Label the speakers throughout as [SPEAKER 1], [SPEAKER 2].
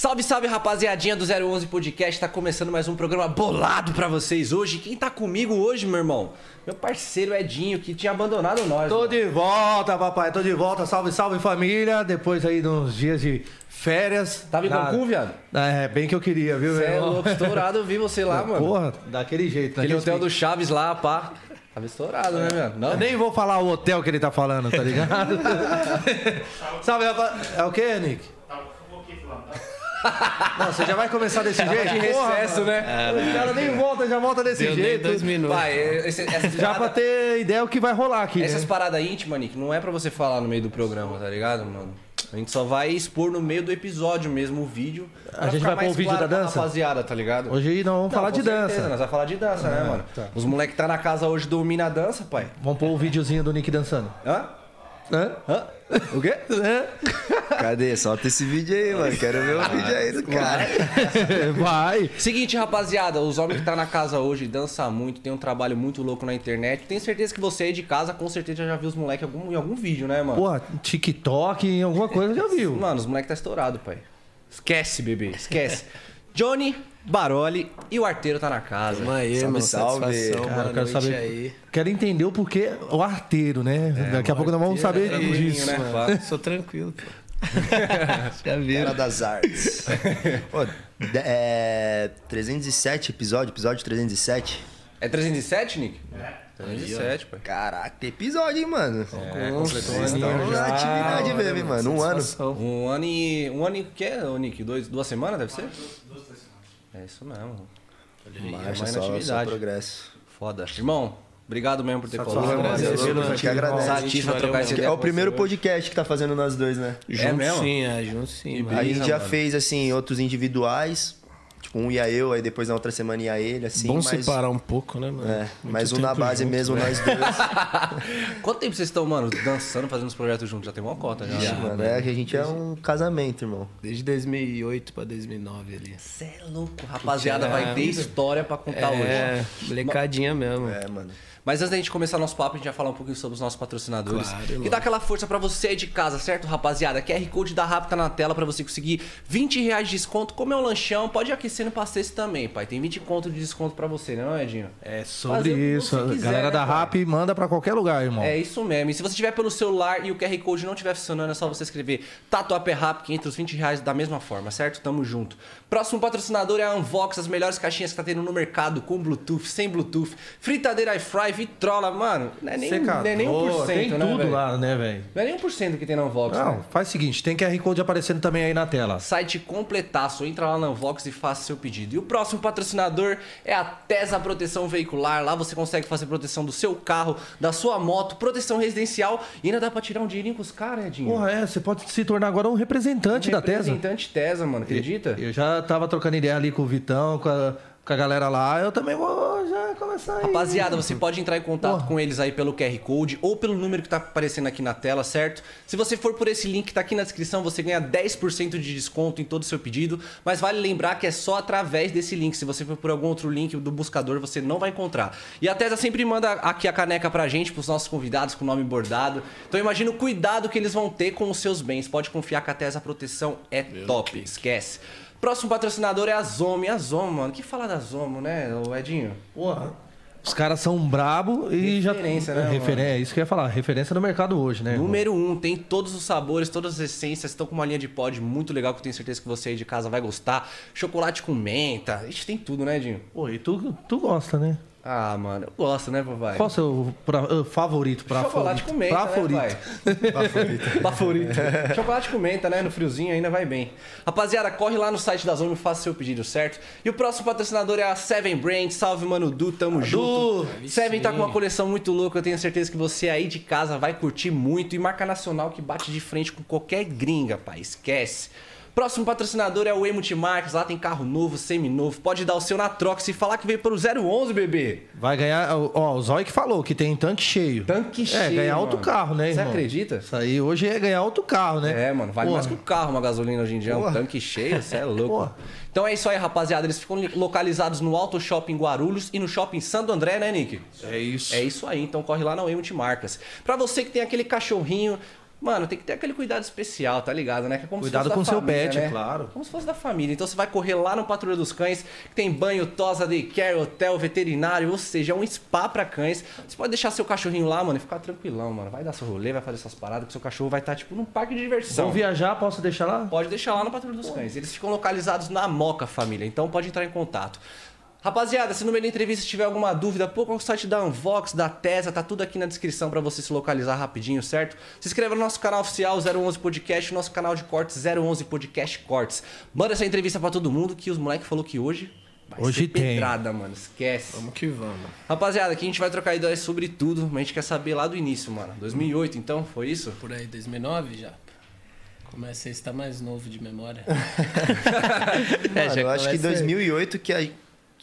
[SPEAKER 1] Salve, salve, rapaziadinha do 011 Podcast. Tá começando mais um programa bolado pra vocês hoje. Quem tá comigo hoje, meu irmão? Meu parceiro Edinho, que tinha abandonado nós.
[SPEAKER 2] Tô
[SPEAKER 1] mano.
[SPEAKER 2] de volta, papai, tô de volta. Salve, salve família. Depois aí de uns dias de férias.
[SPEAKER 1] Tava em Cancún, viado?
[SPEAKER 2] É, bem que eu queria, viu,
[SPEAKER 1] Você
[SPEAKER 2] meu
[SPEAKER 1] é louco, estourado. Eu vi você lá, mano.
[SPEAKER 2] Porra, daquele jeito.
[SPEAKER 1] Aquele hotel do
[SPEAKER 2] jeito.
[SPEAKER 1] Chaves lá, pá. Tava estourado, né, mano? Não?
[SPEAKER 2] Eu nem vou falar o hotel que ele tá falando, tá ligado? salve, rapaz. É o quê, Nick? Não, você já vai começar desse jeito?
[SPEAKER 1] de recesso, né?
[SPEAKER 2] O cara nem volta, já volta desse
[SPEAKER 3] Deu
[SPEAKER 2] jeito.
[SPEAKER 3] dois minutos.
[SPEAKER 1] Vai, esse, essas
[SPEAKER 2] Já pra
[SPEAKER 1] paradas-
[SPEAKER 2] ter ideia o que vai rolar aqui,
[SPEAKER 1] Essas
[SPEAKER 2] né?
[SPEAKER 1] paradas íntimas, Nick, não é pra você falar no meio do programa, tá ligado, mano? A gente só vai expor no meio do episódio mesmo o vídeo. pra
[SPEAKER 2] gente vai pôr
[SPEAKER 1] mais
[SPEAKER 2] o vídeo
[SPEAKER 1] claro
[SPEAKER 2] da
[SPEAKER 1] pra
[SPEAKER 2] dança?
[SPEAKER 1] Rapaziada, tá ligado?
[SPEAKER 2] Hoje não vamos
[SPEAKER 1] Não,
[SPEAKER 2] falar
[SPEAKER 1] com
[SPEAKER 2] de
[SPEAKER 1] certeza,
[SPEAKER 2] dança.
[SPEAKER 1] Nós vamos falar de dança, né, mano?
[SPEAKER 2] tá.
[SPEAKER 1] Os moleques que tá na casa hoje domina a dança, pai.
[SPEAKER 2] Vamos pôr o videozinho do Nick dançando.
[SPEAKER 1] Hã?
[SPEAKER 2] Hã?
[SPEAKER 1] Hã? O quê?
[SPEAKER 2] Hã?
[SPEAKER 4] Cadê? Solta esse vídeo aí, mano. Quero ver o vídeo aí do cara.
[SPEAKER 2] Vai.
[SPEAKER 1] Seguinte, rapaziada, os homens que tá na casa hoje dançam muito, tem um trabalho muito louco na internet. Tenho certeza que você aí de casa, com certeza já viu os moleques em algum, em algum vídeo, né, mano?
[SPEAKER 2] Porra, TikTok, em alguma coisa já viu.
[SPEAKER 1] Mano, os moleques tá estourado, pai. Esquece, bebê, esquece. Johnny, Baroli e o arteiro tá na casa.
[SPEAKER 3] Tamo aí,
[SPEAKER 4] Salve,
[SPEAKER 3] mano.
[SPEAKER 4] salve.
[SPEAKER 2] Cara, eu quero saber.
[SPEAKER 3] aí.
[SPEAKER 2] Quero entender o porquê o arteiro, né? Daqui a pouco nós vamos saber
[SPEAKER 1] tranquilinho,
[SPEAKER 2] disso.
[SPEAKER 1] né?
[SPEAKER 3] Mano. Sou tranquilo, pô. Já viram?
[SPEAKER 4] Cara das artes. Pô, é, 307 episódio, episódio 307.
[SPEAKER 1] É 307, Nick? É. 307, pai.
[SPEAKER 4] Caraca, que episódio, hein, mano?
[SPEAKER 1] É, completou um
[SPEAKER 4] estão na
[SPEAKER 1] já.
[SPEAKER 4] atividade mesmo, hein, mano. Um ano.
[SPEAKER 1] Um ano e. Um ano e o quê, ô, Nick? Dois, duas semanas, deve ser? É isso mesmo.
[SPEAKER 4] Marcha,
[SPEAKER 1] mais
[SPEAKER 4] só,
[SPEAKER 1] na
[SPEAKER 4] só
[SPEAKER 1] atividade.
[SPEAKER 4] progresso.
[SPEAKER 1] Foda. Irmão, obrigado mesmo por ter colado.
[SPEAKER 2] mano.
[SPEAKER 4] Valeu,
[SPEAKER 2] Valeu,
[SPEAKER 4] a gente que agradece.
[SPEAKER 1] Satisfa trocar ideia
[SPEAKER 4] É o primeiro podcast que tá fazendo nós dois, né?
[SPEAKER 3] Junto
[SPEAKER 1] mesmo?
[SPEAKER 3] sim, é, junto sim.
[SPEAKER 4] A gente já fez, assim, outros individuais. Tipo, um ia eu, aí depois na outra semana ia ele, assim.
[SPEAKER 3] Bom
[SPEAKER 4] mas,
[SPEAKER 3] separar um pouco, né, mano?
[SPEAKER 4] É,
[SPEAKER 3] Muito
[SPEAKER 4] mas um na base
[SPEAKER 3] junto,
[SPEAKER 4] mesmo,
[SPEAKER 3] velho.
[SPEAKER 4] nós dois.
[SPEAKER 1] Quanto tempo vocês estão, mano, dançando, fazendo os projetos juntos? Já tem uma cota já. Né?
[SPEAKER 4] Mano, é que a gente é um casamento, irmão.
[SPEAKER 3] Desde 2008 pra 2009 ali.
[SPEAKER 1] Cê é louco, rapaziada,
[SPEAKER 3] É.
[SPEAKER 1] vai ter história pra contar
[SPEAKER 3] É,
[SPEAKER 1] hoje.
[SPEAKER 3] molecadinha mesmo.
[SPEAKER 4] É, mano.
[SPEAKER 1] Mas antes da gente começar nosso papo, a gente vai falar um pouquinho sobre os nossos patrocinadores.
[SPEAKER 3] Claro,
[SPEAKER 1] que
[SPEAKER 3] irmão.
[SPEAKER 1] dá aquela força pra você aí de casa, certo, rapaziada? QR Code da Rap tá na tela pra você conseguir 20 reais de desconto. Comer um lanchão, pode aquecer no passeio também, pai. Tem 20 conto de desconto pra você, né, não, Edinho?
[SPEAKER 2] É sobre
[SPEAKER 1] Fazer
[SPEAKER 2] isso.
[SPEAKER 1] quiser,
[SPEAKER 2] galera
[SPEAKER 1] né,
[SPEAKER 2] da? Rap manda pra qualquer lugar, irmão.
[SPEAKER 1] É isso mesmo. E se você tiver pelo celular e o QR Code não estiver funcionando, é só você escrever Tatuapé Rap, que entra os 20 reais da mesma forma, certo? Tamo junto. Próximo patrocinador é a Unvox, as melhores caixinhas que tá tendo no mercado, com Bluetooth, sem Bluetooth, fritadeira iFry, vitrola, mano. Não é nem, não é nem 1%,
[SPEAKER 2] Tem
[SPEAKER 1] né,
[SPEAKER 2] tudo lá, né, velho?
[SPEAKER 1] Não é nem 1% que tem na Unvox, né?
[SPEAKER 2] Não, faz o seguinte, tem QR Code aparecendo também aí na tela.
[SPEAKER 1] Site completaço, entra lá na Unvox e faça seu pedido. E o próximo patrocinador é a Tesa Proteção Veicular. Lá você consegue fazer proteção do seu carro, da sua moto, proteção residencial e ainda dá pra tirar um dinheirinho com os caras, Edinho.
[SPEAKER 2] Porra, é, você pode se tornar agora um representante da Tesa.
[SPEAKER 1] Representante Tesa, mano, acredita?
[SPEAKER 2] Eu já tava trocando ideia ali com o Vitão, com a, com a galera lá. Eu também vou já começar aí.
[SPEAKER 1] Rapaziada, você pode entrar em contato
[SPEAKER 2] Porra.
[SPEAKER 1] com eles aí pelo QR Code ou pelo número que tá aparecendo aqui na tela, certo? Se você for por esse link que tá aqui na descrição, você ganha 10% de desconto em todo o seu pedido, mas vale lembrar que é só através desse link. Se você for por algum outro link do buscador, você não vai encontrar. E a Tesa sempre manda aqui a caneca pra gente, pros nossos convidados com o nome bordado. Então imagina o cuidado que eles vão ter com os seus bens. Pode confiar que a Tesa Proteção é top, esquece. Próximo patrocinador é a Zomo. E a Zomo, mano, que falar da Zomo, né, o Edinho?
[SPEAKER 2] Porra. Os caras são brabo e já.
[SPEAKER 1] Referência, né,
[SPEAKER 2] É,
[SPEAKER 1] mano?
[SPEAKER 2] referência, é isso que eu ia falar. Referência no mercado hoje, né? irmão?
[SPEAKER 1] Número 1, um, tem todos os sabores, todas as essências, estão com uma linha de pod muito legal que eu tenho certeza que você aí de casa vai gostar. Chocolate com menta, ixi, tem tudo, né, Edinho?
[SPEAKER 2] Pô, e tu, tu gosta, né?
[SPEAKER 1] Ah, mano, eu gosto, né, papai?
[SPEAKER 2] Qual o seu pra- ah, favorito pra
[SPEAKER 1] Chocolate com menta,
[SPEAKER 2] favorito?
[SPEAKER 1] né, pai? Favorito. Chocolate com menta, né? No friozinho ainda vai bem. Rapaziada, corre lá no site da Zoom e faça seu pedido, certo? E o próximo patrocinador é a Seven Brand. Salve, mano, Du, tamo junto. Seven tá com uma coleção muito louca, eu tenho certeza que você aí de casa vai curtir muito. E marca nacional que bate de frente com qualquer gringa, pai. Esquece. Próximo patrocinador é o E Multimarcas. Lá tem carro novo, semi-novo. Pode dar o seu na troca e falar que veio pelo 011, bebê.
[SPEAKER 2] Vai ganhar. Ó, o Zói que falou que tem tanque cheio.
[SPEAKER 1] Tanque
[SPEAKER 2] É,
[SPEAKER 1] cheio,
[SPEAKER 2] ganhar outro carro, né,
[SPEAKER 1] Você
[SPEAKER 2] irmão?
[SPEAKER 1] acredita?
[SPEAKER 2] Isso aí hoje é ganhar outro carro, né?
[SPEAKER 1] É, mano, vale
[SPEAKER 2] Porra.
[SPEAKER 1] mais que um carro, uma gasolina hoje em dia, um
[SPEAKER 2] Porra.
[SPEAKER 1] tanque cheio, você é louco.
[SPEAKER 2] Porra.
[SPEAKER 1] Então é isso aí, rapaziada. Eles ficam li- localizados no Auto Shopping Guarulhos e no Shopping Santo André, né, Nick?
[SPEAKER 2] É isso.
[SPEAKER 1] É isso aí, então corre lá na Way Multimarcas. Pra você que tem aquele cachorrinho, Mano, tem que ter aquele cuidado especial, tá ligado, né? Que é como
[SPEAKER 2] Cuidado
[SPEAKER 1] se fosse
[SPEAKER 2] com
[SPEAKER 1] da
[SPEAKER 2] seu
[SPEAKER 1] família,
[SPEAKER 2] pet,
[SPEAKER 1] né?
[SPEAKER 2] claro.
[SPEAKER 1] Como se fosse da família. Então você vai correr lá no Patrulha dos Cães, que tem banho, tosa, daycare, hotel, veterinário, ou seja, é um spa pra cães. Você pode deixar seu cachorrinho lá, mano, e ficar tranquilão, mano. Vai dar seu rolê, vai fazer suas paradas, que seu cachorro vai estar, tipo, num parque de diversão.
[SPEAKER 2] Vão viajar, posso deixar lá?
[SPEAKER 1] Pode deixar lá no Patrulha dos Cães. Eles ficam localizados na Moca, família. Então pode entrar em contato. Rapaziada, se no meio da entrevista tiver alguma dúvida, pô, qual é o site da Unvox, da Tesa, tá tudo aqui na descrição pra você se localizar rapidinho, certo? Se inscreva no nosso canal oficial 011 Podcast, nosso canal de cortes 011 Podcast Cortes. Manda essa entrevista pra todo mundo que os moleques falou que hoje vai
[SPEAKER 2] Hoje
[SPEAKER 1] ser
[SPEAKER 2] tem.
[SPEAKER 1] pedrada, mano. Esquece.
[SPEAKER 3] Vamos que vamos.
[SPEAKER 1] Rapaziada, aqui a gente vai trocar ideias sobre tudo, mas a gente quer saber lá do início, mano. 2008, então, foi isso?
[SPEAKER 3] Por aí, 2009 já. Começa a estar mais novo de memória.
[SPEAKER 4] Mano, eu acho que
[SPEAKER 3] começa aí.
[SPEAKER 4] 2008 que a,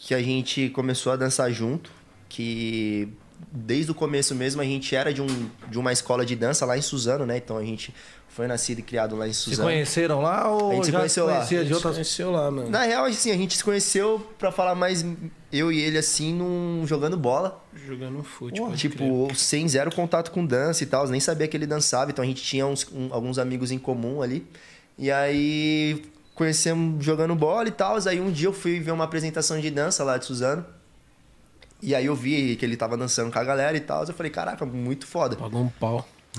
[SPEAKER 4] que a gente começou a dançar junto, que desde o começo mesmo a gente era de, um, de uma escola de dança lá em Suzano, né? Então a gente foi nascido e criado lá em
[SPEAKER 2] Se
[SPEAKER 4] Suzano.
[SPEAKER 2] conheceram lá ou
[SPEAKER 4] A gente se conheceu lá.
[SPEAKER 2] conhecia
[SPEAKER 3] A
[SPEAKER 2] de
[SPEAKER 3] gente
[SPEAKER 2] outras...
[SPEAKER 3] conheceu lá, mano.
[SPEAKER 4] Na real, assim, a gente se conheceu, pra falar mais eu e ele assim, num, jogando bola.
[SPEAKER 3] Jogando futebol.
[SPEAKER 4] tipo, sem zero contato com dança e tal, nem sabia que ele dançava, então a gente tinha uns- um- alguns amigos em comum ali. E aí conhecemos jogando bola e tal. Aí um dia eu fui ver uma apresentação de dança lá de Suzano. E aí eu vi que ele tava dançando com a galera e tal. Eu falei, caraca, muito foda.
[SPEAKER 3] Pagou um pau.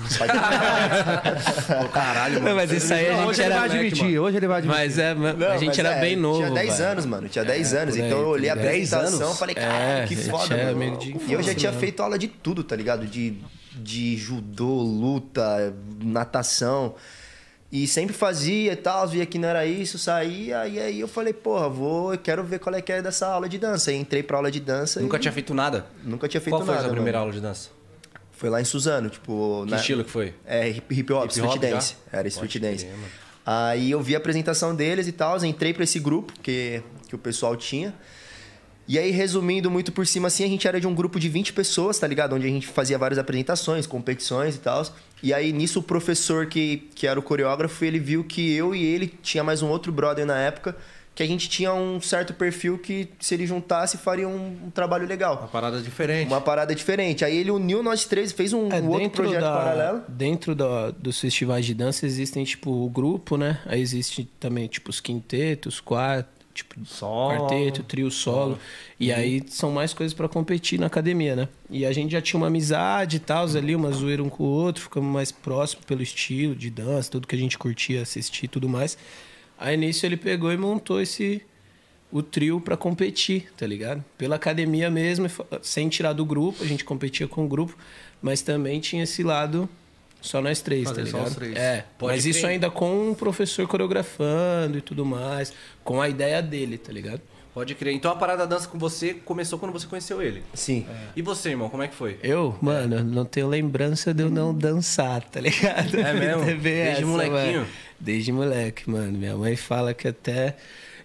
[SPEAKER 1] Ô, caralho,
[SPEAKER 3] Não, mas isso aí a gente
[SPEAKER 2] hoje ele
[SPEAKER 3] era.
[SPEAKER 2] vai admitir, hoje ele vai admitir.
[SPEAKER 3] Mas é,
[SPEAKER 4] Não,
[SPEAKER 3] a gente
[SPEAKER 4] mas
[SPEAKER 3] era
[SPEAKER 4] é,
[SPEAKER 3] bem novo.
[SPEAKER 4] Tinha 10
[SPEAKER 3] velho.
[SPEAKER 4] anos, mano. Tinha 10 anos.
[SPEAKER 3] por aí,
[SPEAKER 4] então eu olhei a
[SPEAKER 3] ligado?
[SPEAKER 1] 10
[SPEAKER 4] apresentação
[SPEAKER 1] anos?
[SPEAKER 4] falei,
[SPEAKER 3] É,
[SPEAKER 4] caralho, que
[SPEAKER 3] a gente
[SPEAKER 4] foda,
[SPEAKER 3] é
[SPEAKER 4] mano.
[SPEAKER 3] de
[SPEAKER 4] E eu já tinha
[SPEAKER 3] mesmo.
[SPEAKER 4] feito aula de tudo, tá ligado? De, de judô, luta, natação. E sempre fazia e tal, via que não era isso, saía. E aí eu falei, porra, vou, eu quero ver qual é que é dessa aula de dança. Aí entrei pra aula de dança
[SPEAKER 1] Nunca
[SPEAKER 4] e
[SPEAKER 1] tinha feito nada?
[SPEAKER 4] nunca tinha feito
[SPEAKER 1] Qual foi
[SPEAKER 4] nada.
[SPEAKER 1] a sua primeira
[SPEAKER 4] mano.
[SPEAKER 1] aula de dança?
[SPEAKER 4] Foi lá em Suzano, tipo.
[SPEAKER 1] Que
[SPEAKER 4] na-
[SPEAKER 1] estilo que foi?
[SPEAKER 4] É, hip, hip hop,
[SPEAKER 1] Hip
[SPEAKER 4] street
[SPEAKER 1] hop já?
[SPEAKER 4] dance. Era street
[SPEAKER 1] Pode
[SPEAKER 4] dance. Aí eu vi a apresentação deles e tal, entrei pra esse grupo que, que o pessoal tinha. E aí, resumindo muito por cima, assim, a gente era de um grupo de 20 pessoas, tá ligado? Onde a gente fazia várias apresentações, competições e tal. E aí, nisso, o professor que, que era o coreógrafo, ele viu que eu e ele, tinha mais um outro brother na época, que a gente tinha um certo perfil que, se ele juntasse, faria um, um trabalho legal.
[SPEAKER 2] Uma parada diferente.
[SPEAKER 4] Uma parada diferente. Aí ele uniu nós três, fez um,
[SPEAKER 3] É,
[SPEAKER 4] um outro
[SPEAKER 3] dentro
[SPEAKER 4] projeto
[SPEAKER 3] da,
[SPEAKER 4] paralelo.
[SPEAKER 3] Dentro da- dos festivais de dança existem, tipo, o grupo, né? Aí existe também, tipo, os quintetos, quarto, tipo,
[SPEAKER 2] Solo.
[SPEAKER 3] quarteto, trio solo. E aí são mais coisas pra competir na academia, né? E a gente já tinha uma amizade e tal, ali, uma zoeira um com o outro, ficamos mais próximos pelo estilo de dança, tudo que a gente curtia assistir e tudo mais. Aí nisso ele pegou e montou esse o trio pra competir, tá ligado? Pela academia mesmo, sem tirar do grupo, a gente competia com o grupo, mas também tinha esse lado só nós três,
[SPEAKER 2] Fazer
[SPEAKER 3] tá
[SPEAKER 2] só
[SPEAKER 3] ligado?
[SPEAKER 2] os três.
[SPEAKER 3] É,
[SPEAKER 1] Pode
[SPEAKER 3] mas isso ainda com um professor coreografando e tudo mais, com a ideia dele, tá ligado?
[SPEAKER 1] Pode crer. Então a parada da dança com você começou quando você conheceu ele.
[SPEAKER 4] Sim.
[SPEAKER 1] E você, irmão, como é que foi?
[SPEAKER 3] Eu, mano, não tenho lembrança de eu não dançar, tá ligado?
[SPEAKER 1] É mesmo? Desde molequinho?
[SPEAKER 3] mano. Desde moleque, mano. Minha mãe fala que até.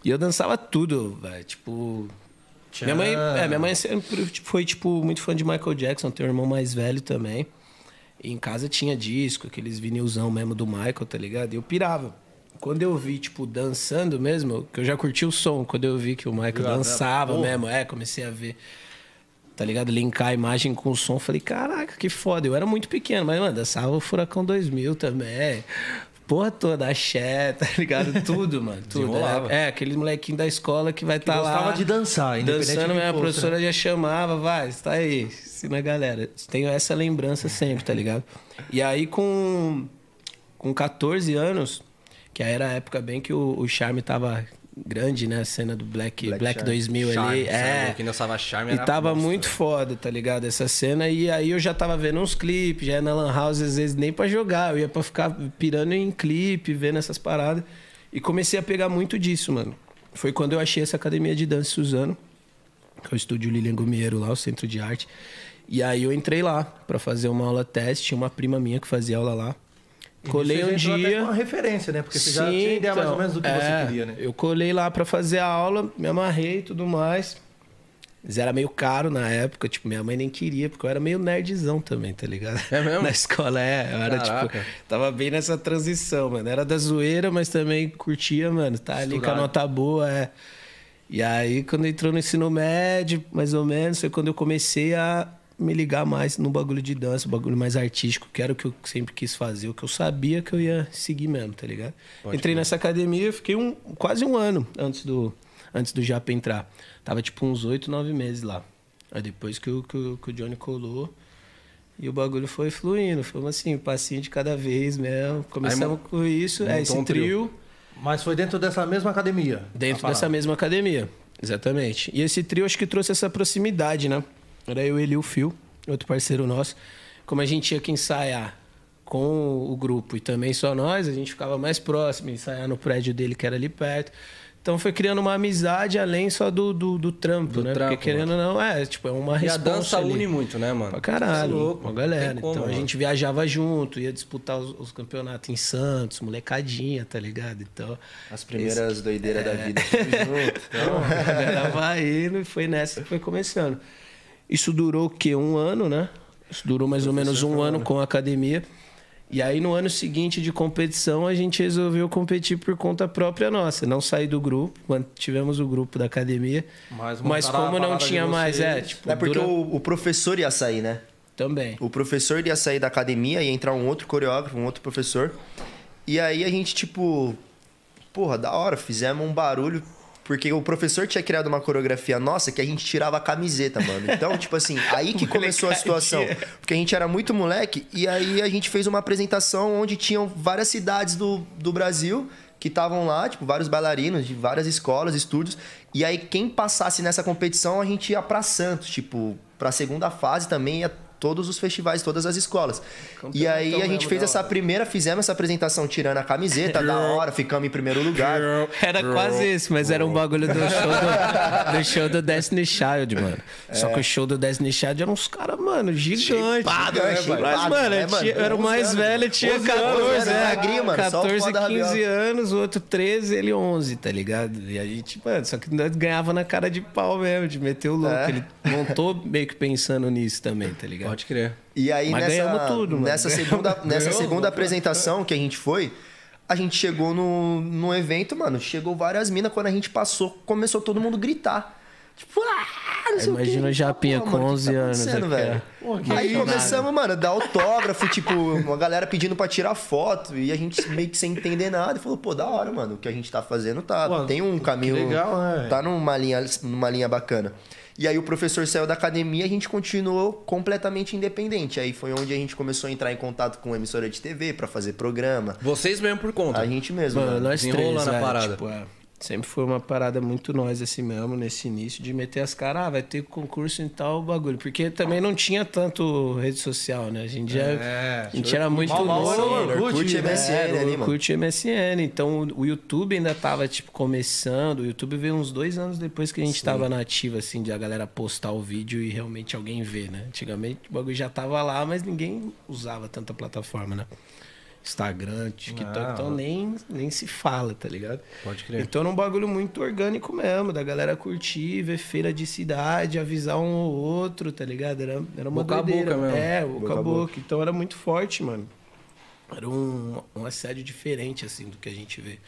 [SPEAKER 3] E eu dançava tudo, velho. Tipo. Minha mãe, é, minha mãe sempre foi, tipo, muito fã de Michael Jackson, tem um irmão mais velho também. E em casa tinha disco, aqueles vinilzão mesmo do Michael, tá ligado? E eu pirava. Quando eu vi, tipo, dançando mesmo, que eu já curti o som, quando eu vi que o Michael dançava mesmo, é, comecei a ver tá ligado? Linkar a imagem com o som. Falei, caraca, que foda. Eu era muito pequeno, mas, mano, dançava o Furacão 2000 também. Porra toda, axé, tá ligado? Tudo, mano. Tudo. É, é, aquele molequinho da escola que vai estar tá lá.
[SPEAKER 2] gostava de dançar,
[SPEAKER 3] Dançando, minha
[SPEAKER 2] fosse,
[SPEAKER 3] professora já chamava, vai, está aí, ensina a galera. Tenho essa lembrança sempre, tá ligado? E aí, com, com 14 anos, que aí era a época bem que o, o Charme tava grande, né? A cena do Black,
[SPEAKER 4] Black
[SPEAKER 3] Black,
[SPEAKER 4] Charme.
[SPEAKER 3] 2000
[SPEAKER 1] Charme,
[SPEAKER 3] ali.
[SPEAKER 1] você é louco, quem dançava Charme
[SPEAKER 3] e tava
[SPEAKER 1] monstro,
[SPEAKER 3] muito foda, tá ligado? Essa cena. E aí eu já tava vendo uns clipes, já ia na Lan House, às vezes nem pra jogar. Eu ia pra ficar pirando em clipe, vendo essas paradas. E comecei a pegar muito disso, mano. Foi quando eu achei essa academia de dança Suzano, que é o estúdio Lilian Gumiero lá, o centro de arte. E aí eu entrei lá pra fazer uma aula teste. Tinha uma prima minha que fazia aula lá. Colei um
[SPEAKER 2] até
[SPEAKER 3] dia.
[SPEAKER 2] com uma referência, né? Porque você já
[SPEAKER 3] Sim,
[SPEAKER 2] tinha ideia mais ou
[SPEAKER 3] então,
[SPEAKER 2] menos do que
[SPEAKER 3] é,
[SPEAKER 2] você queria, né?
[SPEAKER 3] Eu colei lá pra fazer a aula, me amarrei e tudo mais. Mas era meio caro na época, tipo, minha mãe nem queria, porque eu era meio nerdzão também, tá ligado?
[SPEAKER 1] É mesmo?
[SPEAKER 3] Na escola, é. Eu era,
[SPEAKER 1] Caraca.
[SPEAKER 3] tipo, tava bem nessa transição, mano. Era da zoeira, mas também curtia, mano. Tá ali com a nota boa, é. E aí, quando entrou no ensino médio, mais ou menos, foi quando eu comecei a me ligar mais no bagulho de dança, bagulho mais artístico, que era o que eu sempre quis fazer, o que eu sabia que eu ia seguir mesmo, tá ligado?
[SPEAKER 1] Pode
[SPEAKER 3] Entrei
[SPEAKER 1] crer.
[SPEAKER 3] nessa academia, fiquei um, quase um ano antes do, antes do Japa entrar. Tava tipo uns oito, nove meses lá. Aí depois que o, que, o, que o Johnny colou, e o bagulho foi fluindo, foi assim, um passinho de cada vez mesmo. Começamos
[SPEAKER 1] mon-
[SPEAKER 3] com isso, é, esse
[SPEAKER 1] um trio.
[SPEAKER 3] trio
[SPEAKER 2] Mas foi dentro dessa mesma academia.
[SPEAKER 3] Dentro
[SPEAKER 2] a
[SPEAKER 3] dessa mesma academia, exatamente. E esse trio acho que trouxe essa proximidade, né? Era eu, ele e o Phil, outro parceiro nosso. Como a gente tinha que ensaiar com o grupo e também só nós, a gente ficava mais próximo, ensaiar no prédio dele que era ali perto. Então foi criando uma amizade além só do, do, do trampo,
[SPEAKER 1] Do
[SPEAKER 3] né?
[SPEAKER 1] trampo,
[SPEAKER 3] Porque querendo ou não, é, tipo, é uma
[SPEAKER 1] E a dança
[SPEAKER 3] ali.
[SPEAKER 1] une muito, né, mano?
[SPEAKER 3] Pra caralho,
[SPEAKER 1] é louco,
[SPEAKER 3] uma galera.
[SPEAKER 1] como,
[SPEAKER 3] então a
[SPEAKER 1] mano.
[SPEAKER 3] gente viajava junto, ia disputar os, os campeonatos em Santos, molecadinha, tá ligado? Então,
[SPEAKER 4] As primeiras doideiras da vida.
[SPEAKER 3] então, a galera vai indo e foi nessa que foi começando. Isso durou o quê? Um ano, né? Isso durou mais ou menos um ano com a academia. E aí, no ano seguinte de competição, a gente resolveu competir por conta própria nossa. Não sair do grupo, tivemos o grupo da academia.
[SPEAKER 2] Mas
[SPEAKER 3] Mas, como não tinha mais, é, tipo,
[SPEAKER 4] É porque
[SPEAKER 3] dura-
[SPEAKER 4] o, o professor ia sair, né?
[SPEAKER 3] Também.
[SPEAKER 4] O professor ia sair da academia, ia entrar um outro coreógrafo, um outro professor. E aí a gente, tipo, porra, da hora, fizemos um barulho. Porque o professor tinha criado uma coreografia nossa que a gente tirava a camiseta, mano. Então, tipo assim, aí que começou a situação. Porque a gente era muito moleque e aí a gente fez uma apresentação onde tinham várias cidades do, do Brasil que estavam lá, tipo, vários bailarinos de várias escolas, estúdios. E aí quem passasse nessa competição, a gente ia pra Santos, tipo, pra segunda fase também ia todos os festivais, todas as escolas. E aí a gente
[SPEAKER 3] mesmo,
[SPEAKER 4] fez essa
[SPEAKER 3] hora.
[SPEAKER 4] primeira, fizemos essa apresentação tirando a camiseta, da hora, ficamos em primeiro lugar.
[SPEAKER 3] Era quase isso, mas era um bagulho do show do, do show do Destiny Child, mano. Só que o show do Destiny Child eram uns caras, mano, gigantes.
[SPEAKER 4] Shapeado, né,
[SPEAKER 3] Mas,
[SPEAKER 4] shapeado,
[SPEAKER 3] mano,
[SPEAKER 4] né,
[SPEAKER 3] eu,
[SPEAKER 4] mano?
[SPEAKER 3] tinha- eu era o
[SPEAKER 4] 11
[SPEAKER 3] mais
[SPEAKER 4] anos.
[SPEAKER 3] velho, tinha
[SPEAKER 4] 11 anos,
[SPEAKER 3] 14,
[SPEAKER 4] era
[SPEAKER 3] é,
[SPEAKER 4] mano, só o
[SPEAKER 3] 14,
[SPEAKER 4] pó da
[SPEAKER 3] 15
[SPEAKER 4] rabiola.
[SPEAKER 3] anos, o outro 13, ele 11, tá ligado? E a gente, mano, só que nós ganhava na cara de pau mesmo, de meter o louco.
[SPEAKER 4] É.
[SPEAKER 3] Ele montou meio que pensando nisso também, tá ligado?
[SPEAKER 1] Pode crer.
[SPEAKER 4] E aí
[SPEAKER 3] Mas
[SPEAKER 4] nessa,
[SPEAKER 3] ganhamos tudo, mano.
[SPEAKER 4] nessa
[SPEAKER 3] Ganhamos-
[SPEAKER 4] segunda, nessa
[SPEAKER 3] ganhamos.
[SPEAKER 4] segunda apresentação que a gente foi, a gente chegou no, no evento, mano, chegou várias minas, quando a gente passou, começou todo mundo gritar. Tipo, ah, não sei.
[SPEAKER 3] Imagina o Japinha
[SPEAKER 4] Pô,
[SPEAKER 3] com
[SPEAKER 4] mano, o que
[SPEAKER 3] 11
[SPEAKER 4] tá
[SPEAKER 3] anos,
[SPEAKER 4] velho?
[SPEAKER 2] Pô, que
[SPEAKER 4] Aí começamos, mano, a dar autógrafo, tipo, uma galera pedindo pra tirar foto, e a gente meio que sem entender nada, e falou, pô, da hora, mano, o que a gente tá fazendo tá,
[SPEAKER 2] Pô,
[SPEAKER 4] tem um caminho,
[SPEAKER 2] legal, né?
[SPEAKER 4] tá numa linha, numa linha bacana. E aí o professor saiu da academia, a gente continuou completamente independente. Aí foi onde a gente começou a entrar em contato com emissora de TV pra fazer programa.
[SPEAKER 1] Vocês mesmo por conta.
[SPEAKER 4] A gente mesmo,
[SPEAKER 3] Mano,
[SPEAKER 4] mano.
[SPEAKER 3] nós três,
[SPEAKER 1] a
[SPEAKER 3] é,
[SPEAKER 1] parada.
[SPEAKER 3] tipo, é, sempre foi uma parada muito nós assim mesmo, nesse início, de meter as caras, ah, vai ter concurso em tal bagulho. Porque também não tinha tanto rede social, né? A gente já.
[SPEAKER 2] É,
[SPEAKER 3] a gente era muito.
[SPEAKER 2] mal, mal era o
[SPEAKER 3] novo.
[SPEAKER 2] Orkut,
[SPEAKER 4] Orkut,
[SPEAKER 2] né?
[SPEAKER 4] MSN
[SPEAKER 3] Era,
[SPEAKER 4] ali,
[SPEAKER 3] o
[SPEAKER 4] mano.
[SPEAKER 3] Orkut MSN. Então o YouTube ainda tava, tipo, começando. O YouTube veio uns dois anos depois que a gente tava na ativa, assim, de a galera postar o vídeo e realmente alguém ver, né? Antigamente o bagulho já tava lá, mas ninguém usava tanta plataforma, né? Instagram, TikTok, então nem, nem se fala, tá ligado?
[SPEAKER 1] Pode crer.
[SPEAKER 3] Então era um bagulho muito orgânico mesmo, da galera curtir, ver feira de cidade, avisar um ou outro, tá ligado? Era, era uma
[SPEAKER 1] Boca a
[SPEAKER 3] doideira.
[SPEAKER 1] boca mesmo.
[SPEAKER 3] É, boca,
[SPEAKER 4] Boca
[SPEAKER 3] a
[SPEAKER 4] a
[SPEAKER 3] boca. Então era muito forte, mano. Era um, um assédio diferente, assim, do que a gente vê,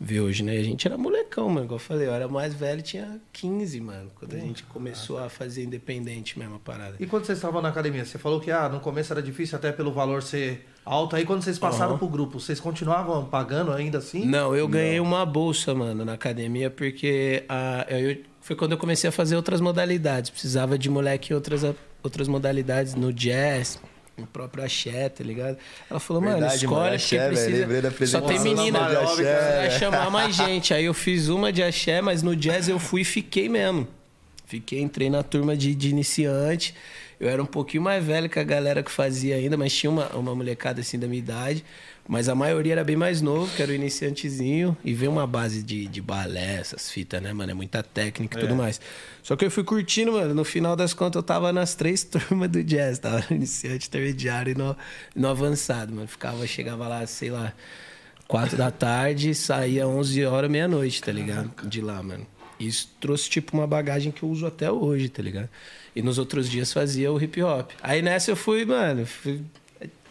[SPEAKER 3] vê hoje, né? E a gente era molecão, mano, igual eu falei. Eu era mais velho, tinha 15, mano, quando a gente começou a fazer independente mesmo a parada.
[SPEAKER 2] E quando vocês estavam na academia, você falou que ah, no começo era difícil até pelo valor ser alto. Aí quando vocês passaram
[SPEAKER 3] Aham.
[SPEAKER 2] pro grupo, vocês continuavam pagando ainda assim?
[SPEAKER 3] Não, eu ganhei uma bolsa, mano, na academia, porque a, eu, foi quando eu comecei a fazer outras modalidades. Precisava de moleque em outras, outras modalidades, no jazz, no próprio axé, tá ligado? Ela falou, mano,
[SPEAKER 4] Verdade,
[SPEAKER 3] escolhe
[SPEAKER 4] mano,
[SPEAKER 3] porque
[SPEAKER 4] axé, velho,
[SPEAKER 3] precisa...
[SPEAKER 4] lembrei da
[SPEAKER 3] Só tem menina,
[SPEAKER 4] do axé,
[SPEAKER 3] vai chamar mais gente. Aí eu fiz uma de axé, mas no jazz eu fui e fiquei mesmo. Fiquei, entrei na turma de, de iniciante. Eu era um pouquinho mais velho que a galera que fazia ainda, mas tinha uma, uma molecada assim da minha idade. Mas a maioria era bem mais novo, que era o iniciantezinho. E veio uma base de, de balé, essas fitas, né, mano? É muita técnica e tudo mais. Só que eu fui curtindo, mano. No final das contas, eu tava nas três turmas do jazz. Tava no iniciante, intermediário e no, no avançado, mano. Ficava, chegava lá, sei lá, quatro da tarde, saía 11 horas, meia-noite, tá ligado? De lá, mano. Isso trouxe, tipo, uma bagagem que eu uso até hoje, tá ligado? E nos outros dias fazia o hip hop. Aí nessa eu fui, mano, fui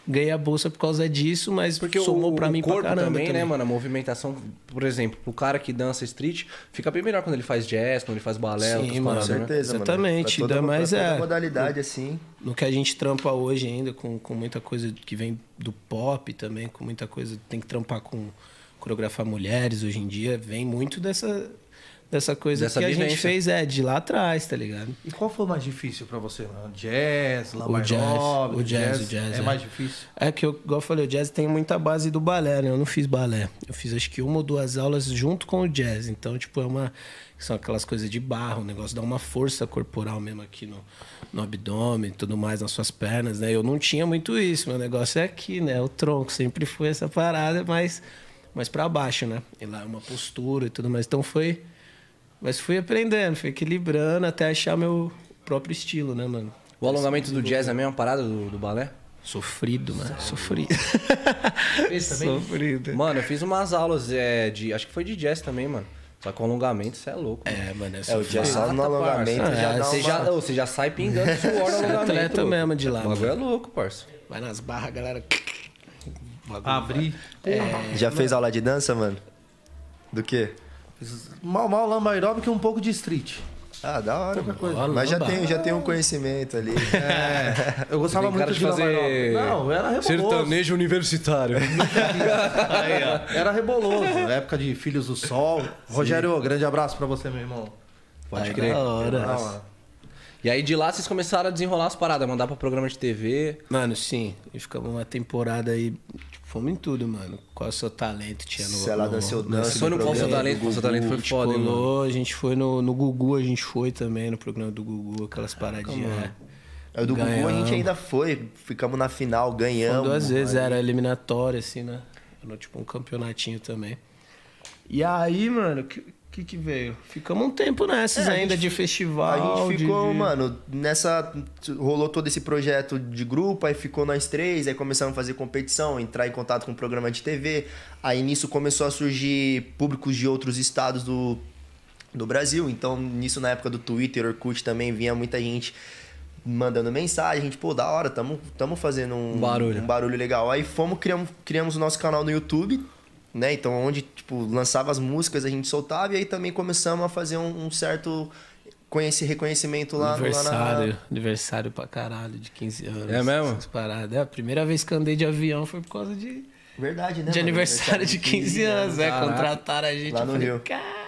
[SPEAKER 3] ganhei a bolsa por causa disso, mas
[SPEAKER 1] Porque
[SPEAKER 3] somou
[SPEAKER 1] o
[SPEAKER 3] mim
[SPEAKER 1] corpo
[SPEAKER 3] pra caramba
[SPEAKER 1] também,
[SPEAKER 3] também.
[SPEAKER 1] né, mano? A movimentação, por exemplo, o cara que dança street fica bem melhor quando ele faz jazz, quando ele faz balé,
[SPEAKER 3] Sim, mano,
[SPEAKER 4] Com
[SPEAKER 1] né?
[SPEAKER 4] certeza, mano.
[SPEAKER 3] Exatamente, ainda mais é-
[SPEAKER 4] modalidade, assim.
[SPEAKER 3] no que a gente trampa hoje ainda, com, com muita coisa que vem do pop também, com muita coisa. Tem que trampar com coreografar mulheres hoje em dia, vem muito dessa, dessa coisa
[SPEAKER 1] Dessa
[SPEAKER 3] que a gente
[SPEAKER 1] vivência.
[SPEAKER 3] fez, é, de lá atrás, tá ligado?
[SPEAKER 2] E qual foi o mais difícil pra você? mano? Jazz, Lama
[SPEAKER 3] O jazz, o jazz, o jazz,
[SPEAKER 2] É
[SPEAKER 3] é.
[SPEAKER 2] mais difícil?
[SPEAKER 3] É que, eu, igual eu falei, o jazz tem muita base do balé, né? Eu não fiz balé. Eu fiz acho que uma ou duas aulas junto com o jazz. Então, tipo, é uma. São aquelas coisas de barro, o negócio dá uma força corporal mesmo aqui no, no abdômen e tudo mais, nas suas pernas, né? Eu não tinha muito isso. Meu negócio é aqui, né? O tronco. Sempre foi essa parada, mas mais para baixo, né? E lá é uma postura e tudo mais. Então foi. Mas fui aprendendo, fui equilibrando até achar meu próprio estilo, né, mano?
[SPEAKER 1] O alongamento do jazz é a mesma parada do, do balé?
[SPEAKER 3] Sofrido, mano. Sofrido.
[SPEAKER 2] Também?
[SPEAKER 3] Sofrido.
[SPEAKER 1] Mano, eu fiz umas aulas é, de. Acho que foi de jazz também, mano. Só que o alongamento, você é louco. mano.
[SPEAKER 3] É, mano, é,
[SPEAKER 4] É, o jazz só no alongamento
[SPEAKER 1] parça.
[SPEAKER 4] já
[SPEAKER 1] É, você,
[SPEAKER 4] uma...
[SPEAKER 1] já, você já sai pingando suor no alongamento.
[SPEAKER 3] atleta mesmo de lá,
[SPEAKER 1] O bagulho é louco, parça.
[SPEAKER 3] Vai nas barras, galera.
[SPEAKER 2] Abrir.
[SPEAKER 4] Já fez aula de dança, mano? Do quê?
[SPEAKER 2] Mal, mal, lama aeróbico e um pouco de street.
[SPEAKER 4] Ah, da hora, mano.
[SPEAKER 3] coisa.
[SPEAKER 4] Mas já
[SPEAKER 3] Lamba.
[SPEAKER 4] tenho, já tenho um conhecimento ali.
[SPEAKER 2] É, eu gostava muito
[SPEAKER 1] de
[SPEAKER 2] de,
[SPEAKER 1] fazer.
[SPEAKER 2] Não, era reboloso.
[SPEAKER 1] universitário.
[SPEAKER 2] Aí, ó. Era reboloso. Época de Filhos do Sol. Rogério, grande abraço pra você, meu irmão.
[SPEAKER 1] Pode crer.
[SPEAKER 3] da hora.
[SPEAKER 2] Da hora.
[SPEAKER 1] E aí de lá vocês começaram a desenrolar as paradas, mandar pra programa de TV.
[SPEAKER 3] Mano, sim. E ficamos uma temporada aí. Tipo, fomos em tudo, mano. Qual é o seu talento tinha no.
[SPEAKER 4] Se ela
[SPEAKER 3] no-
[SPEAKER 4] dança, eu
[SPEAKER 3] no-
[SPEAKER 4] danço.
[SPEAKER 1] Foi no Qual o Seu Talento, Qual o Seu. Talento foi
[SPEAKER 3] gente
[SPEAKER 1] foda, hein, mano.
[SPEAKER 3] colou, a gente foi no, no Gugu, a gente foi também no programa do Gugu, aquelas paradinhas. é.
[SPEAKER 4] É, do Gugu a gente
[SPEAKER 3] Ganhamos.
[SPEAKER 4] ainda foi. Ficamos na final, ganhamos.
[SPEAKER 3] duas vezes,
[SPEAKER 4] Aí-
[SPEAKER 3] era eliminatória, assim, né? Era tipo um campeonatinho também. E aí, mano, o que, que que veio? Ficamos um tempo nessas
[SPEAKER 4] É,
[SPEAKER 3] ainda
[SPEAKER 4] gente
[SPEAKER 3] de festival.
[SPEAKER 4] A gente ficou,
[SPEAKER 3] de-
[SPEAKER 4] mano, nessa. Rolou todo esse projeto de grupo, aí ficou nós três, aí começamos a fazer competição, entrar em contato com o programa de TV. Aí nisso começou a surgir públicos de outros estados do, do Brasil. Então, nisso na época do Twitter, Orkut também vinha muita gente mandando mensagem, a gente, pô, da hora, tamo, tamo fazendo um,
[SPEAKER 1] Um barulho.
[SPEAKER 4] um barulho legal. Aí fomos, criamos, criamos o nosso canal no YouTube, né? Então, onde, tipo, lançava as músicas, a gente soltava, e aí também começamos a fazer um, um certo conhece, reconhecimento lá, lá
[SPEAKER 3] Aniversário,
[SPEAKER 4] na...
[SPEAKER 3] aniversário pra caralho, de 15 anos.
[SPEAKER 1] É mesmo?
[SPEAKER 3] paradas. É, a primeira vez que andei de avião foi por causa de,
[SPEAKER 4] Verdade, né?
[SPEAKER 3] de
[SPEAKER 4] mano?
[SPEAKER 3] aniversário de 15 anos. É,
[SPEAKER 1] Caraca.
[SPEAKER 3] contrataram a gente.
[SPEAKER 4] Lá no
[SPEAKER 3] falei,
[SPEAKER 4] Rio.
[SPEAKER 3] Caralho.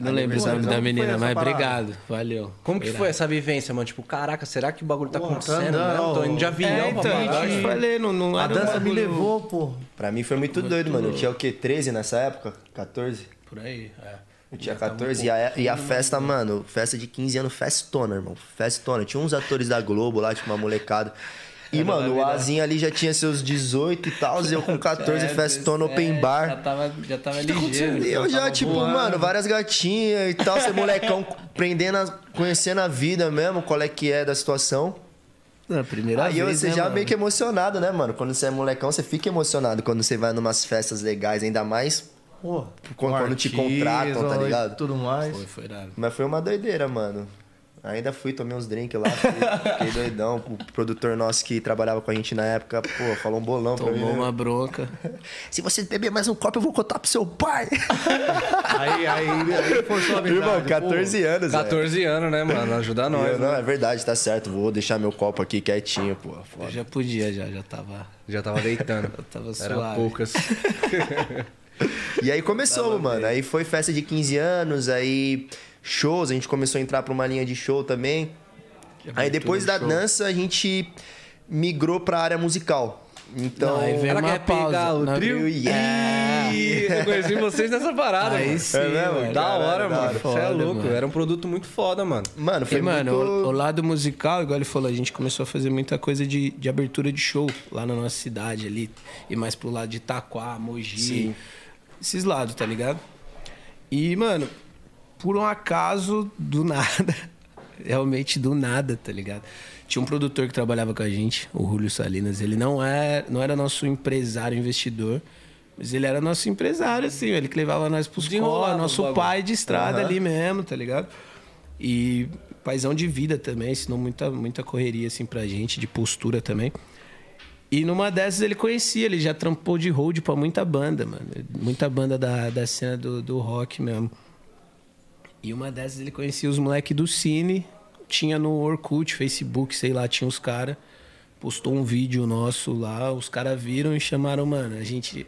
[SPEAKER 3] Eu não lembro o nome
[SPEAKER 2] então,
[SPEAKER 3] da
[SPEAKER 2] foi
[SPEAKER 3] menina, mas
[SPEAKER 2] parada?
[SPEAKER 3] obrigado. Valeu.
[SPEAKER 1] Como que
[SPEAKER 3] irado.
[SPEAKER 1] foi essa vivência, mano? Tipo, caraca, será que o bagulho tá
[SPEAKER 2] tá
[SPEAKER 1] acontecendo
[SPEAKER 2] andando,
[SPEAKER 1] mesmo? Tô indo de avião
[SPEAKER 3] É,
[SPEAKER 1] pra
[SPEAKER 3] então, eu te falei, não, não
[SPEAKER 2] A
[SPEAKER 3] um
[SPEAKER 2] dança me levou, pô.
[SPEAKER 4] Pra mim foi muito doido, mano. Eu tinha o quê? 13 nessa época? 14?
[SPEAKER 3] Por aí, é.
[SPEAKER 4] Eu tinha
[SPEAKER 3] Já tava um
[SPEAKER 4] 14 e a, e a festa, mano, festa de 15 anos, festona, irmão. Festona. Tinha uns atores da Globo lá, tipo uma molecada. E, mano, o Azinho ali já tinha seus 18 e tal, e eu com 14,
[SPEAKER 3] É,
[SPEAKER 4] festona, open
[SPEAKER 3] é,
[SPEAKER 4] bar.
[SPEAKER 3] Já tava, já tava ligeiro.
[SPEAKER 4] E eu já, tipo, mano, várias gatinhas e tal, você molecão prendendo, a- conhecendo a vida mesmo, qual é que é da situação.
[SPEAKER 3] Na primeira
[SPEAKER 4] Aí
[SPEAKER 3] vez,
[SPEAKER 4] você
[SPEAKER 3] né,
[SPEAKER 4] já
[SPEAKER 3] mano?
[SPEAKER 4] meio que emocionado, né, mano? Quando você é molecão, você fica emocionado quando você vai numas festas legais, ainda mais
[SPEAKER 2] Pô,
[SPEAKER 4] Quando- quando te contratam, tá ligado?
[SPEAKER 2] Tudo mais.
[SPEAKER 3] Foi, foi.
[SPEAKER 4] Mas foi uma doideira, mano. Ainda fui, tomei uns drinks lá, fiquei doidão. O produtor nosso que trabalhava com a gente na época, pô, falou um bolão pra mim.
[SPEAKER 3] Tomou
[SPEAKER 4] né?
[SPEAKER 3] uma bronca.
[SPEAKER 4] Se você beber mais um copo, eu vou contar pro seu pai.
[SPEAKER 2] Aí, aí, aí forçou a amizade.
[SPEAKER 4] Irmão,
[SPEAKER 2] pô.
[SPEAKER 4] 14 anos, velho.
[SPEAKER 1] 14 anos, né, mano? Ajuda nós.
[SPEAKER 4] eu,
[SPEAKER 1] né?
[SPEAKER 4] Não, é verdade, tá certo. Vou deixar meu copo aqui quietinho, pô.
[SPEAKER 3] Eu
[SPEAKER 4] Foda.
[SPEAKER 3] já podia, já, já tava.
[SPEAKER 1] Já tava deitando.
[SPEAKER 3] Eu tava
[SPEAKER 1] Era
[SPEAKER 3] suave.
[SPEAKER 1] poucas.
[SPEAKER 4] E aí começou, mano. Aí foi festa de 15 anos, aí shows, a gente começou a entrar pra uma linha de show também. Aí depois da dança a gente migrou pra área musical. Então.
[SPEAKER 3] Não, aí veio
[SPEAKER 1] Ela
[SPEAKER 3] uma
[SPEAKER 1] quer
[SPEAKER 3] pausa.
[SPEAKER 1] pegar o
[SPEAKER 3] Não,
[SPEAKER 1] trio?
[SPEAKER 4] Yeah.
[SPEAKER 1] Eu conheci vocês nessa parada,
[SPEAKER 3] Aí
[SPEAKER 1] mano.
[SPEAKER 3] sim,
[SPEAKER 4] É mesmo?
[SPEAKER 3] mano.
[SPEAKER 1] Da hora, mano. Você é louco.
[SPEAKER 3] mano.
[SPEAKER 1] Era um produto muito foda, mano.
[SPEAKER 4] Mano, foi
[SPEAKER 3] E, mano,
[SPEAKER 4] muito...
[SPEAKER 3] o, o lado musical, igual ele falou, a gente começou a fazer muita coisa de, de abertura de show lá na nossa cidade ali. E mais pro lado de Itaquá, Mogi.
[SPEAKER 4] Sim.
[SPEAKER 3] Esses lados, tá ligado? E, mano, por um acaso, do nada. Realmente do nada, tá ligado? Tinha um produtor que trabalhava com a gente, o Julio Salinas. Ele não, é, não era nosso empresário investidor, mas ele era nosso empresário, assim. Ele que levava nós pros
[SPEAKER 1] os
[SPEAKER 3] nosso
[SPEAKER 1] bagulho.
[SPEAKER 3] pai de estrada
[SPEAKER 4] Aham.
[SPEAKER 3] ali mesmo, tá ligado? E paizão de vida também, ensinou muita, muita correria, assim, pra gente, de postura também. E numa dessas ele conhecia, ele já trampou de hold pra muita banda, mano. Muita banda da, da cena do, do rock mesmo. E uma dessas ele conhecia os moleques do Cine, tinha no Orkut, Facebook, sei lá, tinha os caras. Postou um vídeo nosso lá, os caras viram e chamaram, mano, a gente.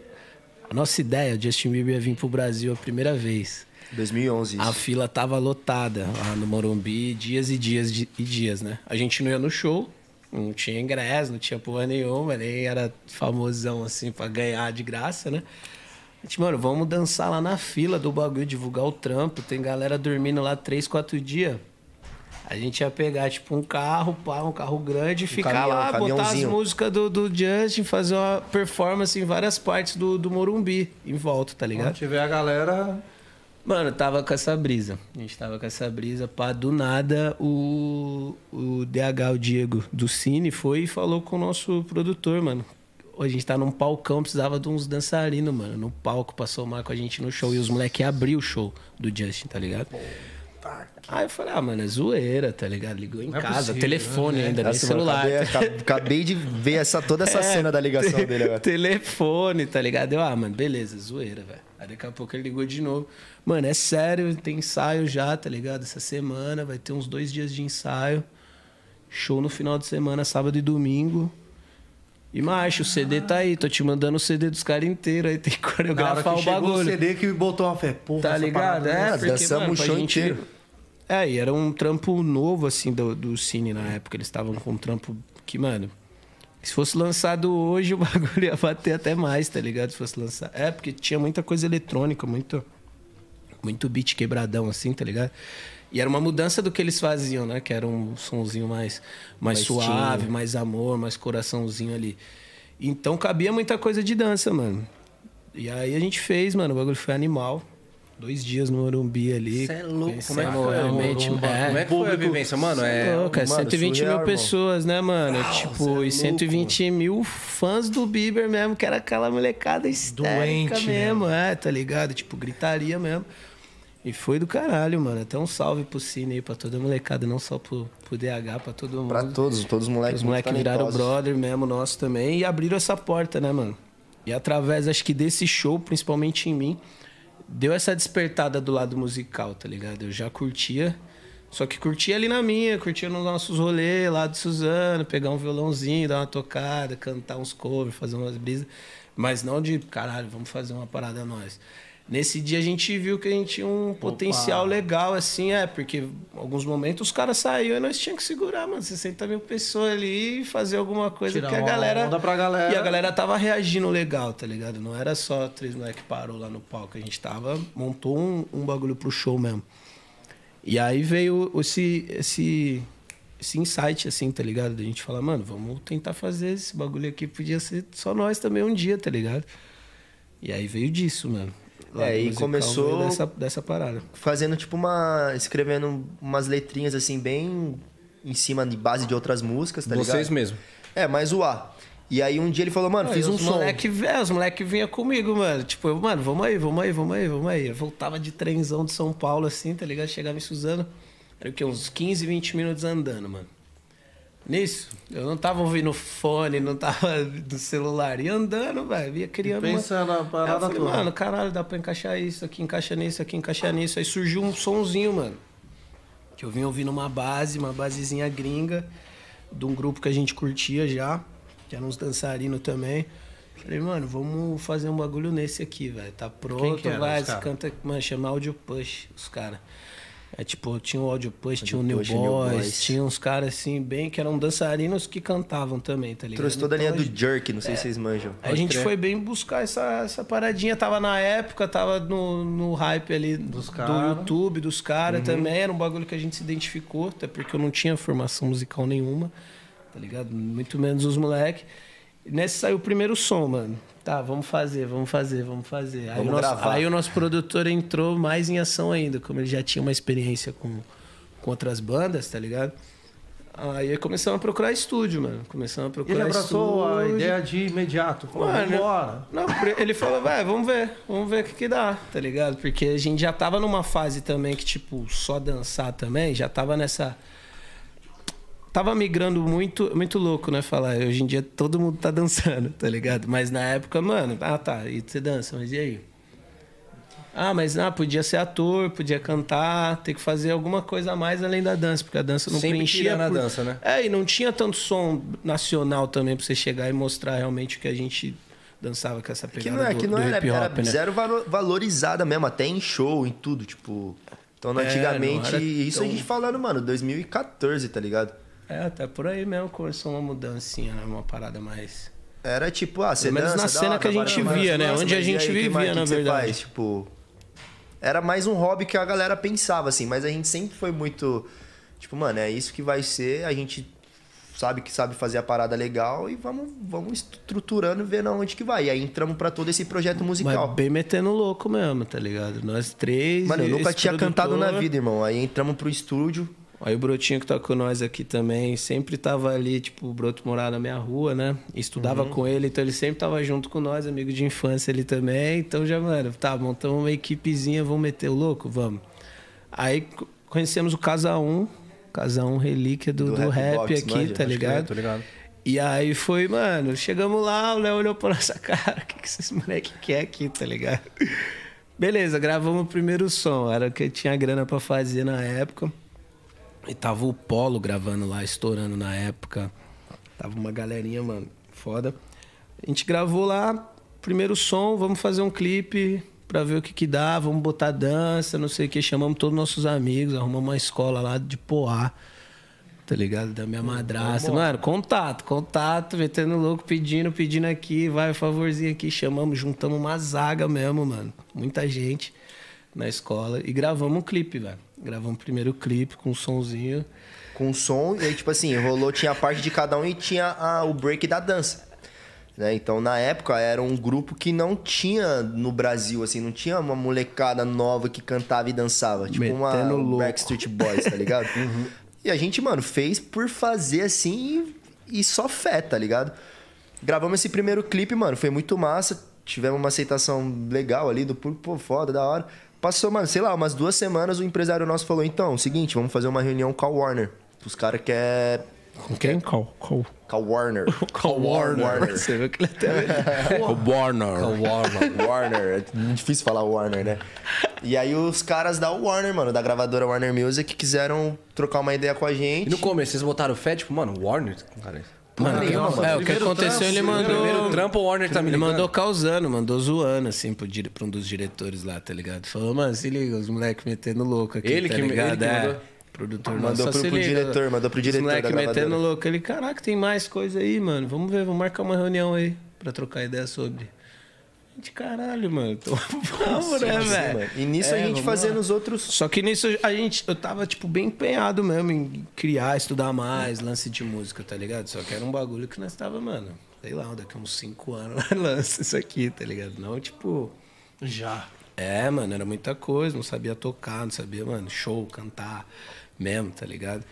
[SPEAKER 3] A nossa ideia, Justin Bieber ia vir pro Brasil a primeira vez.
[SPEAKER 4] 2011 isso.
[SPEAKER 3] A fila tava lotada lá no Morumbi, dias e dias e dias, né? A gente não ia no show, não tinha ingresso, não tinha porra nenhuma, nem era famosão assim pra ganhar de graça, né? A gente, mano, vamos dançar lá na fila do bagulho, divulgar o trampo. Tem galera dormindo lá três, quatro dias. A gente ia pegar, tipo, um carro, pá, um carro grande, ficar
[SPEAKER 4] caminhão,
[SPEAKER 3] lá, botar as músicas do, do Justin, fazer uma performance em várias partes do, do Morumbi, em volta, tá ligado?
[SPEAKER 2] Quando tiver a galera.
[SPEAKER 3] Mano, tava com essa brisa. A gente tava com essa brisa, pá, do nada o, o DH, o Diego, do Cine, foi e falou com o nosso produtor, mano. A gente tá num palcão, precisava de uns dançarinos, mano. No palco pra somar com a gente no show. E os moleques abriu o show do Justin, tá ligado? Aí eu falei, ah, mano, é zoeira, tá ligado? Ligou em
[SPEAKER 2] Não é
[SPEAKER 3] casa,
[SPEAKER 2] possível,
[SPEAKER 3] telefone
[SPEAKER 2] né?
[SPEAKER 3] ainda, nem
[SPEAKER 4] Nossa, mano,
[SPEAKER 3] celular.
[SPEAKER 4] acabei, acabei- acabei de ver essa, toda essa
[SPEAKER 3] É,
[SPEAKER 4] cena da ligação
[SPEAKER 3] te-
[SPEAKER 4] dele agora.
[SPEAKER 3] Telefone, tá ligado? Eu, ah, mano, beleza, zoeira, velho. Aí daqui a pouco ele ligou de novo. Mano, é sério, tem ensaio já, tá ligado? Essa semana vai ter uns dois dias de ensaio. Show no final de semana, sábado e domingo. E, macho, o CD tá aí. Tô te mandando o CD dos caras inteiro. Aí tem que
[SPEAKER 2] Na hora
[SPEAKER 3] coreografar
[SPEAKER 2] que
[SPEAKER 3] o
[SPEAKER 2] chegou o
[SPEAKER 3] bagulho.
[SPEAKER 2] CD que botou uma fé. Porra,
[SPEAKER 3] Tá ligado? É,
[SPEAKER 2] não
[SPEAKER 3] porque,
[SPEAKER 4] dançamos
[SPEAKER 3] mano,
[SPEAKER 4] o show
[SPEAKER 3] gente...
[SPEAKER 4] inteiro.
[SPEAKER 3] É, e era um trampo novo, assim, do, do Cine na época. Eles estavam com um trampo que, mano... Se fosse lançado hoje, o bagulho ia bater até mais, tá ligado? Se fosse lançado. É, porque tinha muita coisa eletrônica, muito... Muito beat quebradão, assim, tá ligado? E era uma mudança do que eles faziam, né? Que era um sonzinho mais, mais,
[SPEAKER 4] Mais
[SPEAKER 3] suave, mais amor, mais coraçãozinho ali. Então cabia muita coisa de dança, mano. E aí a gente fez, mano. O bagulho foi animal. Dois dias no Morumbi ali.
[SPEAKER 1] Você é louco, como é que foi?
[SPEAKER 3] realmente, é.
[SPEAKER 1] Como é que foi a vivência, mano? É,
[SPEAKER 3] Louco, é
[SPEAKER 4] mano,
[SPEAKER 3] 120
[SPEAKER 4] surreal,
[SPEAKER 3] mil
[SPEAKER 4] irmão.
[SPEAKER 3] pessoas, né, mano?
[SPEAKER 1] cê
[SPEAKER 3] tipo,
[SPEAKER 1] é
[SPEAKER 3] e 120 mil fãs do Bieber mesmo, que era aquela molecada histérica
[SPEAKER 2] Doente,
[SPEAKER 3] mesmo, é, tá ligado? Tipo, gritaria mesmo. E foi do caralho, mano. Até um salve pro Cine aí, pra toda a molecada, não só pro, pro DH, pra todo mundo.
[SPEAKER 4] Pra todos, todos os moleques.
[SPEAKER 3] Os moleques viraram brother mesmo, nosso também, e abriram essa porta, né, mano? E através, acho que desse show, principalmente em mim, deu essa despertada do lado musical, tá ligado? Eu já curtia, só que curtia ali na minha, curtia nos nossos rolês lá de Suzano, pegar um violãozinho, dar uma tocada, cantar uns covers, fazer umas brisas, mas não de, caralho, vamos fazer uma parada nós. Nesse dia a gente viu que a gente tinha um potencial legal, assim, é, porque em alguns momentos os caras saíram e nós tínhamos que segurar, mano, 60 mil pessoas ali e fazer alguma coisa
[SPEAKER 2] Tirar
[SPEAKER 3] que a galera.
[SPEAKER 2] onda pra galera.
[SPEAKER 3] E a galera tava reagindo legal, tá ligado? Não era só três moleques que parou lá no palco, a gente tava, montou um, um bagulho pro show mesmo. E aí veio esse, esse, esse insight, assim, tá ligado? Da gente falar, mano, vamos tentar fazer esse bagulho aqui, podia ser só nós também um dia, tá ligado? E aí veio disso, mano.
[SPEAKER 4] É, e
[SPEAKER 3] musical
[SPEAKER 4] começou-
[SPEAKER 3] Dessa, dessa parada.
[SPEAKER 4] Fazendo tipo uma. escrevendo umas letrinhas assim, bem em cima de base de outras músicas, tá
[SPEAKER 1] Vocês
[SPEAKER 4] ligado?
[SPEAKER 1] mesmo.
[SPEAKER 4] É, mais zoar. E aí um dia ele falou, mano, fiz um
[SPEAKER 3] os
[SPEAKER 4] som.
[SPEAKER 3] Moleque, é, os moleque vinha comigo, mano. Tipo, eu, mano, vamos aí, vamos aí, vamos aí, vamos aí. Eu voltava de trenzão de São Paulo, assim, tá ligado? Chegava em Suzano. Era o quê? Uns 15, 20 minutos andando, mano. Nisso, eu não tava ouvindo fone, não tava no celular. Ia andando, velho. Ia criando uma...
[SPEAKER 2] Pensando na parada
[SPEAKER 3] falei,
[SPEAKER 2] toda.
[SPEAKER 3] mano, caralho, dá pra encaixar isso aqui, encaixa nisso, aqui, encaixa nisso. Aí surgiu um sonzinho, mano. Que eu vim ouvindo uma base, uma basezinha gringa, de um grupo que a gente curtia já, que eram uns dançarinos também. Falei, mano, vamos fazer um bagulho nesse aqui, velho. Tá pronto,
[SPEAKER 2] era
[SPEAKER 3] vai, canta, mano, chama Audio Push, os caras. É tipo, tinha o Audio Push, tinha o New
[SPEAKER 4] Push, New
[SPEAKER 3] Boys,
[SPEAKER 4] Boys.
[SPEAKER 3] tinha uns caras assim, bem, que eram dançarinos que cantavam também, tá ligado?
[SPEAKER 4] Trouxe toda a
[SPEAKER 3] Então,
[SPEAKER 4] linha do Jerk, não sei se vocês manjam.
[SPEAKER 3] A gente foi bem buscar essa, essa paradinha. Tava na época, tava no, no hype ali
[SPEAKER 2] Dos
[SPEAKER 3] do
[SPEAKER 2] cara.
[SPEAKER 3] YouTube, dos caras também. Era um bagulho que a gente se identificou, até porque eu não tinha formação musical nenhuma, tá ligado? Muito menos os moleques. Nesse saiu o primeiro som, mano. Tá, vamos fazer, vamos fazer, vamos fazer. Aí,
[SPEAKER 4] Vamos
[SPEAKER 3] o nosso, aí o nosso produtor entrou mais em ação ainda, como ele já tinha uma experiência com, com outras bandas, tá ligado? Aí começamos a procurar estúdio, mano. Começamos a
[SPEAKER 2] Ele
[SPEAKER 3] procurar
[SPEAKER 2] abraçou a
[SPEAKER 3] estúdio.
[SPEAKER 2] ideia de imediato. Falou,
[SPEAKER 3] Mano,
[SPEAKER 2] vambora.
[SPEAKER 3] Não, ele falou, vai, vamos ver, vamos ver o que, que dá, tá ligado? Porque a gente já tava numa fase também que, tipo, só dançar também, já tava nessa. Tava migrando muito, muito louco, né? Falar, hoje em dia todo mundo tá dançando, tá ligado? Mas na época, mano, ah tá, e você dança, mas e aí? Ah, mas ah, podia ser ator, podia cantar, ter que fazer alguma coisa a mais além da dança, porque a dança não
[SPEAKER 1] Sempre
[SPEAKER 3] preenchia.
[SPEAKER 1] tirando a
[SPEAKER 3] por-
[SPEAKER 1] dança, né?
[SPEAKER 3] É, e não tinha tanto som nacional também pra você chegar e mostrar realmente o que a gente dançava com essa
[SPEAKER 4] Que
[SPEAKER 3] pegada
[SPEAKER 4] não, é,
[SPEAKER 3] do,
[SPEAKER 4] que não
[SPEAKER 3] do
[SPEAKER 4] era,
[SPEAKER 3] hip hop,
[SPEAKER 4] era
[SPEAKER 3] né?
[SPEAKER 4] zero valo- valorizada mesmo, até em show, em tudo, tipo. Então,
[SPEAKER 3] É,
[SPEAKER 4] antigamente, isso a
[SPEAKER 3] tão-
[SPEAKER 4] gente falando, mano, 2014, tá ligado?
[SPEAKER 3] É, até por aí mesmo começou uma mudancinha, né? Uma parada mais.
[SPEAKER 4] Era tipo, ah, você
[SPEAKER 3] Pelo menos
[SPEAKER 4] dança,
[SPEAKER 3] na cena que a gente
[SPEAKER 4] trabalha,
[SPEAKER 3] via, né? Onde a gente vivia, na verdade.
[SPEAKER 4] Tipo, era mais um hobby que a galera pensava, assim, mas a gente sempre foi muito. Tipo, mano, é isso que vai ser, a gente sabe que sabe fazer a parada legal e vamos, vamos estruturando e vendo aonde que vai. E aí entramos pra todo esse projeto musical.
[SPEAKER 3] Mas bem metendo louco mesmo, tá ligado? Nós três.
[SPEAKER 4] Mano, eu nunca tinha cantado na
[SPEAKER 3] produtor.
[SPEAKER 4] vida, irmão. Aí entramos pro estúdio.
[SPEAKER 3] Aí o Brotinho que tá com nós aqui também, sempre tava ali, tipo, o Broto morava na minha rua, né? Estudava com ele, então ele sempre tava junto com nós, amigo de infância ele também. Então já, mano, tá, montamos uma equipezinha, vamos meter o louco? Vamos. Aí co- conhecemos o Casa 1, Casa 1 relíquia do,
[SPEAKER 4] Do
[SPEAKER 3] do,
[SPEAKER 4] Rap Box,
[SPEAKER 3] aqui,
[SPEAKER 4] manja?
[SPEAKER 3] tá
[SPEAKER 4] que
[SPEAKER 3] ligado?
[SPEAKER 1] tô ligado.
[SPEAKER 3] E aí foi, mano, chegamos lá, o Léo olhou pra nossa cara, o que, que esses moleque quer aqui, tá ligado? Beleza, gravamos o primeiro som, era o que eu tinha grana pra fazer na época. E tava o Polo gravando lá, estourando na época. Tava uma galerinha, mano, foda. A gente gravou lá, primeiro som, vamos fazer um clipe pra ver o que que dá, vamos botar dança, não sei o que. Chamamos todos os nossos amigos, arrumamos uma escola lá de Poá, tá ligado? Da minha madrasta. Mano, contato, contato, metendo louco, pedindo, pedindo aqui, vai, favorzinho aqui. Chamamos, juntamos uma zaga mesmo, mano. Muita gente na escola e gravamos um clipe, velho. Gravamos o primeiro clipe com um sonzinho.
[SPEAKER 4] com som, e aí, tipo assim, rolou, tinha a parte de cada um e tinha a- o break da dança. Né? Então, na época, era um grupo que não tinha no Brasil, assim, não tinha uma molecada nova que cantava e dançava. Tipo uma
[SPEAKER 3] Metendo
[SPEAKER 4] um
[SPEAKER 3] louco.
[SPEAKER 4] Backstreet Boys, tá ligado? E a gente, mano, fez por fazer assim e, e só fé, tá ligado? Gravamos esse primeiro clipe, mano, foi muito massa. Tivemos uma aceitação legal ali do público, pô, foda, da hora. Passou, mano, sei lá, umas duas semanas o empresário nosso falou: então, seguinte, vamos fazer uma reunião com a Warner. Os caras querem.
[SPEAKER 3] Com quem? Qual? Qual?
[SPEAKER 4] Com a Warner.
[SPEAKER 3] Com o Warner. Você viu que ele até... o Warner.
[SPEAKER 4] Warner. Warner. É difícil falar Warner, né? E aí os caras da Warner, mano, da gravadora Warner Music, quiseram trocar uma ideia com a gente.
[SPEAKER 1] E no começo, vocês botaram fé, tipo, mano, Warner? Cara,
[SPEAKER 3] Mano,
[SPEAKER 4] nenhuma,
[SPEAKER 3] é,
[SPEAKER 4] mano.
[SPEAKER 3] o que aconteceu, ele mandou...
[SPEAKER 1] primeiro trampo, o Warner tá me
[SPEAKER 3] Ele
[SPEAKER 1] ligando.
[SPEAKER 3] mandou causando, mandou zoando, assim, pro, dire... pra um dos diretores lá, tá ligado? Falou, mano, se liga, os moleques metendo louco aqui,
[SPEAKER 1] Ele
[SPEAKER 3] tá
[SPEAKER 1] que- ele
[SPEAKER 3] ligado?
[SPEAKER 1] que
[SPEAKER 3] é.
[SPEAKER 1] mandou?
[SPEAKER 3] Produtor
[SPEAKER 4] Mandou pro- pro diretor, mandou pro diretor
[SPEAKER 3] Os moleque
[SPEAKER 4] da gravadora.
[SPEAKER 3] metendo louco. Ele, caraca, tem mais coisa aí, mano. Vamos ver, vamos marcar uma reunião aí pra trocar ideia sobre. Gente, caralho, mano. Então, vamos, né, velho?
[SPEAKER 4] E nisso
[SPEAKER 3] É,
[SPEAKER 4] a gente fazendo
[SPEAKER 3] lá.
[SPEAKER 4] os outros.
[SPEAKER 3] Só que nisso a gente, eu tava, tipo, bem empenhado mesmo em criar, estudar mais, lance de música, tá ligado? Só que era um bagulho que nós tava, mano, sei lá, daqui a uns 5 anos nós lança isso aqui, tá ligado? Não, tipo.
[SPEAKER 2] Já.
[SPEAKER 3] É, mano, era muita coisa, não sabia tocar, não sabia, mano, show, cantar mesmo, tá ligado?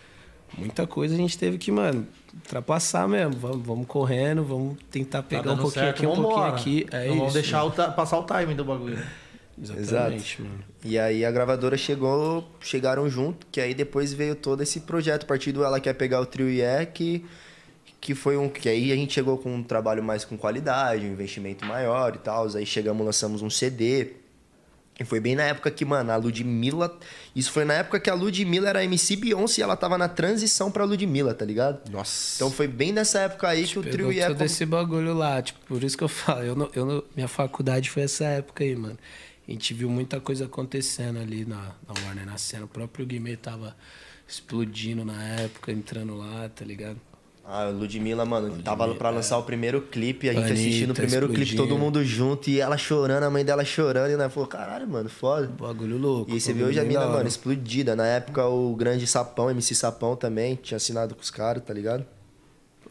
[SPEAKER 3] Muita coisa a gente teve que, mano, ultrapassar mesmo. Vamos, vamos correndo, vamos tentar
[SPEAKER 2] Tá
[SPEAKER 3] pegar um
[SPEAKER 2] dando
[SPEAKER 3] pouquinho
[SPEAKER 2] certo,
[SPEAKER 3] aqui, um pouquinho
[SPEAKER 2] vambora.
[SPEAKER 3] aqui. É
[SPEAKER 2] Não vamos deixar o passar o timing do bagulho.
[SPEAKER 3] Exatamente, mano.
[SPEAKER 4] E aí a gravadora chegou, chegaram junto, que aí depois veio todo esse projeto. A partir do Ela Quer Pegar o Trio IE, que, que foi um. Que aí a gente chegou com um trabalho mais com qualidade, um investimento maior e tal. Aí chegamos, lançamos um CD. E foi bem na época que, mano, a Ludmilla. Isso foi na época que a Ludmilla era MC Beyoncé e ela tava na transição pra Ludmilla, tá ligado?
[SPEAKER 1] Nossa.
[SPEAKER 4] Então foi bem nessa época aí que o Trio IE.
[SPEAKER 3] todo esse bagulho lá, tipo, por isso que eu falo, eu não, eu não- minha faculdade foi essa época aí, mano. A gente viu muita coisa acontecendo ali na, na Warner, na cena. O próprio Guimê tava explodindo na época, entrando lá, tá ligado?
[SPEAKER 4] A Ludmilla, mano, tava pra lançar o primeiro clipe, a gente
[SPEAKER 3] Anitta
[SPEAKER 4] assistindo o primeiro clipe,
[SPEAKER 3] explodindo.
[SPEAKER 4] todo mundo junto, e ela chorando, a mãe dela chorando, e nós falou, caralho, mano, foda.
[SPEAKER 3] Bagulho louco.
[SPEAKER 4] E aí você viu hoje a mina, mano, explodida. Na época, o grande Sapão, MC Sapão também, tinha assinado com os caras, tá ligado?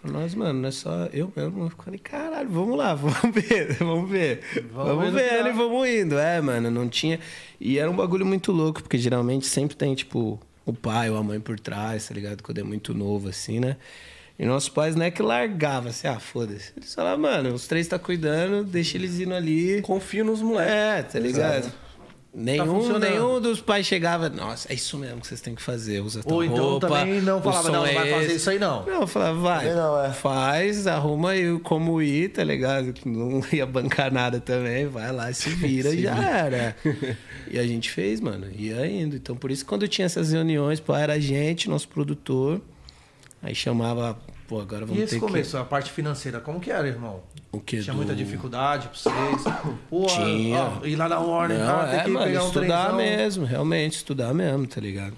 [SPEAKER 3] Nós, mano, não é só eu mesmo. Eu falei, caralho, vamos lá, vamos ver, vamos ver.
[SPEAKER 2] Vamos
[SPEAKER 3] Vamos,
[SPEAKER 2] ver
[SPEAKER 3] e vamos indo. É, mano, não tinha. E era um bagulho muito louco, porque geralmente sempre tem, tipo, o pai ou a mãe por trás, tá ligado? Quando é muito novo, assim, né? E nossos pais não é que largava assim, ah, foda-se. Eles falavam, mano, os três tá cuidando, deixa eles indo ali.
[SPEAKER 1] Confio nos moleques.
[SPEAKER 3] É, tá ligado? Nenhum,
[SPEAKER 2] funcionando.
[SPEAKER 3] nenhum dos pais chegava, nossa, é isso mesmo que vocês têm que fazer, usa
[SPEAKER 2] Ou então
[SPEAKER 3] roupa,
[SPEAKER 2] também não falava, não, não
[SPEAKER 3] é
[SPEAKER 2] vai fazer isso aí não.
[SPEAKER 3] Não, eu falava, vai,
[SPEAKER 4] não, é.
[SPEAKER 3] faz, arruma aí como ir, tá ligado? Que Não ia bancar nada também, vai lá, se vira e já era. E a gente fez, mano, ia indo. Então, por isso, quando tinha essas reuniões, pô, era a gente, nosso produtor, aí chamava, pô, agora vamos
[SPEAKER 2] E esse
[SPEAKER 3] ter
[SPEAKER 2] começo, a parte financeira, como que era, irmão?
[SPEAKER 3] que... O que?
[SPEAKER 2] Tinha muita dificuldade pra vocês? Pô,
[SPEAKER 3] Tinha.
[SPEAKER 2] ó, ir lá na Warner,
[SPEAKER 3] Não,
[SPEAKER 2] cara,
[SPEAKER 3] é,
[SPEAKER 2] tem que
[SPEAKER 3] mano,
[SPEAKER 2] pegar um
[SPEAKER 3] estudar
[SPEAKER 2] trenzão.
[SPEAKER 3] mesmo, realmente, estudar mesmo, tá ligado?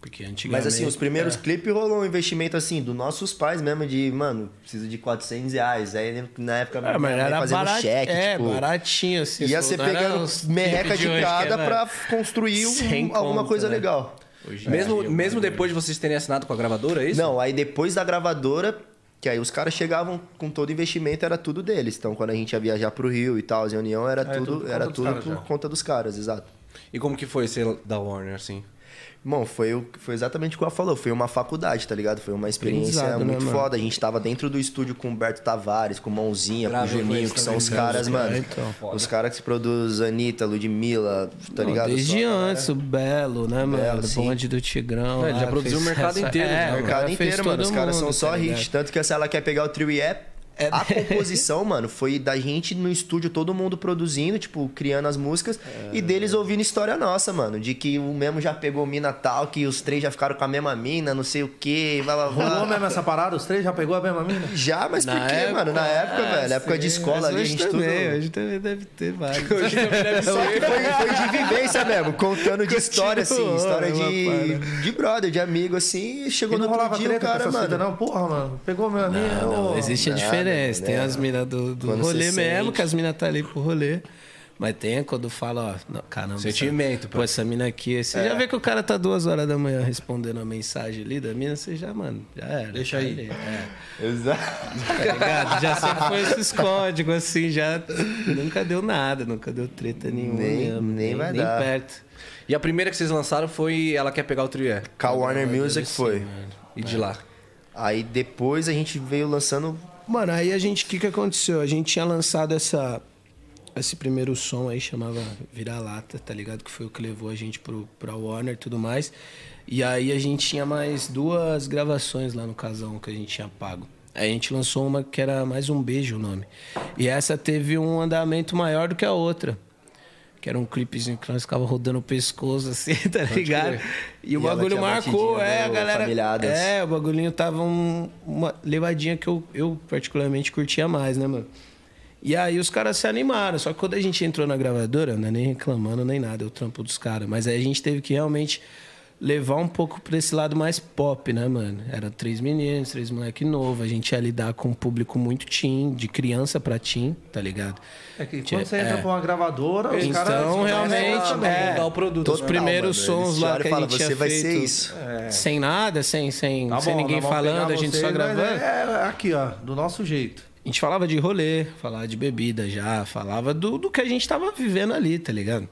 [SPEAKER 3] Porque antigamente...
[SPEAKER 4] Mas assim, os primeiros
[SPEAKER 3] é.
[SPEAKER 4] clipes rolou um investimento assim, dos nossos pais mesmo, de, mano, preciso de 400 reais. Aí na época
[SPEAKER 3] É, mas era
[SPEAKER 4] fazendo
[SPEAKER 3] barat...
[SPEAKER 4] cheque,
[SPEAKER 3] é,
[SPEAKER 4] tipo.
[SPEAKER 3] baratinho, assim.
[SPEAKER 4] Ia
[SPEAKER 3] era
[SPEAKER 4] pegando merreca de
[SPEAKER 3] que
[SPEAKER 4] cada
[SPEAKER 3] era
[SPEAKER 4] pra construir um- alguma
[SPEAKER 3] conta,
[SPEAKER 4] coisa
[SPEAKER 3] né?
[SPEAKER 4] legal.
[SPEAKER 3] Hoje
[SPEAKER 1] Mesmo,
[SPEAKER 3] dia,
[SPEAKER 1] mesmo depois de vocês terem assinado com a gravadora, é isso?
[SPEAKER 4] Não, aí depois da gravadora, que aí os caras chegavam com todo o investimento, era tudo deles. Então quando a gente ia viajar pro Rio e tal, a reunião era
[SPEAKER 2] tudo
[SPEAKER 4] tudo,
[SPEAKER 2] por
[SPEAKER 4] era
[SPEAKER 2] conta dos
[SPEAKER 4] tudo por
[SPEAKER 2] já.
[SPEAKER 4] conta dos caras, exato.
[SPEAKER 1] E como que foi ser da Warner, assim?
[SPEAKER 4] Bom, foi, o- foi exatamente o que ela falou. Foi uma faculdade, tá ligado? Foi uma experiência
[SPEAKER 3] né,
[SPEAKER 4] muito
[SPEAKER 3] mano?
[SPEAKER 4] foda. A gente tava dentro do estúdio com o Humberto Tavares, com o Mãozinha, com o Juninho, que são os
[SPEAKER 1] né?
[SPEAKER 4] caras, mano.
[SPEAKER 3] caras, então.
[SPEAKER 4] Os caras que produzem Anitta, Ludmilla, tá
[SPEAKER 3] Não,
[SPEAKER 4] ligado?
[SPEAKER 3] Desde
[SPEAKER 4] Só,
[SPEAKER 3] antes, o Belo, né, mano?
[SPEAKER 4] Belo, sim.
[SPEAKER 3] bonde do Tigrão.
[SPEAKER 1] É, ele já
[SPEAKER 3] lá,
[SPEAKER 1] produziu o mercado
[SPEAKER 3] essa-
[SPEAKER 1] inteiro,
[SPEAKER 3] É, o
[SPEAKER 4] mercado inteiro, mano. Os caras são só
[SPEAKER 3] tá?
[SPEAKER 4] Tanto que se ela quer pegar o trio e é. A composição, mano, foi da gente no estúdio, todo mundo produzindo, tipo, criando as músicas, e deles ouvindo história nossa, mano. De que o mesmo já pegou mina tal, que os três já ficaram com a mesma mina, não sei o quê, blá blá blá.
[SPEAKER 2] Rolou mesmo essa parada? Os três já pegou a mesma mina?
[SPEAKER 4] Já, mas por
[SPEAKER 3] Na
[SPEAKER 4] quê, mano? Na época,
[SPEAKER 3] ah,
[SPEAKER 4] velho, época de escola ali, a
[SPEAKER 3] hoje
[SPEAKER 4] gente
[SPEAKER 3] também,
[SPEAKER 4] tudo.
[SPEAKER 3] Hoje também deve ter vários.
[SPEAKER 4] Só que foi, foi de vivência mesmo, contando de história, assim, história
[SPEAKER 3] é
[SPEAKER 4] de, de brother, de amigo, assim, e chegou
[SPEAKER 2] E não
[SPEAKER 4] no outro dia o cara, mano.
[SPEAKER 2] não? Porra, mano, pegou minha mina.
[SPEAKER 3] Não, não, existe a diferença. Tem
[SPEAKER 4] né?
[SPEAKER 3] as minas do, do rolê mesmo,
[SPEAKER 4] sente.
[SPEAKER 3] que as minas tá ali pro rolê. Mas tem quando fala, ó, não, caramba.
[SPEAKER 1] Sentimento, pô.
[SPEAKER 3] pô, essa mina aqui. Você
[SPEAKER 4] É.
[SPEAKER 3] já vê que o cara tá duas horas da manhã respondendo a mensagem ali da mina, você já, mano, já era.
[SPEAKER 2] Deixa
[SPEAKER 3] tá
[SPEAKER 2] aí.
[SPEAKER 3] ali, É.
[SPEAKER 4] Exato.
[SPEAKER 3] Tá ligado? Já sempre foi esses códigos, assim, já nunca deu nada, nunca deu treta nenhuma
[SPEAKER 4] Nem-
[SPEAKER 3] mesmo.
[SPEAKER 4] nem vai
[SPEAKER 3] nem
[SPEAKER 4] dar.
[SPEAKER 3] perto.
[SPEAKER 1] E a primeira que vocês lançaram foi Ela Quer Pegar o Trié.
[SPEAKER 4] Com a Warner Music foi.
[SPEAKER 3] mano.
[SPEAKER 1] E de lá.
[SPEAKER 4] Aí depois a gente veio lançando
[SPEAKER 3] Mano, aí a gente, o que que aconteceu? A gente tinha lançado essa, esse primeiro som aí, chamava Vira-Lata, tá ligado? Que foi o que levou a gente pro, pra Warner e tudo mais. E aí a gente tinha mais duas gravações lá no casão que a gente tinha pago. Aí a gente lançou uma que era mais um beijo o nome. E essa teve um andamento maior do que a outra. Que era um clipezinho que nós ficava rodando o pescoço assim, tá ligado? E o
[SPEAKER 4] E
[SPEAKER 3] bagulho marcou, é, a
[SPEAKER 4] do
[SPEAKER 3] galera.
[SPEAKER 4] Familhadas.
[SPEAKER 3] É, o bagulhinho tava um- uma levadinha que eu, eu particularmente curtia mais, né, mano? E aí os caras se animaram. Só que quando a gente entrou na gravadora, não é nem reclamando nem nada, é o trampo dos caras. Mas aí a gente teve que realmente levar um pouco pra esse lado mais pop, né, mano? Era três meninos, três moleque novo. A gente ia lidar com um público muito teen, de criança pra teen, tá ligado?
[SPEAKER 2] É que quando você entra
[SPEAKER 3] é.
[SPEAKER 2] pra uma gravadora, os
[SPEAKER 3] Então,
[SPEAKER 2] caras...
[SPEAKER 3] realmente,
[SPEAKER 2] começam a-
[SPEAKER 3] é,
[SPEAKER 1] mudar o produto.
[SPEAKER 3] Os primeiros
[SPEAKER 4] mano.
[SPEAKER 3] sons lá que
[SPEAKER 4] e
[SPEAKER 3] a gente tinha
[SPEAKER 4] "Você vai
[SPEAKER 3] feito
[SPEAKER 4] ser isso."
[SPEAKER 3] sem nada, sem, sem,
[SPEAKER 2] Tá
[SPEAKER 3] sem
[SPEAKER 2] bom,
[SPEAKER 3] ninguém
[SPEAKER 2] nós vamos
[SPEAKER 3] falando, a gente
[SPEAKER 2] vocês,
[SPEAKER 3] só gravando.
[SPEAKER 2] É, é aqui, ó, do nosso jeito.
[SPEAKER 3] A gente falava de rolê, falava de bebida já, falava do, do que a gente tava vivendo ali, tá ligado?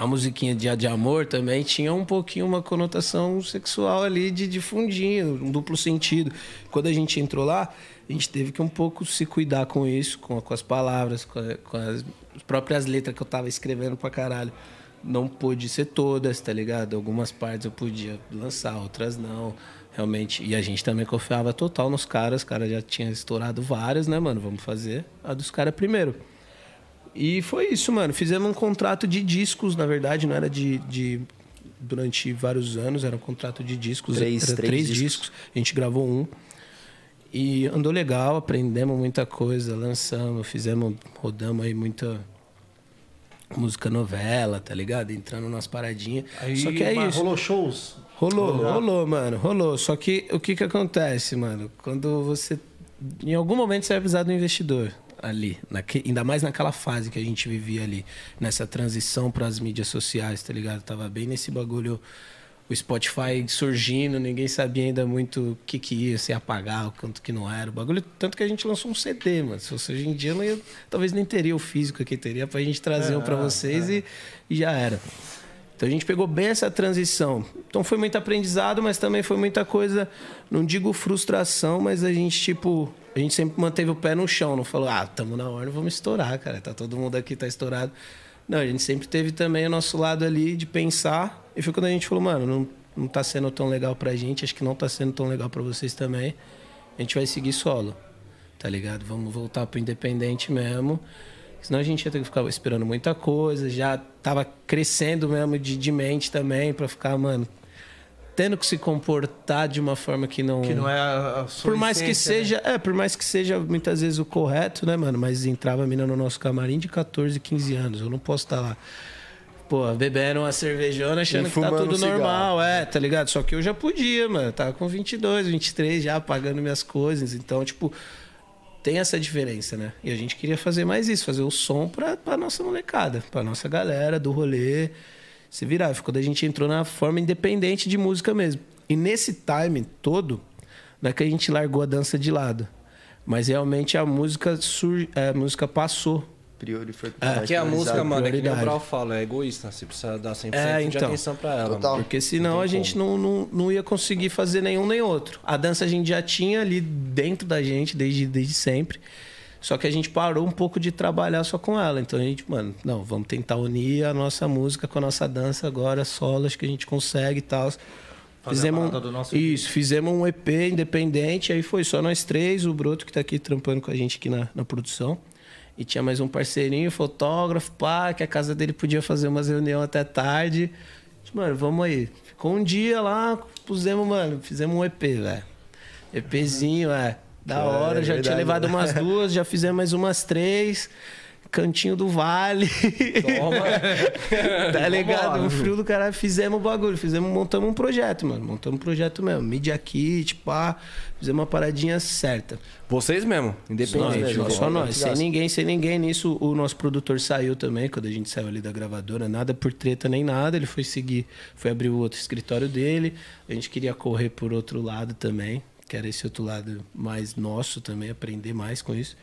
[SPEAKER 3] A musiquinha Dia de Amor também tinha um pouquinho uma conotação sexual ali de, fundinho, um duplo sentido. Quando a gente entrou lá, a gente teve que um pouco se cuidar com isso, com, com as palavras, com, com as próprias letras que eu tava escrevendo pra caralho. Não pôde ser todas, tá ligado? Algumas partes eu podia lançar, outras não. Realmente. E a gente também confiava total nos caras. Os caras já tinham estourado várias, né, mano? Vamos fazer a dos caras primeiro. E foi isso, mano. Fizemos um contrato de discos, na verdade, não era de. de- durante vários anos, era um contrato de discos.
[SPEAKER 4] Três-
[SPEAKER 3] era
[SPEAKER 4] três
[SPEAKER 3] três
[SPEAKER 4] discos.
[SPEAKER 3] discos. A gente gravou um. E andou legal, aprendemos muita coisa, lançamos, fizemos, rodamos aí muita música novela, tá ligado? Entrando nas paradinhas.
[SPEAKER 2] Aí,
[SPEAKER 3] Só que é
[SPEAKER 2] mas
[SPEAKER 3] isso.
[SPEAKER 2] rolou shows.
[SPEAKER 3] Rolou,
[SPEAKER 2] Rolou.
[SPEAKER 3] rolou, mano, rolou. Só que o que que acontece, mano? Quando você. Em algum momento você vai precisar do investidor ali. naque- ainda mais naquela fase que a gente vivia ali. Nessa transição para as mídias sociais, tá ligado? Tava bem nesse bagulho. O Spotify surgindo, ninguém sabia ainda muito o que que ia, se ia pagar, o quanto que não era. O bagulho, tanto que a gente lançou um CD, mano. Se fosse hoje em dia, não ia- talvez nem teria o físico que teria pra gente trazer um pra vocês e, e já era. Então a gente pegou bem essa transição. Então foi muito aprendizado, mas também foi muita coisa, não digo frustração, mas a gente, tipo, a gente sempre manteve o pé no chão, não falou, ah, tamo na hora, vamos estourar, cara. Tá todo mundo aqui, tá estourado. Não, a gente sempre teve também o nosso lado ali de pensar. E foi quando a gente falou, mano, não, não tá sendo tão legal pra gente, acho que não tá sendo tão legal pra vocês também. A gente vai seguir solo, tá ligado? Vamos voltar pro independente mesmo. Senão a gente ia ter que ficar esperando muita coisa, já tava crescendo mesmo de, de mente também, pra ficar, mano, tendo que se comportar de uma forma que não.
[SPEAKER 2] Que não é a, a sua
[SPEAKER 3] Por mais que
[SPEAKER 2] essência, né?
[SPEAKER 3] seja, é, por mais que seja muitas vezes o correto, né, mano? Mas entrava a mina no nosso camarim de 14, 15 anos. Eu não posso estar lá. Pô, bebendo uma cervejona achando
[SPEAKER 4] E
[SPEAKER 3] que tá tudo
[SPEAKER 4] um cigarro.
[SPEAKER 3] normal, é, tá ligado? Só que eu já podia, mano. Eu Tava com 22, 23 já, pagando minhas coisas. Então, tipo, tem essa diferença, né? E a gente queria fazer mais isso, fazer o som pra, pra nossa molecada, pra nossa galera do rolê se virar. Foi quando a gente entrou na forma independente de música mesmo. E nesse time todo, não é que a gente largou a dança de lado, mas realmente a música, sur... a música passou.
[SPEAKER 4] Priori foi
[SPEAKER 1] É, que a música, mano, é que nem o. Brau fala, é egoísta. Você precisa dar 100%
[SPEAKER 3] É,
[SPEAKER 1] de
[SPEAKER 3] então.
[SPEAKER 1] atenção pra ela.
[SPEAKER 4] Total.
[SPEAKER 1] mano.
[SPEAKER 3] Porque senão
[SPEAKER 1] Não
[SPEAKER 3] a gente não, não, não ia conseguir fazer nenhum nem outro. A dança a gente já tinha ali dentro da gente desde, desde sempre. Só que a gente parou um pouco de trabalhar só com ela. Então a gente, mano, não, vamos tentar unir a nossa música com a nossa dança agora, solos que a gente consegue e tal.
[SPEAKER 2] Do nosso
[SPEAKER 3] isso, fizemos um EP independente, aí foi só nós três, o Broto que tá aqui trampando com a gente aqui na, na produção. E tinha mais um parceirinho, fotógrafo, pá, que a casa dele podia fazer umas reuniões até tarde. Mano, vamos aí. Ficou um dia lá, pusemos, mano, fizemos um EP, velho. EPzinho, é. Da
[SPEAKER 4] É,
[SPEAKER 3] hora, já
[SPEAKER 4] verdade,
[SPEAKER 3] tinha levado
[SPEAKER 4] né?
[SPEAKER 3] umas duas, já fizemos mais umas três. Cantinho do Vale. tá ligado? O frio do caralho. Fizemos o bagulho, fizemos, montamos um projeto, mano. Montamos um projeto mesmo. Media Kit, pá. Fizemos uma paradinha certa.
[SPEAKER 1] Vocês mesmo, independente.
[SPEAKER 3] Nós, só nós. Sem ninguém, sem ninguém. Nisso, o nosso produtor saiu também, quando a gente saiu ali da gravadora. Nada por treta nem nada. Ele foi seguir, foi abrir o outro escritório dele. A gente queria correr por outro lado também, que era esse outro lado mais nosso também, aprender mais com isso.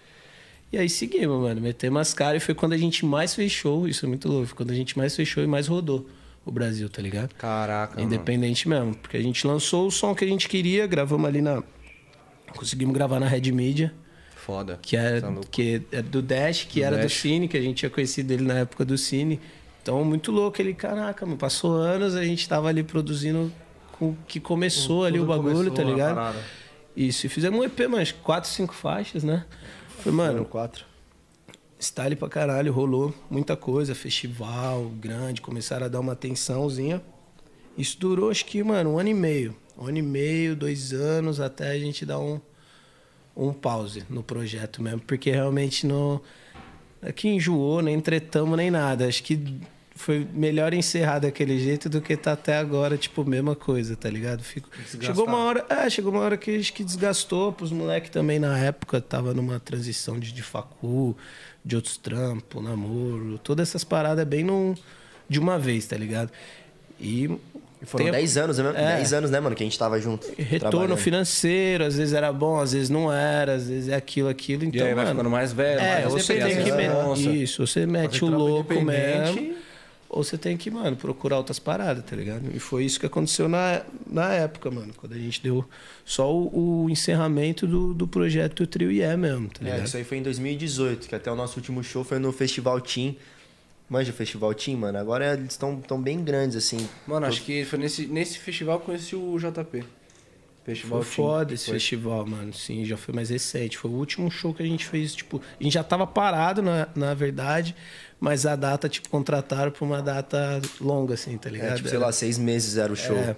[SPEAKER 3] E aí seguimos, mano. Metemos as caras e foi quando a gente mais fechou. Isso é muito louco. Foi quando a gente mais fechou e mais rodou o Brasil, tá ligado?
[SPEAKER 1] Caraca, mano.
[SPEAKER 3] Independente mesmo. Porque a gente lançou o som que a gente queria, gravamos ali na. Conseguimos gravar na Red Media,
[SPEAKER 1] Foda.
[SPEAKER 3] que é,
[SPEAKER 1] Tá
[SPEAKER 3] que é do Dash, que
[SPEAKER 1] Do
[SPEAKER 3] era do
[SPEAKER 1] Dash.
[SPEAKER 3] Cine, que a gente tinha conhecido ele na época do Cine. Então, muito louco. Ele, caraca, mano, passou anos, a gente tava ali produzindo com que começou ali o bagulho, tá ligado? Isso, e fizemos um EP, mas quatro, cinco faixas, né? Foi, mano,
[SPEAKER 4] quatro.
[SPEAKER 3] style pra caralho, rolou muita coisa, festival grande, começaram a dar uma atençãozinha. Isso durou, acho que, mano, um ano e meio. Um ano e meio, dois anos, até a gente dar um, um pause no projeto mesmo, porque realmente não. Aqui enjoou, nem tretamos, nem nada. Acho que foi melhor encerrar daquele jeito do que tá até agora, tipo, mesma coisa, tá ligado? Fico... Chegou uma hora, é, chegou uma hora que acho que desgastou pros moleques também na época, tava numa transição de, de facu, de outros trampos, namoro, todas essas paradas bem num, de uma vez, tá ligado? E
[SPEAKER 4] E foram
[SPEAKER 3] tem-
[SPEAKER 4] 10 anos, né?
[SPEAKER 3] É.
[SPEAKER 4] 10 anos, né, mano, que a gente tava junto.
[SPEAKER 3] retorno financeiro, às vezes era bom, às vezes não era, às vezes é aquilo, aquilo.
[SPEAKER 1] E
[SPEAKER 3] Então,
[SPEAKER 1] aí vai
[SPEAKER 3] mano,
[SPEAKER 1] ficando mais velho,
[SPEAKER 3] é,
[SPEAKER 1] mais
[SPEAKER 3] você tem
[SPEAKER 1] independente,
[SPEAKER 3] que.
[SPEAKER 1] Nossa.
[SPEAKER 3] Isso, você mete o louco mesmo. Ou você tem que, mano, procurar outras paradas, tá ligado? E foi isso que aconteceu na, na época, mano. Quando a gente deu só o, o encerramento do, do projeto Trio IE mesmo, tá
[SPEAKER 4] É,
[SPEAKER 3] ligado?
[SPEAKER 4] isso aí foi em 2018, que até o nosso último show foi no Festival Team. Manja o Festival Team, mano? Agora eles estão tão bem grandes, assim.
[SPEAKER 1] Mano, acho que foi nesse, nesse festival que eu conheci o JP. Festival
[SPEAKER 3] Foi
[SPEAKER 1] Team.
[SPEAKER 3] foda esse
[SPEAKER 1] Foi.
[SPEAKER 3] festival, mano. Sim, já foi mais recente. Foi o último show que a gente fez, tipo... A gente já tava parado, na, na verdade, mas a data, tipo, contrataram pra uma data longa, assim, tá ligado?
[SPEAKER 4] É, tipo, sei lá, seis meses era o show.
[SPEAKER 3] É.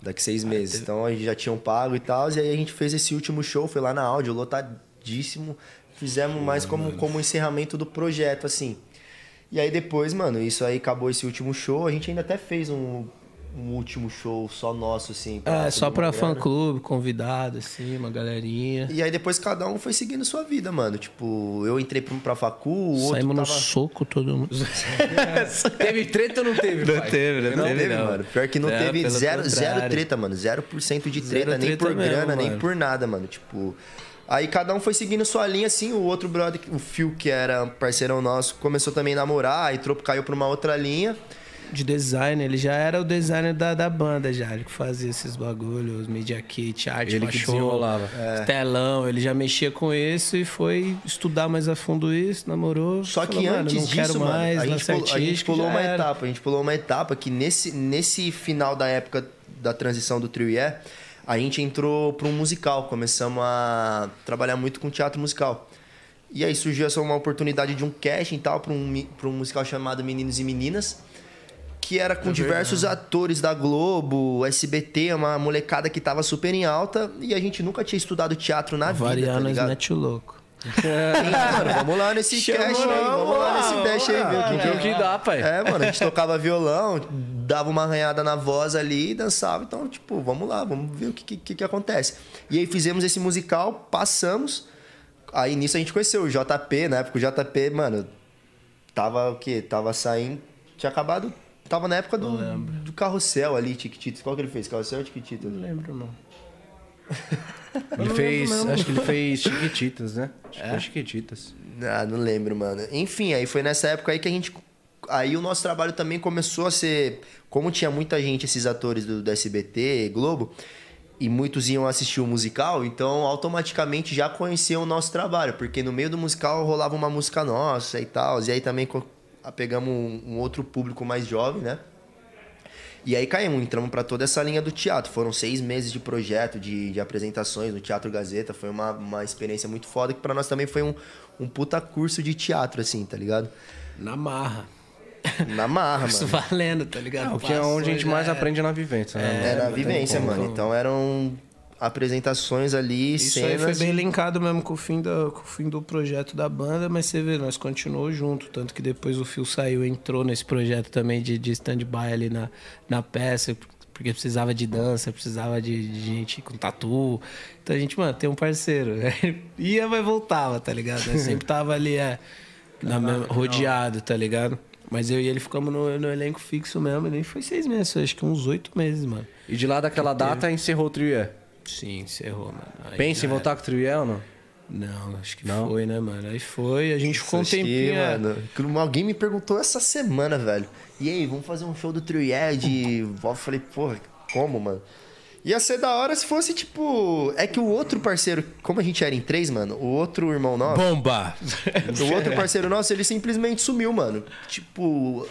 [SPEAKER 4] Daqui seis meses. Então a gente já tinham pago e tal. E aí a gente fez esse último show, foi lá na áudio, lotadíssimo. Fizemos mais como, como encerramento do projeto, assim. E aí depois, mano, isso aí acabou esse último show. A gente ainda até fez um, um último show só nosso, assim.
[SPEAKER 3] É, só pra fã-clube, convidado, assim, uma galerinha.
[SPEAKER 4] E aí depois cada um foi seguindo sua vida, mano. Tipo, eu entrei pra, pra facu, o outro
[SPEAKER 3] Saímos
[SPEAKER 4] tava...
[SPEAKER 3] no soco todo mundo.
[SPEAKER 1] Teve treta ou não teve, pai?
[SPEAKER 3] teve,
[SPEAKER 4] Não, teve, mano. Pior que não,
[SPEAKER 3] Não,
[SPEAKER 4] teve zero, zero treta, mano. 0% de
[SPEAKER 3] Zero
[SPEAKER 4] treta, nem
[SPEAKER 3] treta
[SPEAKER 4] por
[SPEAKER 3] mesmo,
[SPEAKER 4] grana, nem
[SPEAKER 3] mano.
[SPEAKER 4] por nada, mano. Tipo. Aí cada um foi seguindo sua linha, assim. O outro brother, o Phil, que era parceirão nosso, começou também a namorar, aí caiu pra uma outra linha.
[SPEAKER 3] De design, ele já era o designer da, da banda já, ele que fazia esses bagulhos, media kit, arte
[SPEAKER 1] Ele que desenrolava.
[SPEAKER 3] telão, ele já mexia com isso e foi estudar mais a fundo isso, namorou.
[SPEAKER 4] Só
[SPEAKER 3] falou,
[SPEAKER 4] que antes
[SPEAKER 3] não
[SPEAKER 4] disso,
[SPEAKER 3] quero
[SPEAKER 4] mano,
[SPEAKER 3] mais,
[SPEAKER 4] a, gente pulou, a gente pulou uma
[SPEAKER 3] era.
[SPEAKER 4] etapa. A gente pulou uma etapa que nesse, nesse final da época da transição do Trio Yeah, a gente entrou para um musical. Começamos a trabalhar muito com teatro musical. E aí surgiu essa uma oportunidade de um casting e tal para um, pra um musical chamado Meninos e Meninas. Que era com diversos atores da Globo, SBT, uma molecada que tava super em alta. E a gente nunca tinha estudado teatro na vida, tá
[SPEAKER 3] Variar nós
[SPEAKER 4] ligado?
[SPEAKER 3] mete o louco.
[SPEAKER 4] Mano, vamos lá nesse
[SPEAKER 3] Chamou,
[SPEAKER 4] aí, vamos lá nesse dash aí, o que,
[SPEAKER 1] Que é o que dá, pai.
[SPEAKER 4] é, mano, a gente tocava violão, dava uma arranhada na voz ali e dançava. Então, tipo, vamos lá, vamos ver o que, que, que acontece. E aí fizemos esse musical, passamos. Aí nisso a gente conheceu o JP, na época o JP, mano, tava o quê? Tava saindo. Tinha acabado. Tava na época do, do carrossel ali, Tiquititas. Qual que ele fez? Carrossel ou Tiquititas?
[SPEAKER 3] Não lembro, não.
[SPEAKER 1] Ele fez. Acho que ele fez Chiquititas, né? Acho que foi Chiquititas.
[SPEAKER 4] Ah, não lembro, mano. Enfim, aí foi nessa época aí que a gente. Aí o nosso trabalho também começou a ser. Como tinha muita gente, esses atores do, do SBT, Globo, e muitos iam assistir o musical, então automaticamente já conheciam o nosso trabalho, porque no meio do musical rolava uma música nossa e tal. E aí também pegamos um, um outro público mais jovem, né? E aí caímos, entramos para toda essa linha do teatro. Foram seis meses de projeto, de, de apresentações no Teatro Gazeta. Foi uma, uma experiência muito foda, que para nós também foi um, um puta curso de teatro, assim, tá ligado?
[SPEAKER 3] Na marra.
[SPEAKER 4] Na marra,
[SPEAKER 3] Isso
[SPEAKER 4] mano.
[SPEAKER 3] valendo, tá ligado?
[SPEAKER 1] O que é onde a gente mais
[SPEAKER 3] era.
[SPEAKER 1] aprende na vivência, né?
[SPEAKER 4] Era a
[SPEAKER 1] Não tem
[SPEAKER 4] vivência,
[SPEAKER 1] como.
[SPEAKER 4] mano. Então eram apresentações ali,
[SPEAKER 3] Isso aí
[SPEAKER 4] cenas.
[SPEAKER 3] foi bem linkado mesmo com o, fim da, com o fim do projeto da banda, mas você vê, nós continuou junto. Tanto que depois o Phil saiu entrou nesse projeto também de, de stand-by ali na, na peça, porque precisava de dança, precisava de, de gente com tatu. Então a gente, mano, tem um parceiro. Ia, mas voltava, tá ligado? Nós sempre tava ali, é, na mesma- rodeado, tá ligado? Mas eu e ele ficamos no, no elenco fixo mesmo, e nem foi seis meses, acho que uns oito meses, mano.
[SPEAKER 1] E de lá daquela data encerrou o Trio
[SPEAKER 3] Sim, encerrou, mano. Aí
[SPEAKER 1] Pensa em voltar com o Trio ou não?
[SPEAKER 3] não, acho que
[SPEAKER 1] Não?
[SPEAKER 3] foi, né, mano? Aí foi, a gente ficou um
[SPEAKER 4] que,
[SPEAKER 3] tempinho. é.
[SPEAKER 4] mano, que alguém me perguntou essa semana, velho. E aí, vamos fazer um show do de... Eu falei, porra, como, mano? Ia ser da hora se fosse, tipo... É que o outro parceiro... Como a gente era em três, mano, o outro irmão nosso...
[SPEAKER 3] Bomba!
[SPEAKER 4] O outro parceiro nosso, ele simplesmente sumiu, mano. Tipo,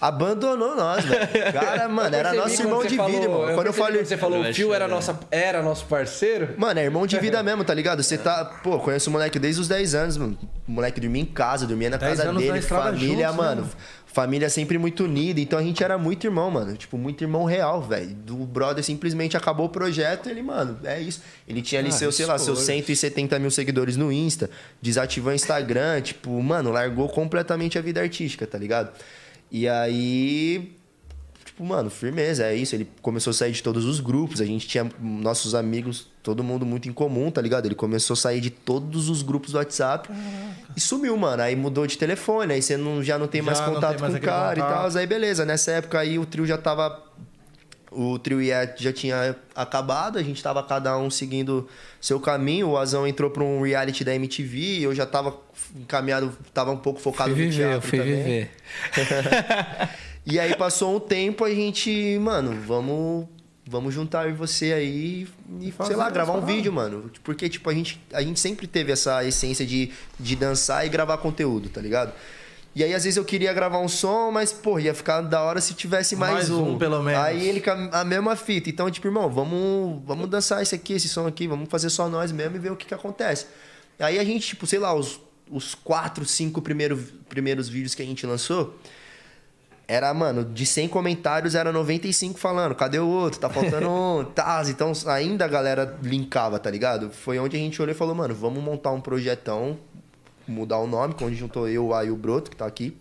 [SPEAKER 4] abandonou nós, velho. Cara, mano, era nosso irmão de
[SPEAKER 1] falou-
[SPEAKER 4] vida, irmão.
[SPEAKER 1] Eu
[SPEAKER 4] Quando eu falei.
[SPEAKER 1] você falou o Phil era,
[SPEAKER 3] chorar.
[SPEAKER 1] nossa, era nosso parceiro.
[SPEAKER 4] Mano, é irmão de vida mesmo, tá ligado? Você tá. Pô, conheço o moleque desde os 10 anos, mano. O moleque dormia em casa, dormia na
[SPEAKER 2] 10
[SPEAKER 4] casa
[SPEAKER 2] na
[SPEAKER 4] dele,
[SPEAKER 2] estrada
[SPEAKER 4] família,
[SPEAKER 2] juntos, né,
[SPEAKER 4] mano.
[SPEAKER 2] mano?
[SPEAKER 4] Família sempre muito unida, então a gente era muito irmão, mano. Tipo, muito irmão real, velho. Do brother simplesmente acabou o projeto, ele, mano, é isso. Ele tinha ali
[SPEAKER 3] Ah,
[SPEAKER 4] seus, sei lá, seus
[SPEAKER 3] esforço.
[SPEAKER 4] 170 mil seguidores no Insta, desativou o Instagram, tipo, mano, largou completamente a vida artística, tá ligado? E aí, Tipo, mano, firmeza, é isso. Ele começou a sair de todos os grupos. A gente tinha nossos amigos, todo mundo muito em comum, tá ligado? Ele começou a sair de todos os grupos do WhatsApp e sumiu, mano. Aí mudou de telefone, aí você não, já não tem
[SPEAKER 2] Já
[SPEAKER 4] mais contato
[SPEAKER 2] tem mais
[SPEAKER 4] com o cara e tal. Aí beleza, nessa época aí o trio já tava. O trio ia- já tinha acabado, a gente tava cada um seguindo seu caminho. O Azão entrou pra um reality da MTV, eu já tava encaminhado, tava um pouco focado
[SPEAKER 3] Fui
[SPEAKER 4] no
[SPEAKER 3] viver, eu
[SPEAKER 4] teatro
[SPEAKER 3] fui
[SPEAKER 4] também.
[SPEAKER 3] viver.
[SPEAKER 4] E aí passou um tempo, a gente, mano, vamos vamos juntar eu e você aí e,
[SPEAKER 2] Fazer
[SPEAKER 4] sei lá, gravar um vídeo, mano. Porque, tipo, a gente, a gente sempre teve essa essência de, de dançar e gravar conteúdo, tá ligado? E aí, às vezes, eu queria gravar um som, mas, pô, ia ficar da hora se tivesse mais,
[SPEAKER 2] Mais um, pelo menos.
[SPEAKER 4] Aí ele com a a mesma fita. Então, tipo, irmão, vamos, vamos dançar esse aqui, esse som aqui, vamos fazer só nós mesmo e ver o que, que acontece. Aí a gente, tipo, sei lá, os, os quatro, cinco primeiro, primeiros vídeos que a gente lançou, era, mano, de 100 comentários, era 95 falando, cadê o outro? Tá faltando um, tá. Então ainda a galera linkava, tá ligado? Foi onde a gente olhou e falou, mano, vamos montar um projetão, mudar o nome, onde juntou eu, o A e o Broto, que tá aqui.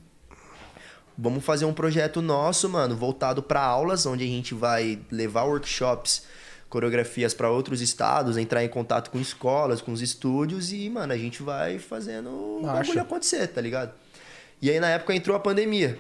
[SPEAKER 4] Vamos fazer um projeto nosso, mano, voltado para aulas, onde a gente vai levar workshops, coreografias para outros estados, entrar em contato com escolas, com os estúdios e, mano, a gente vai fazendo o bagulho acontecer, tá ligado? E aí na época entrou a pandemia.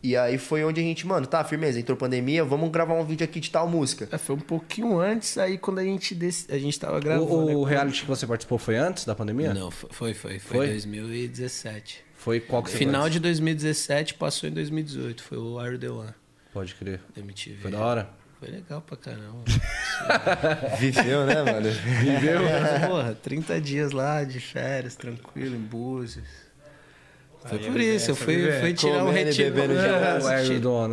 [SPEAKER 4] E aí foi onde a gente, mano, tá, firmeza, entrou pandemia, vamos gravar um vídeo aqui de tal música.
[SPEAKER 3] É, foi um pouquinho antes, aí quando a gente, dec... a gente tava gravando.
[SPEAKER 1] O,
[SPEAKER 3] né,
[SPEAKER 1] o
[SPEAKER 3] quando-
[SPEAKER 1] reality que você participou foi antes da pandemia?
[SPEAKER 3] Não, foi, foi, foi, foi
[SPEAKER 1] Foi?
[SPEAKER 3] 2017.
[SPEAKER 1] Foi qual que
[SPEAKER 3] Final
[SPEAKER 1] foi
[SPEAKER 3] de 2017 passou em 2018, foi o Are The One?
[SPEAKER 1] Pode crer.
[SPEAKER 3] MTV.
[SPEAKER 1] Foi da hora.
[SPEAKER 3] Foi legal pra caramba.
[SPEAKER 4] Viveu, né, mano?
[SPEAKER 3] Viveu? Porra, 30 dias lá de férias, tranquilo, em Búzios. Foi por isso, eu fui, fui tirar um retiro.
[SPEAKER 4] bebendo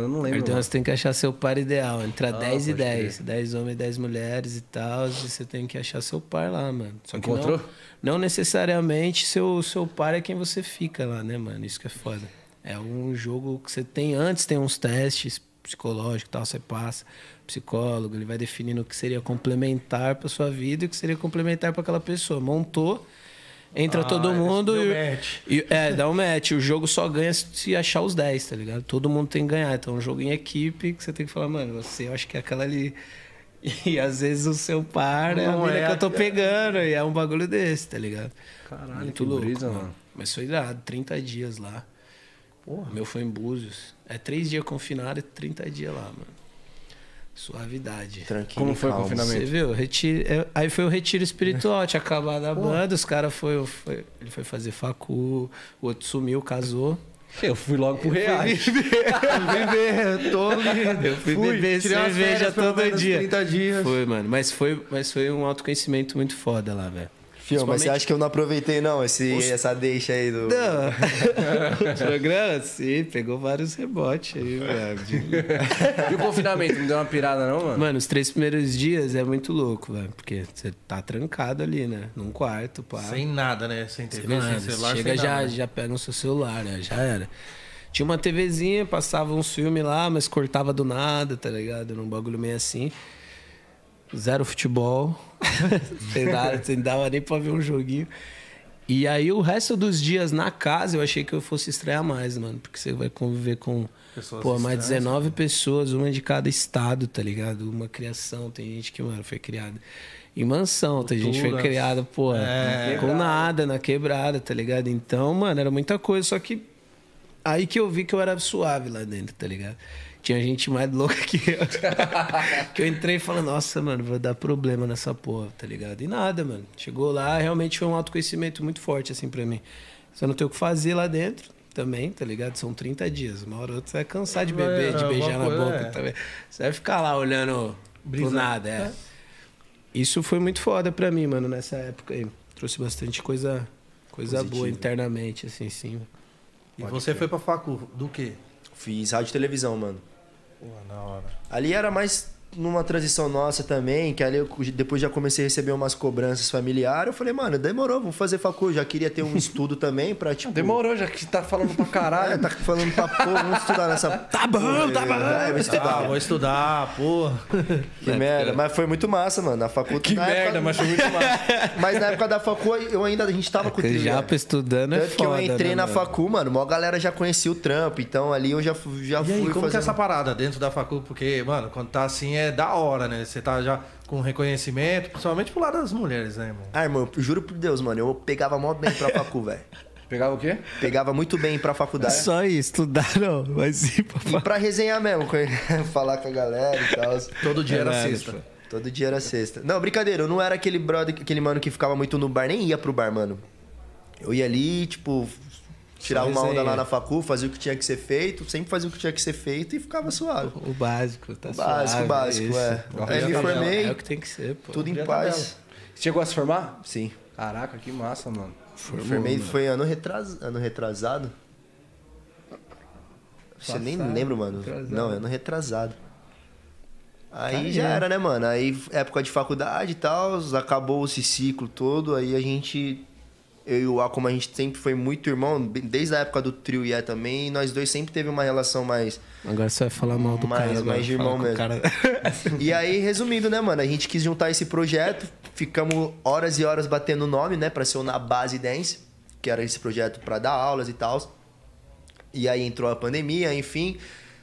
[SPEAKER 3] Não,
[SPEAKER 1] lembro.
[SPEAKER 3] Então você tem que achar seu par ideal, entre
[SPEAKER 1] Ah,
[SPEAKER 3] 10 e
[SPEAKER 1] pode
[SPEAKER 3] 10. 10 homens e 10 mulheres e tal. E você tem que achar seu par lá, mano. Só que
[SPEAKER 1] Encontrou?
[SPEAKER 3] Não, não necessariamente seu, seu par é quem você fica lá, né, mano? Isso que é foda. É um jogo que você tem antes, tem uns testes psicológicos e tal, você passa. Psicólogo, ele vai definindo o que seria complementar pra sua vida e o que seria complementar pra aquela pessoa. Montou, entra todo mundo e,
[SPEAKER 2] match.
[SPEAKER 3] e- é, dá um match. O jogo só ganha se- achar os 10, tá ligado? Todo mundo tem que ganhar. Então é um jogo em equipe que você tem que falar, mano, você eu acho que é aquela ali. E às vezes o seu par é a mina
[SPEAKER 2] é
[SPEAKER 3] que eu tô pegando. E é um bagulho desse, tá ligado?
[SPEAKER 1] Caralho,
[SPEAKER 3] Muito
[SPEAKER 1] que
[SPEAKER 3] louco.
[SPEAKER 1] brisa,
[SPEAKER 3] mano.
[SPEAKER 1] mano.
[SPEAKER 3] Mas foi irado, 30 dias lá. O meu foi em Búzios. É três dias confinado e 30 dias lá, mano. Suavidade.
[SPEAKER 4] Tranquilo.
[SPEAKER 1] Como foi o
[SPEAKER 4] calmo.
[SPEAKER 1] confinamento?
[SPEAKER 3] Você viu? Retiro, é, aí foi o retiro espiritual, tinha acabado a banda, os caras foi, foi. Ele foi fazer facu, o outro sumiu, casou.
[SPEAKER 1] Eu fui logo pro reality.
[SPEAKER 2] Viver, tô lindo.
[SPEAKER 3] Eu fui beber
[SPEAKER 2] tirei umas
[SPEAKER 3] cerveja todo dia.
[SPEAKER 2] 30 dias.
[SPEAKER 3] Foi, mano. Mas foi, mas foi um autoconhecimento muito foda lá, velho.
[SPEAKER 4] Fio, mas você acha que eu não aproveitei, não, esse, essa deixa aí do.
[SPEAKER 3] Não. o programa, sim, pegou vários rebotes aí, velho.
[SPEAKER 1] E o confinamento? Não deu uma pirada, não, mano?
[SPEAKER 3] Mano, os três primeiros dias é muito louco, velho. Porque você tá trancado ali, né? Num quarto, pá.
[SPEAKER 2] Sem nada, né? Sem
[SPEAKER 3] Sem
[SPEAKER 2] TV,
[SPEAKER 3] nada.
[SPEAKER 2] sem celular,
[SPEAKER 3] Chega
[SPEAKER 2] sem
[SPEAKER 3] já,
[SPEAKER 2] nada.
[SPEAKER 3] já pega no seu celular, né? Já era. Tinha uma TVzinha, passava uns filmes lá, mas cortava do nada, tá ligado? Num bagulho meio assim. Zero futebol. sem nada, sem dava nem pra ver um joguinho. E aí o resto dos dias na casa eu achei que eu fosse estrear mais, mano. Porque você vai conviver com
[SPEAKER 2] Pessoas
[SPEAKER 3] pô, mais
[SPEAKER 2] estranhas,
[SPEAKER 3] 19 pessoas, uma de cada estado, tá ligado? Uma criação. Tem gente que, mano, foi criada em mansão, tem gente que foi criada, pô,
[SPEAKER 2] É.
[SPEAKER 3] com nada, na quebrada, tá ligado? Então, mano, era muita coisa. Só que aí que eu vi que eu era suave lá dentro, tá ligado? Tinha gente mais louca que eu. que eu entrei e falei, nossa, mano, vou dar problema nessa porra, tá ligado? E nada, mano. Chegou lá, realmente foi um autoconhecimento muito forte, assim, pra mim. Você não tem o que fazer lá dentro também, tá ligado? São 30 dias. Uma hora ou outra você vai cansar de beber,
[SPEAKER 2] É,
[SPEAKER 3] de beijar na boca
[SPEAKER 2] é.
[SPEAKER 3] também. Você vai ficar lá olhando pro
[SPEAKER 2] Brisa.
[SPEAKER 3] nada, é. Isso foi muito foda pra mim, mano, nessa época aí. Trouxe bastante coisa, coisa boa internamente, assim, sim.
[SPEAKER 2] E você foi pra facu do quê?
[SPEAKER 4] Fiz rádio e televisão, mano.
[SPEAKER 2] Pô, na hora.
[SPEAKER 4] Ali era mais numa transição nossa também, que ali eu depois já comecei a receber umas cobranças familiares. Eu falei, mano, demorou, vou fazer facu. Já queria ter um estudo também pra, tipo.
[SPEAKER 1] Demorou, já que tá falando pra
[SPEAKER 4] É,
[SPEAKER 1] caralho.
[SPEAKER 4] tá falando pra porra, vamos estudar nessa. Tá bom, tá bom. É, vou
[SPEAKER 2] Ah,
[SPEAKER 4] estudar.
[SPEAKER 2] vou estudar, pô.
[SPEAKER 4] Que merda. Mas foi muito massa, mano. Na facu.
[SPEAKER 1] Que merda,
[SPEAKER 4] época-
[SPEAKER 1] mas foi muito massa.
[SPEAKER 4] Mas na época da facu, eu ainda, a gente tava com o trio.
[SPEAKER 3] já
[SPEAKER 4] né?
[SPEAKER 3] estudando é
[SPEAKER 4] Tanto que eu
[SPEAKER 3] foda,
[SPEAKER 4] entrei
[SPEAKER 3] né,
[SPEAKER 4] na
[SPEAKER 3] mano?
[SPEAKER 4] facu, mano, maior galera já conhecia o trampo, então ali eu já, já
[SPEAKER 2] E
[SPEAKER 4] fui
[SPEAKER 2] aí, como que é
[SPEAKER 4] fazendo...
[SPEAKER 2] essa parada dentro da facu? Porque, mano, quando tá assim é da hora, né? Você tá já com reconhecimento, principalmente pro lado das mulheres, né, irmão?
[SPEAKER 4] Ah, irmão, eu juro por Deus, mano, eu pegava mó bem pra facu, velho.
[SPEAKER 1] Pegava o quê?
[SPEAKER 4] Pegava muito bem pra faculdade.
[SPEAKER 3] Só isso, estudar não, mas sim,
[SPEAKER 4] E
[SPEAKER 3] papai.
[SPEAKER 4] pra resenhar mesmo, com- falar com a galera e tal.
[SPEAKER 2] Todo dia era
[SPEAKER 3] Caralho,
[SPEAKER 2] sexta.
[SPEAKER 4] Todo dia era sexta. Não, brincadeira, eu não era aquele brother, aquele mano que ficava muito no bar, nem ia pro bar, mano. Eu ia ali, tipo, tirar
[SPEAKER 3] Só
[SPEAKER 4] uma onda lá na facu, fazia o que tinha que ser feito, sempre fazia o que tinha que ser feito e ficava suave.
[SPEAKER 3] O básico, tá
[SPEAKER 4] O básico,
[SPEAKER 3] suave,
[SPEAKER 4] o básico,
[SPEAKER 3] isso.
[SPEAKER 4] é. Aí me
[SPEAKER 1] tabela,
[SPEAKER 4] formei,
[SPEAKER 3] É o que tem que ser, pô.
[SPEAKER 4] tudo em
[SPEAKER 2] Já
[SPEAKER 4] paz.
[SPEAKER 1] Você chegou a se formar?
[SPEAKER 4] Sim.
[SPEAKER 1] Caraca, que massa, mano.
[SPEAKER 3] Formou,
[SPEAKER 4] Formei,
[SPEAKER 3] mano.
[SPEAKER 4] foi ano, retras... ano retrasado. Você nem
[SPEAKER 3] Passado,
[SPEAKER 4] lembra, mano.
[SPEAKER 3] retrasado.
[SPEAKER 4] Não, ano retrasado. Aí
[SPEAKER 3] Tá
[SPEAKER 4] já
[SPEAKER 3] aí.
[SPEAKER 4] era, né, mano? Aí época de faculdade e tal, acabou esse ciclo todo, aí a gente. Eu e o A, como a gente sempre foi muito irmão, desde a época do trio IE também, nós dois sempre teve uma relação mais.
[SPEAKER 3] Agora você vai falar mal do
[SPEAKER 4] Mais-
[SPEAKER 3] cara.
[SPEAKER 4] mais de irmão
[SPEAKER 3] o
[SPEAKER 4] mesmo.
[SPEAKER 3] cara-
[SPEAKER 4] E aí, resumindo, né, mano? A gente quis juntar esse projeto, ficamos horas e horas batendo nome, né, pra ser o Na Base Dance, que era esse projeto pra dar aulas e tal. E aí entrou a pandemia, enfim.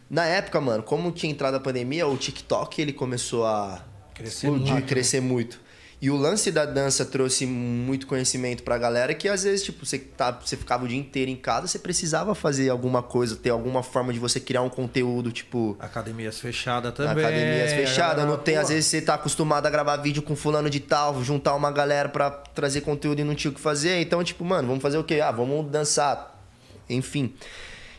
[SPEAKER 4] Na época, mano, como tinha entrado a pandemia, o TikTok ele começou a
[SPEAKER 2] Crescer
[SPEAKER 4] explodir,
[SPEAKER 2] muito, né?
[SPEAKER 4] crescer muito. E o lance da dança trouxe muito conhecimento pra galera que às vezes, tipo, você, tá, você ficava o dia inteiro em casa, você precisava fazer alguma coisa, ter alguma forma de você criar um conteúdo, tipo.
[SPEAKER 2] Academias fechadas também.
[SPEAKER 4] Academias fechadas, não tem.
[SPEAKER 2] Pô,
[SPEAKER 4] Às vezes você tá acostumado a gravar vídeo com fulano de tal, juntar uma galera pra trazer conteúdo e não tinha o que fazer. Então, tipo, mano, vamos fazer o quê? Ah, vamos dançar. Enfim.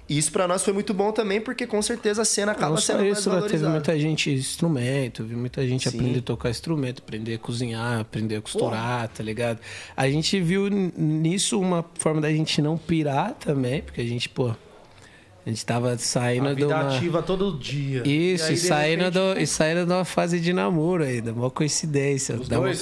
[SPEAKER 4] E isso pra nós foi muito bom também, porque com certeza a cena acaba
[SPEAKER 3] Não só
[SPEAKER 4] sendo
[SPEAKER 3] isso,
[SPEAKER 4] mais
[SPEAKER 3] né? teve muita gente instrumento, vi muita gente
[SPEAKER 4] Sim.
[SPEAKER 3] aprender a tocar instrumento, aprender a cozinhar, aprender a costurar, tá ligado? A gente viu nisso uma forma da gente não pirar também, porque a gente, pô, a gente tava saindo
[SPEAKER 2] A
[SPEAKER 3] de
[SPEAKER 2] vida
[SPEAKER 3] uma...
[SPEAKER 2] ativa todo dia.
[SPEAKER 3] Isso,
[SPEAKER 2] aí,
[SPEAKER 3] e,
[SPEAKER 2] de
[SPEAKER 3] saindo,
[SPEAKER 2] repente,
[SPEAKER 3] do, e saindo de uma fase de namoro ainda, uma coincidência.
[SPEAKER 1] Os
[SPEAKER 3] Dá uma-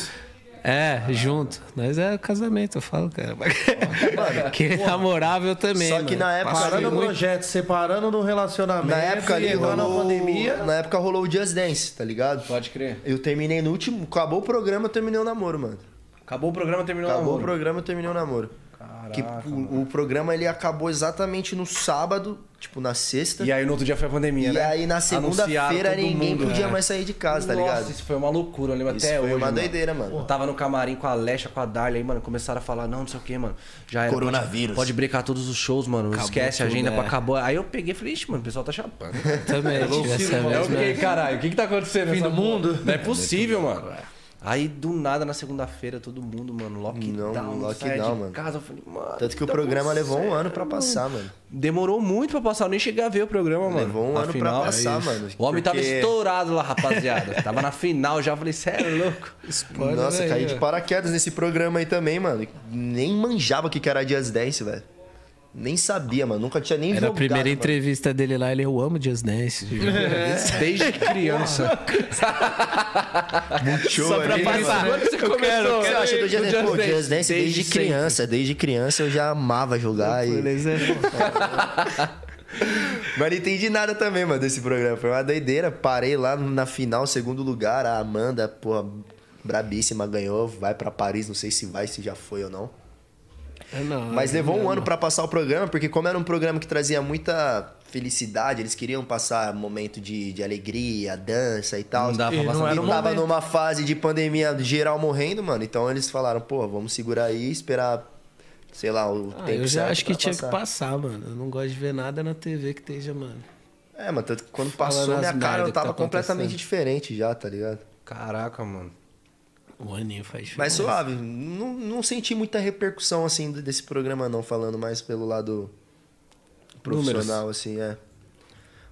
[SPEAKER 3] É, junto. Nós é casamento, eu falo, cara. que ele namorava eu também.
[SPEAKER 4] Só que
[SPEAKER 3] mano.
[SPEAKER 4] na época-
[SPEAKER 2] Parando o
[SPEAKER 4] muito-
[SPEAKER 2] projeto, separando no relacionamento.
[SPEAKER 4] Na época ali, rolou,
[SPEAKER 2] pandemia.
[SPEAKER 4] na época rolou o Just Dance, tá ligado?
[SPEAKER 1] Pode crer.
[SPEAKER 4] Eu terminei no último. Acabou o programa, eu terminei o namoro, mano.
[SPEAKER 1] Acabou o programa, terminou o
[SPEAKER 4] Acabou o
[SPEAKER 1] namoro.
[SPEAKER 4] programa, eu terminei o namoro.
[SPEAKER 1] Caraca,
[SPEAKER 4] que o, o programa ele acabou exatamente no sábado, tipo na sexta.
[SPEAKER 1] E aí no outro dia foi a pandemia,
[SPEAKER 4] E
[SPEAKER 1] né?
[SPEAKER 4] aí na segunda-feira ninguém
[SPEAKER 1] mundo,
[SPEAKER 4] podia
[SPEAKER 1] né?
[SPEAKER 4] mais sair de casa, tá
[SPEAKER 1] Nossa,
[SPEAKER 4] ligado?
[SPEAKER 1] isso foi uma loucura, eu lembro
[SPEAKER 4] Isso
[SPEAKER 1] até
[SPEAKER 4] foi
[SPEAKER 1] hoje.
[SPEAKER 4] uma
[SPEAKER 1] mano.
[SPEAKER 4] doideira, mano.
[SPEAKER 1] Eu tava no camarim com a Alexa, com a Darla aí, mano. Começaram a falar, não, não sei o que, mano. Já era.
[SPEAKER 4] Coronavírus.
[SPEAKER 1] Pode, pode brecar todos os shows, mano.
[SPEAKER 3] Acabou
[SPEAKER 1] Esquece a
[SPEAKER 3] tudo,
[SPEAKER 1] agenda
[SPEAKER 3] é.
[SPEAKER 1] pra acabar. Aí eu peguei e falei, ixi, mano, o pessoal tá chapando.
[SPEAKER 3] Também, tive essa
[SPEAKER 1] Eu
[SPEAKER 3] mesma-
[SPEAKER 1] fiquei, caralho, o que que tá acontecendo?
[SPEAKER 2] Fim do mundo?
[SPEAKER 1] Não é possível, mano. Aí, do nada, na segunda-feira, todo mundo, mano, lockdown.
[SPEAKER 4] Não, lockdown,
[SPEAKER 1] de
[SPEAKER 4] mano.
[SPEAKER 1] Casa, eu falei, mano.
[SPEAKER 4] Tanto que o
[SPEAKER 1] tá
[SPEAKER 4] programa levou um ano pra passar, mano.
[SPEAKER 1] Demorou muito pra passar, eu nem cheguei a ver o programa, mano.
[SPEAKER 4] Levou um ano pra
[SPEAKER 1] Afinal,
[SPEAKER 4] passar,
[SPEAKER 1] é
[SPEAKER 4] mano.
[SPEAKER 1] O homem tava
[SPEAKER 4] Porque-
[SPEAKER 1] estourado lá, rapaziada. tava na final já, eu falei, sério, louco.
[SPEAKER 3] Spoiler
[SPEAKER 4] Nossa,
[SPEAKER 3] aí,
[SPEAKER 4] caí de paraquedas nesse programa aí também, mano. Nem manjava o que que era Just Dance, velho. Nem sabia, mano. Nunca tinha nem
[SPEAKER 3] Era a
[SPEAKER 4] jogado,
[SPEAKER 3] primeira
[SPEAKER 4] mano.
[SPEAKER 3] entrevista dele lá, ele, eu amo Just Dance.
[SPEAKER 1] Desde criança.
[SPEAKER 4] Show
[SPEAKER 3] Só pra passar.
[SPEAKER 1] Quando você
[SPEAKER 3] Eu quero,
[SPEAKER 1] começou?
[SPEAKER 4] O que você acha do Just
[SPEAKER 1] O
[SPEAKER 4] Dance? Pô,
[SPEAKER 1] Just
[SPEAKER 4] Just Dance desde,
[SPEAKER 1] Desde sempre.
[SPEAKER 4] criança. Desde criança eu já amava jogar. E...
[SPEAKER 3] Beleza?
[SPEAKER 4] Mas não entendi nada também, mano, desse programa. Foi uma doideira. Parei lá na final, segundo lugar. A Amanda, pô, brabíssima, ganhou. Vai pra Paris, não sei se vai, se já foi ou não.
[SPEAKER 3] Não,
[SPEAKER 4] Mas
[SPEAKER 3] é
[SPEAKER 4] levou um
[SPEAKER 3] mesmo.
[SPEAKER 4] ano pra passar o programa, porque como era um programa que trazia muita felicidade, eles queriam passar momento de, de alegria, dança e tal.
[SPEAKER 1] Não dá pra
[SPEAKER 2] E não
[SPEAKER 1] passar
[SPEAKER 2] era
[SPEAKER 4] E
[SPEAKER 2] no
[SPEAKER 4] tava numa fase de pandemia geral morrendo, mano. Então eles falaram, pô, vamos segurar aí, esperar, sei lá, o
[SPEAKER 3] Ah,
[SPEAKER 4] tempo
[SPEAKER 3] eu já
[SPEAKER 4] certo
[SPEAKER 3] acho que tinha
[SPEAKER 4] passar.
[SPEAKER 3] que passar, mano. Eu não gosto de ver nada na TV que esteja, mano.
[SPEAKER 4] É, mas tanto que quando
[SPEAKER 3] Falando
[SPEAKER 4] passou
[SPEAKER 3] as
[SPEAKER 4] minha cara, eu tava
[SPEAKER 3] tá
[SPEAKER 4] completamente diferente já, tá ligado?
[SPEAKER 1] Caraca, mano.
[SPEAKER 3] O aninho faz diferença.
[SPEAKER 4] Mas suave, não, não senti muita repercussão, assim, desse programa, não, falando mais pelo lado profissional, assim, é.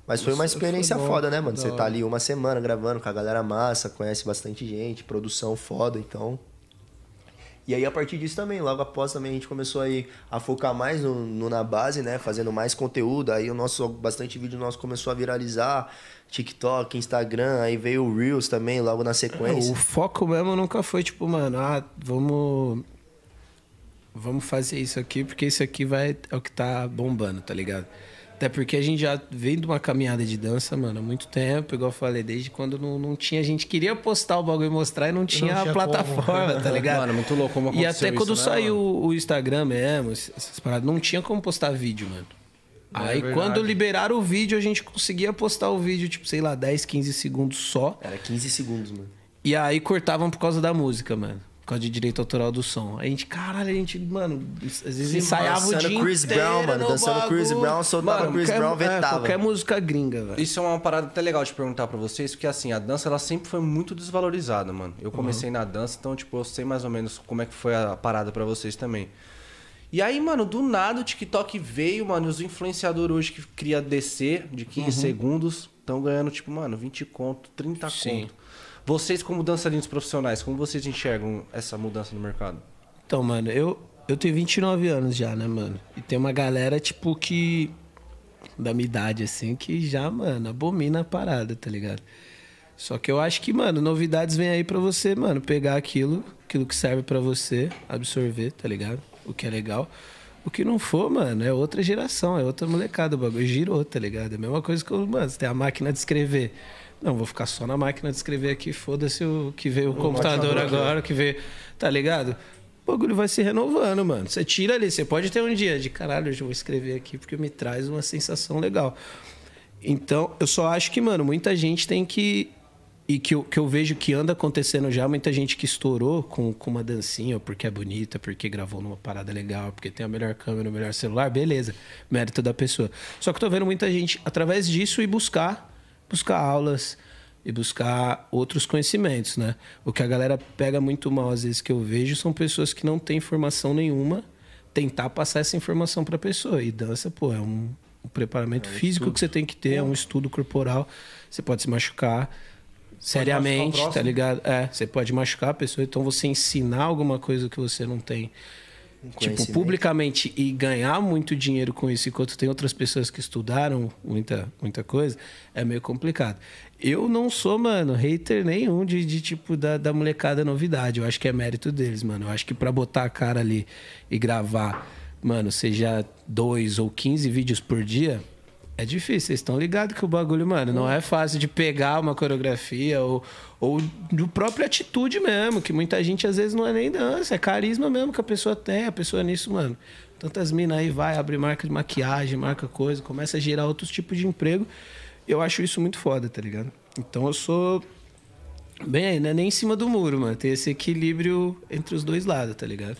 [SPEAKER 4] Mas foi uma
[SPEAKER 3] Isso foi
[SPEAKER 4] experiência
[SPEAKER 3] bom,
[SPEAKER 4] foda, né, mano? Você tá ali uma semana gravando com a galera massa, conhece bastante gente, produção foda, então. E aí, a partir disso também, logo após também, a gente começou aí a focar mais no, no- na base, né? Fazendo mais conteúdo. Aí o nosso, bastante vídeo nosso começou a viralizar. TikTok, Instagram, aí veio o Reels também, logo na sequência.
[SPEAKER 3] o foco mesmo nunca foi tipo, mano, ah, vamos. Vamos fazer isso aqui, porque isso aqui vai, é o que tá bombando, tá ligado? Até porque a gente já vem de uma caminhada de dança, mano, há muito tempo, igual eu falei, desde quando não, não tinha. A gente queria postar o bagulho e mostrar e não tinha a
[SPEAKER 2] tinha
[SPEAKER 3] plataforma, tá ligado?
[SPEAKER 1] Mano, muito louco como
[SPEAKER 3] E
[SPEAKER 1] aconteceu
[SPEAKER 3] até quando
[SPEAKER 1] isso, né,
[SPEAKER 3] saiu
[SPEAKER 1] mano?
[SPEAKER 3] o Instagram mesmo, essas paradas, não tinha como postar vídeo, mano. Aí
[SPEAKER 2] verdade.
[SPEAKER 3] quando liberaram o vídeo, a gente conseguia postar o vídeo, tipo, sei lá, 10, 15 segundos só.
[SPEAKER 4] Era 15 segundos, mano.
[SPEAKER 3] E aí cortavam por causa da música, mano. Causa de direito autoral do som. A gente, caralho, a gente, mano, às vezes ensaiava o
[SPEAKER 4] dançando
[SPEAKER 3] dia
[SPEAKER 4] Chris
[SPEAKER 3] inteiro
[SPEAKER 4] Brown, mano,
[SPEAKER 3] no
[SPEAKER 4] dançando Chris
[SPEAKER 3] bagulho.
[SPEAKER 4] Brown, soltava
[SPEAKER 3] Mano,
[SPEAKER 4] Chris
[SPEAKER 3] qualquer-
[SPEAKER 4] Brown,
[SPEAKER 3] é,
[SPEAKER 4] vetava.
[SPEAKER 3] qualquer música gringa, velho.
[SPEAKER 1] Isso é uma parada até legal de perguntar pra vocês, porque assim, a dança ela sempre foi muito desvalorizada, mano. Eu comecei na dança, então, tipo, eu sei mais ou menos como é que foi a parada pra vocês também. E aí, mano, do nada o TikTok veio, mano, e os influenciadores hoje que cria DC de 15 segundos estão ganhando, tipo, mano, 20 conto, 30
[SPEAKER 3] Sim.
[SPEAKER 1] conto. Vocês, como dançarinos profissionais, como vocês enxergam essa mudança no mercado?
[SPEAKER 3] Então, mano, eu, eu tenho 29 anos já, né, mano? E tem uma galera, tipo, que. Da minha idade, assim, que já, mano, abomina a parada, tá ligado? Só que eu acho que, mano, novidades vêm aí pra você, mano, pegar aquilo, aquilo que serve pra você, absorver, tá ligado? O que é legal. O que não for, mano, é outra geração, é outra molecada. O bagulho girou, tá ligado? É a mesma coisa que, mano, você tem a máquina de escrever. Não, vou ficar só na máquina de escrever aqui, foda-se o que veio o computador agora, o que veio. Tá ligado? O bagulho vai se renovando, mano. Você tira ali, você pode ter um dia de caralho, hoje eu vou escrever aqui porque me traz uma sensação legal. Então, eu só acho que, mano, muita gente tem que e que eu, que eu vejo que anda acontecendo já, muita gente que estourou com, com uma dancinha, porque é bonita, porque gravou numa parada legal, porque tem a melhor câmera, o melhor celular, beleza, mérito da pessoa. Só que eu tô vendo muita gente, através disso, ir buscar, buscar aulas e buscar outros conhecimentos, né? O que a galera pega muito mal, às vezes, que eu vejo, são pessoas que não têm informação nenhuma, tentar passar essa informação para a pessoa. E dança, pô, é um, um preparamento é um físico estudo. que você tem que ter, é um estudo corporal. Você pode se machucar seriamente, tá ligado? É, você pode machucar a pessoa, então você ensinar alguma coisa que você não tem. Tipo, publicamente e ganhar muito dinheiro com isso, enquanto tem outras pessoas que estudaram muita, muita coisa, é meio complicado. Eu não sou, mano, hater nenhum de, de tipo da, da molecada novidade. Eu acho que é mérito deles, mano. Eu acho que para botar a cara ali e gravar, mano, seja dois ou 15 vídeos por dia, é difícil, vocês estão ligados que o bagulho, mano, não é fácil de pegar uma coreografia ou, ou do própria atitude mesmo, que muita gente às vezes não é nem dança, é carisma mesmo que a pessoa tem, a pessoa nisso, mano. Tantas minas aí vai, abre marca de maquiagem, marca coisa, começa a gerar outros tipos de emprego. Eu acho isso muito foda, tá ligado? Então eu sou bem aí, né? Nem em cima do muro, mano. Tem esse equilíbrio entre os dois lados, tá ligado?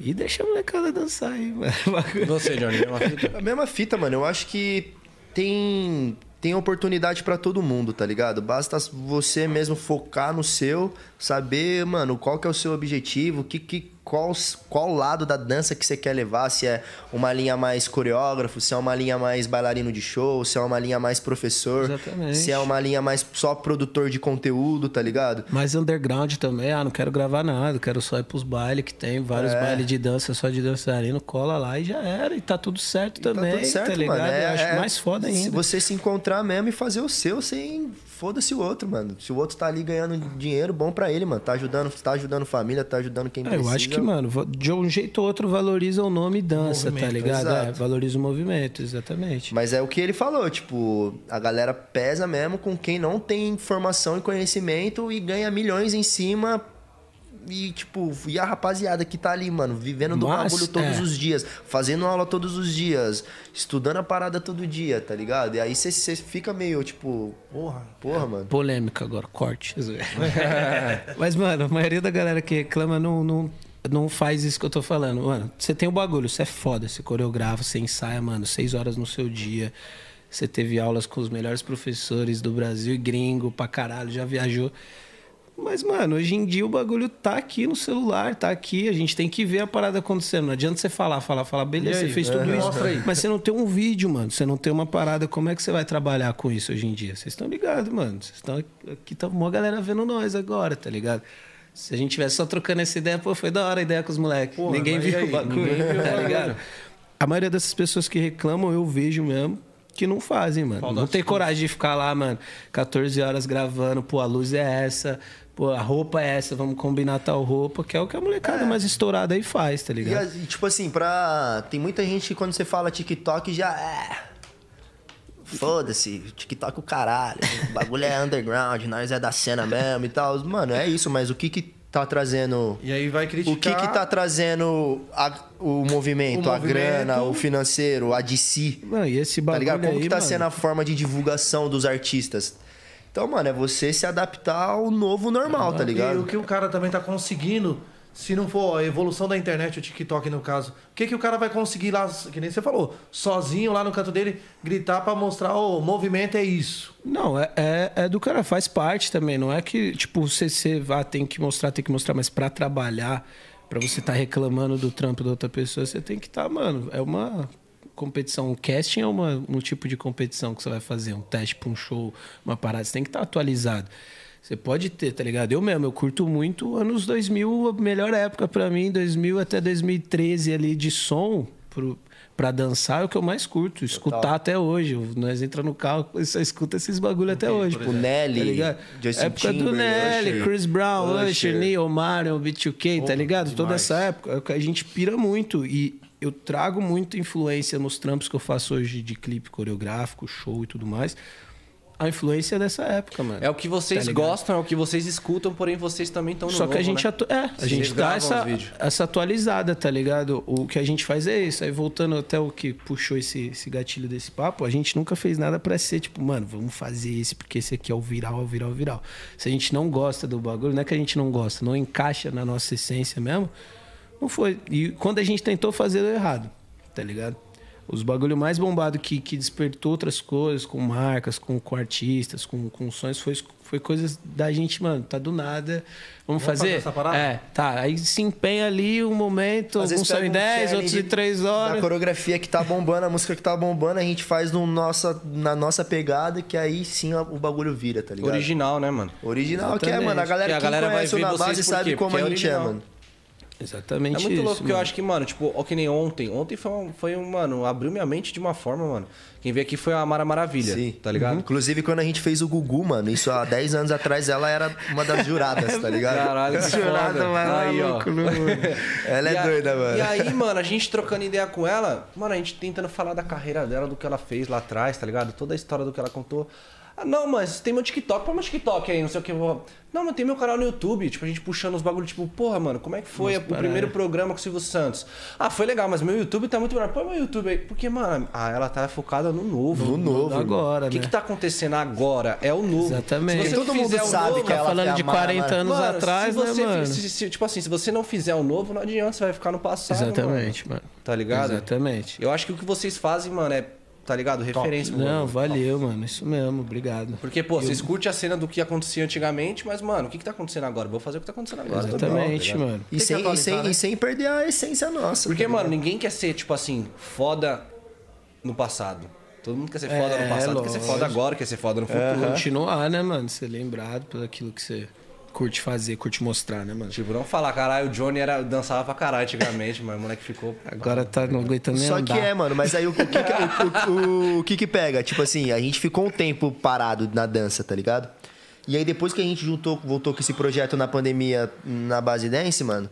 [SPEAKER 3] E deixa a molecada dançar aí, mano.
[SPEAKER 1] Você, Johnny, mesma fita?
[SPEAKER 4] A mesma fita, mano. Eu acho que tem, tem oportunidade para todo mundo, tá ligado? Basta você mesmo focar no seu, saber, mano, qual que é o seu objetivo, que, que, qual, qual lado da dança que você quer levar, se é uma linha mais coreógrafo, se é uma linha mais bailarino de show, se é uma linha mais professor,
[SPEAKER 3] Exatamente.
[SPEAKER 4] se é uma linha mais só produtor de conteúdo, tá ligado?
[SPEAKER 3] Mais underground também, ah, não quero gravar nada, quero só ir pros bailes que tem, vários é. bailes de dança só de dançarino, cola lá e já era, e tá tudo certo e também, tá, tudo certo, tá ligado? Mano. É, Eu acho é, mais foda ainda. Se
[SPEAKER 4] você se encontrar mesmo e fazer o seu sem foda-se o outro, mano. Se o outro tá ali ganhando dinheiro, bom para ele, mano. Tá ajudando, tá ajudando família, tá ajudando quem é, precisa.
[SPEAKER 3] Eu acho que, mano, de um jeito ou outro valoriza o nome dança, tá ligado? É, valoriza o movimento, exatamente.
[SPEAKER 4] Mas é o que ele falou, tipo, a galera pesa mesmo com quem não tem informação e conhecimento e ganha milhões em cima e, tipo, e a rapaziada que tá ali, mano, vivendo do Mas, bagulho todos é. os dias, fazendo aula todos os dias, estudando a parada todo dia, tá ligado? E aí você fica meio, tipo, porra, porra, mano.
[SPEAKER 3] Polêmica agora, corte. Mas, mano, a maioria da galera que reclama não, não, não faz isso que eu tô falando. Mano, você tem o um bagulho, você é foda, você coreografa, você ensaia, mano, seis horas no seu dia. Você teve aulas com os melhores professores do Brasil e gringo pra caralho, já viajou. Mas, mano, hoje em dia o bagulho tá aqui no celular, tá aqui. A gente tem que ver a parada acontecendo. Não adianta você falar, falar, falar, beleza, aí, você fez tudo isso. Mas você não tem um vídeo, mano. Você não tem uma parada. Como é que você vai trabalhar com isso hoje em dia? Vocês estão ligados, mano. Vocês estão aqui, tá uma galera vendo nós agora, tá ligado? Se a gente tivesse só trocando essa ideia, pô, foi da hora a ideia com os moleques. Ninguém viu o bagulho, tá ligado? A maioria dessas pessoas que reclamam, eu vejo mesmo que não fazem, mano. Não tem coragem de ficar lá, mano, 14 horas gravando, pô, a luz é essa, pô, a roupa é essa, vamos combinar tal roupa, que é o que a molecada é. mais estourada aí faz, tá ligado?
[SPEAKER 4] E, tipo assim, pra. Tem muita gente que quando você fala TikTok já é. Foda-se, TikTok é o caralho. O bagulho é underground, nós é da cena mesmo e tal. Mano, é isso, mas o que que tá trazendo.
[SPEAKER 2] E aí vai criticar.
[SPEAKER 4] O que que tá trazendo a, o, movimento, o a movimento... grana, o financeiro, a DC?
[SPEAKER 3] Não, e esse bagulho.
[SPEAKER 4] Tá ligado? Como
[SPEAKER 3] aí,
[SPEAKER 4] que tá
[SPEAKER 3] mano...
[SPEAKER 4] sendo a forma de divulgação dos artistas? Então, mano, é você se adaptar ao novo normal, tá ligado?
[SPEAKER 2] E o que o cara também tá conseguindo, se não for a evolução da internet, o TikTok no caso, o que, que o cara vai conseguir lá, que nem você falou, sozinho lá no canto dele, gritar para mostrar o movimento é isso?
[SPEAKER 3] Não, é, é, é, do cara, faz parte também. Não é que, tipo, você, você vá, tem que mostrar, tem que mostrar, mas para trabalhar, para você estar tá reclamando do trampo da outra pessoa, você tem que estar, tá, mano, é uma competição. O casting é uma, um tipo de competição que você vai fazer, um teste para um show, uma parada. Você tem que estar tá atualizado. Você pode ter, tá ligado? Eu mesmo, eu curto muito anos 2000, a melhor época para mim, 2000 até 2013 ali de som pro, pra dançar é o que eu mais curto. Escutar Total. até hoje. Nós entra no carro e só escuta esses bagulho até hoje.
[SPEAKER 4] Tipo, Nelly, tá?
[SPEAKER 3] Justin época Timber, do Nelly, Usher, Chris Brown, Usher, Usher Neil, Mario, B2K, tá ligado? Demais. Toda essa época, a gente pira muito. E eu trago muita influência nos trampos que eu faço hoje de clipe coreográfico, show e tudo mais. A influência dessa época, mano.
[SPEAKER 1] É o que vocês
[SPEAKER 3] Tá
[SPEAKER 1] gostam, é o que vocês escutam, porém vocês também estão no
[SPEAKER 3] Só que a
[SPEAKER 1] novo,
[SPEAKER 3] gente,
[SPEAKER 1] né?
[SPEAKER 3] atu... é, a gente dá essa, essa atualizada, tá ligado? O que a gente faz é isso. Aí voltando até o que puxou esse, esse gatilho desse papo, a gente nunca fez nada pra ser tipo, mano, vamos fazer esse porque esse aqui é o viral, é o viral, é o viral. Se a gente não gosta do bagulho, não é que a gente não gosta, não encaixa na nossa essência mesmo, não foi. E quando a gente tentou fazer, deu errado, tá ligado? Os bagulho mais bombado que, que despertou outras coisas, com marcas, com, com artistas, com, com sonhos, foi, foi coisas da gente, mano, tá do nada. Vamos,
[SPEAKER 2] fazer
[SPEAKER 3] fazer?
[SPEAKER 2] essa parada?
[SPEAKER 3] É, tá. Aí se empenha ali um momento,
[SPEAKER 4] Às
[SPEAKER 3] alguns são em
[SPEAKER 4] um
[SPEAKER 3] 10, outros
[SPEAKER 4] challenge
[SPEAKER 3] em 3
[SPEAKER 4] Da
[SPEAKER 3] horas.
[SPEAKER 4] coreografia que tá bombando, a música que tá bombando, a gente faz no nossa, na nossa pegada, que aí sim o bagulho vira, tá ligado?
[SPEAKER 1] Original, né, mano?
[SPEAKER 4] Original que é,
[SPEAKER 3] Exatamente.
[SPEAKER 4] mano. A galera
[SPEAKER 1] Que a galera vai ver
[SPEAKER 4] Na
[SPEAKER 1] vocês
[SPEAKER 4] Base sabe como
[SPEAKER 1] Porque
[SPEAKER 4] a
[SPEAKER 1] é
[SPEAKER 4] gente é, mano.
[SPEAKER 3] Exatamente
[SPEAKER 1] É muito
[SPEAKER 3] isso,
[SPEAKER 1] louco, porque eu
[SPEAKER 3] mano.
[SPEAKER 1] acho que, mano, tipo, ó, que nem ontem. Ontem foi um, foi um, mano, abriu minha mente de uma forma, mano. Quem veio aqui foi a Mara Maravilha,
[SPEAKER 4] Sim.
[SPEAKER 1] tá ligado?
[SPEAKER 4] Inclusive, quando a gente fez o Gugu, mano, isso há 10 anos atrás, ela era uma das juradas, tá ligado?
[SPEAKER 1] Caralho, que
[SPEAKER 3] Jurada, lá,
[SPEAKER 1] Aí, ó.
[SPEAKER 4] Ela é
[SPEAKER 1] a-
[SPEAKER 4] doida, mano.
[SPEAKER 1] E aí, mano, a gente trocando ideia com ela, mano, a gente tentando falar da carreira dela, do que ela fez lá atrás, tá ligado? Toda a história do que ela contou. Ah, não, mas tem meu TikTok, põe meu TikTok aí, não sei o que. Não, mas tem meu canal no YouTube, tipo, a gente puxando os bagulhos, tipo, porra, mano, como é que foi
[SPEAKER 3] Nossa,
[SPEAKER 1] o primeiro programa com o Silvio Santos? Ah, foi legal, mas meu YouTube tá muito melhor. Põe meu YouTube aí. Porque, mano, ah, ela tá focada no novo.
[SPEAKER 4] No novo.
[SPEAKER 3] Agora,
[SPEAKER 1] O que,
[SPEAKER 3] né?
[SPEAKER 1] que tá acontecendo agora? É o novo.
[SPEAKER 3] Exatamente.
[SPEAKER 1] Se você
[SPEAKER 4] Todo mundo
[SPEAKER 1] fizer o
[SPEAKER 4] sabe
[SPEAKER 1] novo,
[SPEAKER 4] que ela
[SPEAKER 3] Tá falando de
[SPEAKER 4] Mara,
[SPEAKER 3] 40 anos
[SPEAKER 1] Mano,
[SPEAKER 3] atrás,
[SPEAKER 1] se você,
[SPEAKER 3] né, mano?
[SPEAKER 1] se- se- tipo assim, se você não fizer o novo, não adianta, você vai ficar no passado.
[SPEAKER 3] Exatamente,
[SPEAKER 1] mano.
[SPEAKER 3] mano.
[SPEAKER 1] Tá ligado?
[SPEAKER 3] Exatamente.
[SPEAKER 1] Eu acho que o que vocês fazem, mano, é, tá ligado? Referência. pro
[SPEAKER 3] Não, valeu, mano. Isso mesmo, obrigado.
[SPEAKER 1] Porque, pô, vocês curtem a cena do que acontecia antigamente, mas, mano, o que, que tá acontecendo agora? Vou fazer o que tá acontecendo agora. tá bom,
[SPEAKER 3] Exatamente,
[SPEAKER 1] tá
[SPEAKER 3] mano.
[SPEAKER 4] E sem, e, sem,
[SPEAKER 2] né?
[SPEAKER 4] e sem perder a essência nossa.
[SPEAKER 1] Porque,
[SPEAKER 4] tá
[SPEAKER 1] mano, ninguém quer ser, tipo assim, foda no passado. Todo mundo quer ser foda
[SPEAKER 3] É,
[SPEAKER 1] no passado, quer ser foda
[SPEAKER 3] lógico.
[SPEAKER 1] agora, quer ser foda no futuro.
[SPEAKER 3] Continuar, né, mano? Ser lembrado pelo aquilo que você curte fazer, curte mostrar, né, mano?
[SPEAKER 1] Tipo, não falar, caralho, o Johnny era, dançava pra caralho antigamente, mas o moleque ficou.
[SPEAKER 3] Agora tá não aguentando nem
[SPEAKER 4] Só
[SPEAKER 3] andar.
[SPEAKER 4] que é, mano, mas aí o, o que, que- o, o- o que que pega? Tipo assim, a gente ficou um tempo parado na dança, tá ligado? E aí depois que a gente juntou, voltou com esse projeto na pandemia na base dance, mano,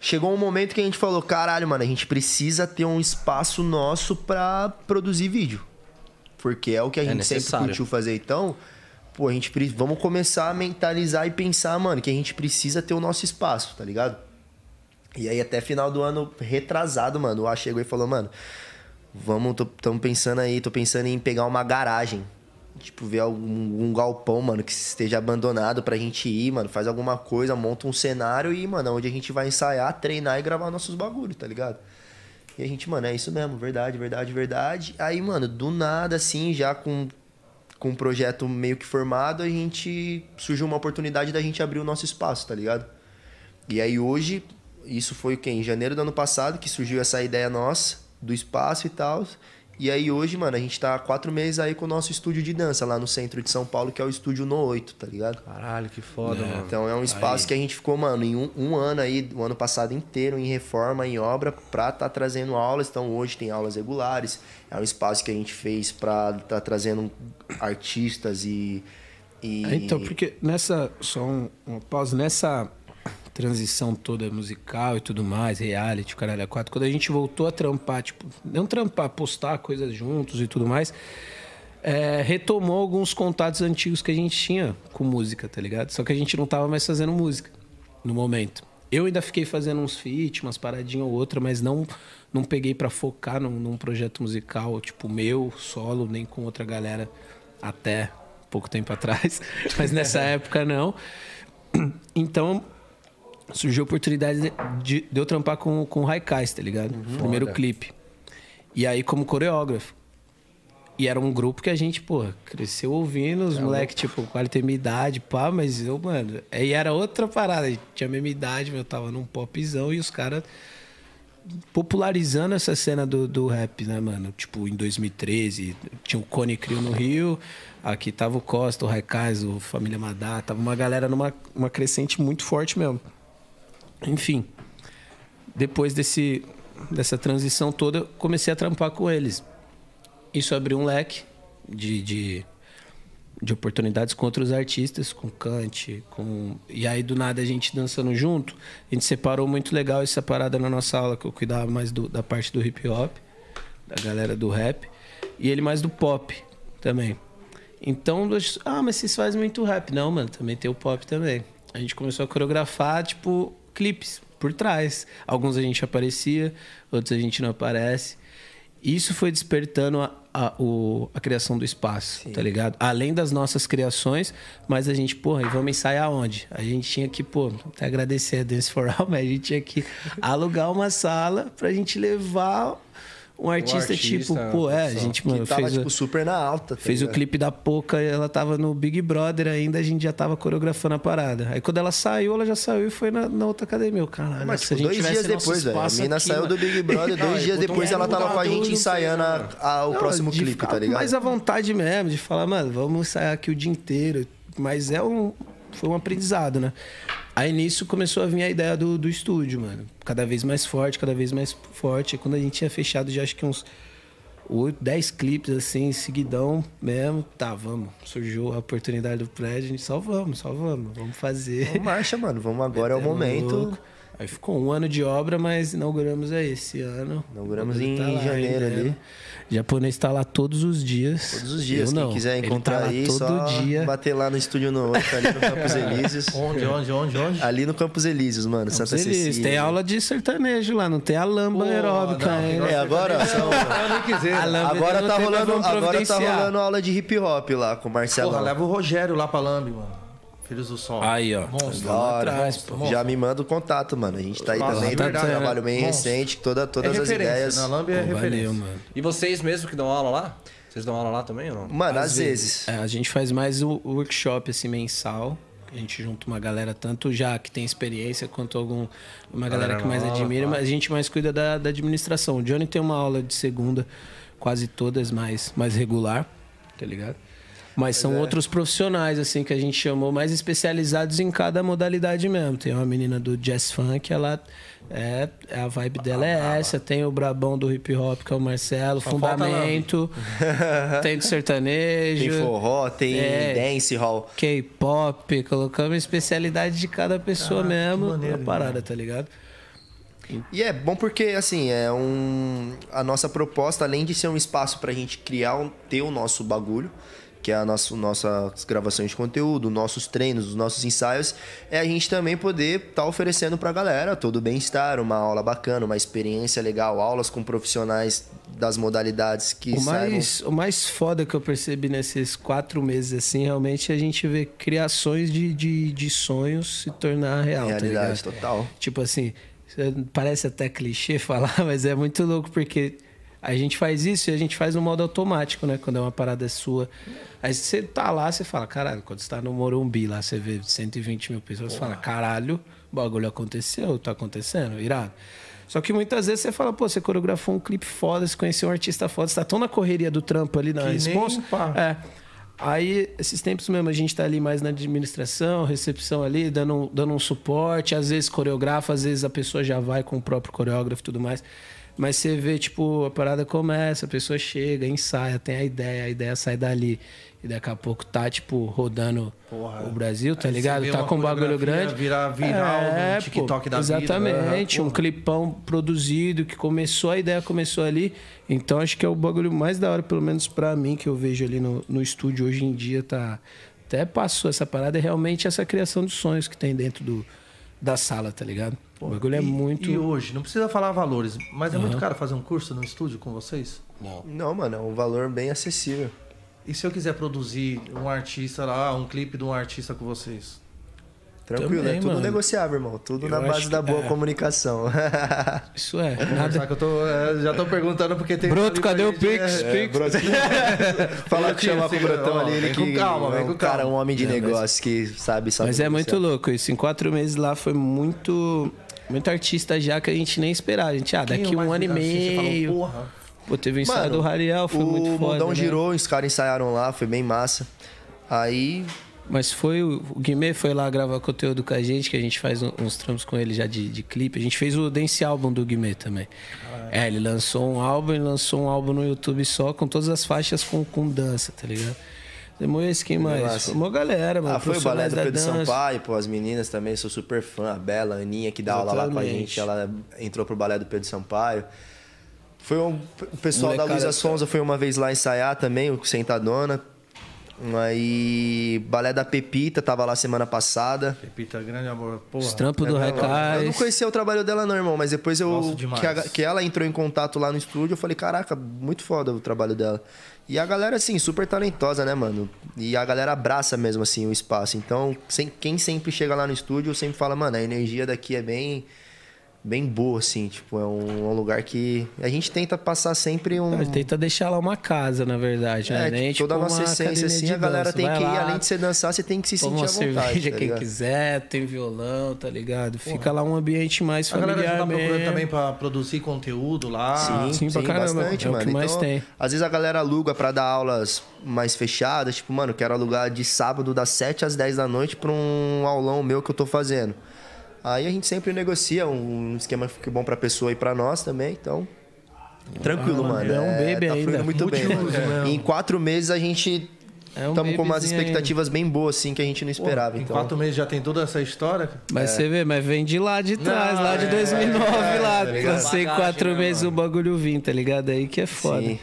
[SPEAKER 4] chegou um momento que a gente falou, caralho, mano, a gente precisa ter um espaço nosso pra produzir vídeo. Porque é o que a gente sempre curtiu fazer, então, pô, a gente vamos começar a mentalizar e pensar, mano, que a gente precisa ter o nosso espaço, tá ligado? E aí até final do ano retrasado, mano, o A chegou e falou, mano, vamos, tô, tamo pensando aí, tô pensando em pegar uma garagem. Tipo, ver algum um galpão, mano, que esteja abandonado pra gente ir, mano, faz alguma coisa, monta um cenário e, mano, onde a gente vai ensaiar, treinar e gravar nossos bagulhos, tá ligado? E a gente, mano, é isso mesmo, verdade, verdade, verdade. Aí, mano, do nada, assim, já com, com um projeto meio que formado, a gente surgiu uma oportunidade da gente abrir o nosso espaço, tá ligado? E aí hoje, isso foi o quê? Em janeiro do ano passado que surgiu essa ideia nossa, do espaço e tal. E aí hoje, mano, a gente tá há quatro meses aí com o nosso estúdio de dança lá no centro de São Paulo, que é o Estúdio No 8, tá ligado?
[SPEAKER 1] Caralho, que foda, mano.
[SPEAKER 4] Então é um espaço
[SPEAKER 3] Aí.
[SPEAKER 4] que a gente ficou, mano, em um, um ano aí, o ano passado inteiro, em reforma, em obra, pra tá trazendo aulas. Então hoje tem aulas regulares. É um espaço que a gente fez pra tá trazendo artistas e. e...
[SPEAKER 3] É, Então, porque nessa. Só um, uma pausa. Nessa transição toda musical e tudo mais, reality, o caralho, a quatro, quando a gente voltou a trampar, tipo, não trampar, postar coisas juntos e tudo mais, é, retomou alguns contatos antigos que a gente tinha com música, tá ligado? Só que a gente não tava mais fazendo música no momento. Eu ainda fiquei fazendo uns feat, umas paradinhas ou outra, mas não não peguei pra focar num, num projeto musical, tipo, meu, solo, nem com outra galera até pouco tempo atrás. Mas nessa época não. Então, surgiu a oportunidade de, de- de eu trampar com, com o Raikais, tá ligado? Primeiro
[SPEAKER 4] Foda.
[SPEAKER 3] clipe. E aí, como coreógrafo. E era um grupo que a gente, pô, cresceu ouvindo, os moleques, tipo, quase tem minha idade, pá, mas eu, mano. Aí era outra parada. Tinha a mesma idade, eu tava num popzão e os caras popularizando essa cena do, do rap, né, mano? Tipo, em 2013, tinha o Cone Crio no Rio, aqui tava o Costa, o Raikais, o Família Madá, tava uma galera numa uma crescente muito forte mesmo. Enfim, depois desse, dessa transição toda, eu comecei a trampar com eles. Isso abriu um leque de, de, de oportunidades com outros artistas, com Kant, com... E aí, do nada, a gente dançando junto, a gente separou muito legal essa parada na nossa aula, que eu cuidava mais do- da parte do hip hop, da galera do rap, e ele mais do pop também. Então, ah, mas vocês fazem muito rap. Não, mano, também tem o pop também. A gente começou a coreografar, tipo, clipes por trás. Alguns a gente aparecia, outros a gente não aparece. Isso foi despertando a, a, o- a criação do espaço, tá ligado? Além das nossas criações, mas a gente, porra, e vamos ensaiar onde? A gente tinha que, pô, até agradecer a Dance for All, mas a gente tinha que alugar uma sala pra gente levar um artista,
[SPEAKER 1] artista,
[SPEAKER 3] tipo, pô, é, a gente,
[SPEAKER 4] Que
[SPEAKER 3] mano,
[SPEAKER 4] tava,
[SPEAKER 3] fez, o-
[SPEAKER 4] tipo, super na alta. tá
[SPEAKER 3] fez o
[SPEAKER 4] ligado?
[SPEAKER 3] clipe da Poca, ela tava no Big Brother ainda, a gente já tava coreografando a parada. Aí quando ela saiu, ela já saiu e foi na, na outra academia. Eu, caralho,
[SPEAKER 4] Mas,
[SPEAKER 3] se
[SPEAKER 4] tipo,
[SPEAKER 3] a gente
[SPEAKER 4] dois dias depois, velho. A mina
[SPEAKER 3] aqui,
[SPEAKER 4] saiu
[SPEAKER 3] mano.
[SPEAKER 4] do Big Brother, dois dias depois
[SPEAKER 1] um
[SPEAKER 4] ela tava com a gente
[SPEAKER 1] não
[SPEAKER 4] ensaiando a- a- o
[SPEAKER 3] Não,
[SPEAKER 4] próximo clipe, tá ligado?
[SPEAKER 3] Mais à vontade mesmo, de falar, mano, vamos ensaiar aqui o dia inteiro. Mas é um. Foi um aprendizado, né? Aí nisso começou a vir a ideia do, do estúdio, mano. Cada vez mais forte, cada vez mais forte. Aí quando a gente tinha fechado já acho que uns 8, 10 clipes assim, seguidão mesmo. Tá, vamos. Surgiu a oportunidade do prédio, a gente só vamos, só vamos, vamos fazer.
[SPEAKER 4] Vamos marcha, mano. Vamos agora, é o
[SPEAKER 3] Metendo
[SPEAKER 4] momento.
[SPEAKER 3] louco. Aí ficou um ano de obra, mas inauguramos aí esse ano.
[SPEAKER 4] Inauguramos
[SPEAKER 3] O
[SPEAKER 4] em
[SPEAKER 3] lá
[SPEAKER 4] janeiro
[SPEAKER 3] ainda,
[SPEAKER 4] ali.
[SPEAKER 3] né? Japonês tá lá todos os dias.
[SPEAKER 4] Todos os dias,
[SPEAKER 3] Eu
[SPEAKER 4] quem
[SPEAKER 3] não.
[SPEAKER 4] quiser
[SPEAKER 3] Ele
[SPEAKER 4] encontrar
[SPEAKER 3] tá
[SPEAKER 4] aí,
[SPEAKER 3] todo
[SPEAKER 4] só
[SPEAKER 3] dia.
[SPEAKER 4] bater lá no Estúdio no outro, ali no Campos Elíseos.
[SPEAKER 2] Onde, onde, onde, onde?
[SPEAKER 4] Ali no Campos Elíseos, mano, Santa
[SPEAKER 3] Eles
[SPEAKER 4] Cecília.
[SPEAKER 3] tem aula de sertanejo lá, não tem a lamba aeróbica
[SPEAKER 2] não,
[SPEAKER 3] ainda.
[SPEAKER 4] É, agora,
[SPEAKER 3] lamba
[SPEAKER 4] agora
[SPEAKER 3] não
[SPEAKER 4] tá
[SPEAKER 3] tem, mas
[SPEAKER 4] rolando, agora tá rolando aula de hip hop lá com o Marcelo.
[SPEAKER 2] Porra, leva o Rogério lá pra Lambi, mano. Filhos do Sol.
[SPEAKER 3] Aí, ó.
[SPEAKER 2] Monstro.
[SPEAKER 4] Da hora.
[SPEAKER 3] atrás, pô.
[SPEAKER 4] Já me manda o contato, mano. A gente tá aí
[SPEAKER 2] Nossa,
[SPEAKER 4] também,
[SPEAKER 3] tá
[SPEAKER 4] um trabalho bem
[SPEAKER 2] monstro.
[SPEAKER 4] recente, toda,
[SPEAKER 2] É
[SPEAKER 4] todas as
[SPEAKER 2] referência,
[SPEAKER 4] ideias.
[SPEAKER 2] Na é
[SPEAKER 3] Pô,
[SPEAKER 2] referência.
[SPEAKER 3] valeu, mano.
[SPEAKER 1] E vocês mesmo que dão aula lá? Vocês dão aula lá também ou não?
[SPEAKER 4] Mano, às, vezes.
[SPEAKER 3] É, a gente faz mais o workshop assim mensal. A gente junta uma galera, tanto já que tem experiência, quanto algum, uma galera,
[SPEAKER 1] Galera
[SPEAKER 3] que mais
[SPEAKER 1] nova,
[SPEAKER 3] admira, mas a gente mais cuida da, da administração. O Johnny tem uma aula de segunda, quase todas mais, mais regular, tá ligado? Mas são outros profissionais, assim, que a gente chamou mais especializados em cada modalidade mesmo. Tem uma menina do jazz funk, ela é, é a vibe dela é essa. Tem o brabão do hip hop, que é o Marcelo,
[SPEAKER 2] falta
[SPEAKER 3] Fundamento. tem do sertanejo.
[SPEAKER 4] Tem forró, tem
[SPEAKER 3] É.
[SPEAKER 4] dance hall.
[SPEAKER 3] K-pop, colocamos a especialidade de cada pessoa mesmo
[SPEAKER 2] maneiro,
[SPEAKER 3] na parada, tá ligado?
[SPEAKER 4] E é bom porque, assim, é um. A nossa proposta, além de ser um espaço pra gente criar, ter o nosso bagulho, que é a nossa, nossas gravações de conteúdo, nossos treinos, os nossos ensaios, é a gente também poder estar oferecendo pra galera todo o bem-estar, uma aula bacana, uma experiência legal, aulas com profissionais das modalidades que
[SPEAKER 3] O
[SPEAKER 4] saibam.
[SPEAKER 3] mais, o mais foda que eu percebi nesses quatro meses, assim, realmente é a gente vê criações de, de, de sonhos se tornar real, tá
[SPEAKER 4] Realidade
[SPEAKER 3] ligado?
[SPEAKER 4] total.
[SPEAKER 3] Tipo assim, parece até clichê falar, mas é muito louco porque a gente faz isso e a gente faz no modo automático, né? Quando é uma parada sua. Aí você tá lá, você fala, caralho, quando você tá no Morumbi lá, você vê 120 mil pessoas, você fala, caralho, o bagulho aconteceu, tá acontecendo, irado. Só que muitas vezes você fala, pô, você coreografou um clipe foda, você conheceu um artista foda, você tá tão na correria do trampo ali na
[SPEAKER 2] Que nem
[SPEAKER 3] responsa.
[SPEAKER 2] pá.
[SPEAKER 3] É. Aí, esses tempos mesmo, a gente tá ali mais na administração, recepção ali, dando, dando um suporte. Às vezes coreografa, às vezes a pessoa já vai com o próprio coreógrafo e tudo mais. Mas você vê, tipo, a parada começa, a pessoa chega, ensaia, tem a ideia, a ideia sai dali. E daqui a pouco tá, tipo, rodando o Brasil, tá ligado? Tá com um bagulho grande.
[SPEAKER 2] virar viral no
[SPEAKER 3] pô,
[SPEAKER 2] TikTok da vida.
[SPEAKER 3] Exatamente,
[SPEAKER 2] Aham,
[SPEAKER 3] um
[SPEAKER 2] porra.
[SPEAKER 3] clipão produzido que começou, a ideia começou ali. Então acho que é o bagulho mais da hora, pelo menos pra mim, que eu vejo ali no, no estúdio hoje em dia, tá. Até passou essa parada, é realmente essa criação de sonhos que tem dentro do, da sala, tá ligado? O bagulho é
[SPEAKER 2] E-
[SPEAKER 3] muito.
[SPEAKER 2] E hoje, não precisa falar valores, mas é muito caro fazer um curso no estúdio com vocês?
[SPEAKER 4] Não, mano, é um valor bem acessível.
[SPEAKER 2] E se eu quiser produzir um artista lá, um clipe de um artista com vocês?
[SPEAKER 4] Tranquilo,
[SPEAKER 3] Também,
[SPEAKER 4] é tudo
[SPEAKER 3] mano.
[SPEAKER 4] negociável, irmão. Tudo
[SPEAKER 3] Eu
[SPEAKER 4] na base
[SPEAKER 3] que-
[SPEAKER 4] da boa
[SPEAKER 3] é.
[SPEAKER 4] comunicação.
[SPEAKER 3] Isso é.
[SPEAKER 2] Nada. Que eu tô, é, já tô perguntando porque tem.
[SPEAKER 3] Broto, cadê o Pix?
[SPEAKER 2] é,
[SPEAKER 3] Pix?
[SPEAKER 4] Fala que
[SPEAKER 2] Brotinho,
[SPEAKER 4] chamar com o
[SPEAKER 2] segura-
[SPEAKER 4] Brotão
[SPEAKER 2] ó,
[SPEAKER 4] ali, ele
[SPEAKER 2] vem com
[SPEAKER 4] que
[SPEAKER 2] calma, vem
[SPEAKER 4] é um
[SPEAKER 2] com
[SPEAKER 4] cara,
[SPEAKER 2] calma.
[SPEAKER 4] um homem de
[SPEAKER 3] É, mas-
[SPEAKER 4] negócio que sabe, sabe.
[SPEAKER 3] Mas é muito louco isso. Em quatro meses lá foi muito. Muito artista já que a gente nem esperava. A gente, ah, daqui
[SPEAKER 2] mais
[SPEAKER 3] um ano e
[SPEAKER 2] você falou,
[SPEAKER 3] meio.
[SPEAKER 2] porra,
[SPEAKER 3] Pô, teve o ensaio
[SPEAKER 4] Mano,
[SPEAKER 3] do Rariel, foi
[SPEAKER 4] o
[SPEAKER 3] muito foda.
[SPEAKER 4] mundão
[SPEAKER 3] né?
[SPEAKER 4] girou, os caras ensaiaram lá, foi bem massa. Aí,
[SPEAKER 3] Mas foi o o Guimê foi lá gravar conteúdo com a gente, que a gente faz um- uns trampos com ele já de, de clipe. A gente fez o Dance Album do Guimê também. É, ele lançou um álbum, ele lançou um álbum no YouTube só, com todas as faixas com, com dança, tá ligado? Quem mais?
[SPEAKER 4] massa.
[SPEAKER 3] Foi uma galera, mano.
[SPEAKER 4] ah, foi o balé do
[SPEAKER 3] da
[SPEAKER 4] Pedro
[SPEAKER 3] dança.
[SPEAKER 4] Sampaio, pô, as meninas também, sou super fã. A Bela, a Aninha, que dá aula lá com a
[SPEAKER 3] Exatamente.
[SPEAKER 4] gente, ela entrou pro balé do Pedro Sampaio. Foi um, o pessoal da
[SPEAKER 3] Molecada
[SPEAKER 4] Luísa
[SPEAKER 3] tá-
[SPEAKER 4] Sonza foi uma vez lá ensaiar também, o Sentadona. Aí, Balé da Pepita, tava lá semana passada.
[SPEAKER 2] Pepita, grande amor. Porra.
[SPEAKER 3] Os trampos do
[SPEAKER 4] Eu não
[SPEAKER 3] Recais.
[SPEAKER 4] conhecia o trabalho dela, não, irmão, mas depois eu.
[SPEAKER 2] Demais.
[SPEAKER 4] Que, a- que ela entrou em contato lá no estúdio, eu falei, caraca, muito foda o trabalho dela. E a galera, assim, super talentosa, né, mano? E a galera abraça mesmo, assim, o espaço. Então, sem, quem sempre chega lá no estúdio sempre fala, mano, a energia daqui é bem. Bem boa, assim, tipo, é um, um lugar que a gente tenta passar sempre um.
[SPEAKER 3] A gente tenta deixar lá uma casa, na verdade, né?
[SPEAKER 4] É,
[SPEAKER 3] Nem,
[SPEAKER 4] toda a
[SPEAKER 3] tipo,
[SPEAKER 4] nossa
[SPEAKER 3] uma
[SPEAKER 4] essência, assim, a galera
[SPEAKER 3] dança.
[SPEAKER 4] tem
[SPEAKER 3] Vai
[SPEAKER 4] que ir,
[SPEAKER 3] lá,
[SPEAKER 4] além de você dançar, você tem que se sentir
[SPEAKER 3] uma
[SPEAKER 4] à vontade.
[SPEAKER 3] cerveja
[SPEAKER 4] tá
[SPEAKER 3] quem
[SPEAKER 4] ligado?
[SPEAKER 3] quiser, tem violão, tá ligado? Fica lá um ambiente mais
[SPEAKER 2] A galera já
[SPEAKER 3] familiar
[SPEAKER 2] tá procurando
[SPEAKER 3] mesmo.
[SPEAKER 2] também pra produzir conteúdo lá.
[SPEAKER 4] Sim,
[SPEAKER 3] sim,
[SPEAKER 4] sim,
[SPEAKER 3] pra caramba,
[SPEAKER 4] bastante,
[SPEAKER 3] é o
[SPEAKER 4] mano.
[SPEAKER 3] que mais
[SPEAKER 4] então,
[SPEAKER 3] tem.
[SPEAKER 4] às vezes a galera aluga pra dar aulas mais fechadas, tipo, mano, quero alugar de sábado das 7 às 10 da noite pra um aulão meu que eu tô fazendo. Aí a gente sempre negocia um esquema que fique bom pra pessoa e pra nós também, então. Tranquilo, mano.
[SPEAKER 3] é um baby
[SPEAKER 4] tá
[SPEAKER 3] ainda,
[SPEAKER 4] fluindo muito bem.
[SPEAKER 2] mesmo.
[SPEAKER 4] Em quatro meses a gente
[SPEAKER 3] É um
[SPEAKER 4] estamos com umas expectativas bem boas, assim, que a gente não
[SPEAKER 2] Pô,
[SPEAKER 4] esperava.
[SPEAKER 2] em
[SPEAKER 4] então.
[SPEAKER 2] quatro meses já tem toda essa história.
[SPEAKER 3] Mas
[SPEAKER 4] É.
[SPEAKER 3] você vê, mas vem de lá de trás,
[SPEAKER 2] Não,
[SPEAKER 3] lá de
[SPEAKER 2] é,
[SPEAKER 3] 2009, lá. Pra ser
[SPEAKER 1] Bagagem,
[SPEAKER 3] quatro
[SPEAKER 1] né,
[SPEAKER 3] meses
[SPEAKER 1] mano?
[SPEAKER 3] o bagulho vir, tá ligado? Aí que é foda.
[SPEAKER 4] Sim.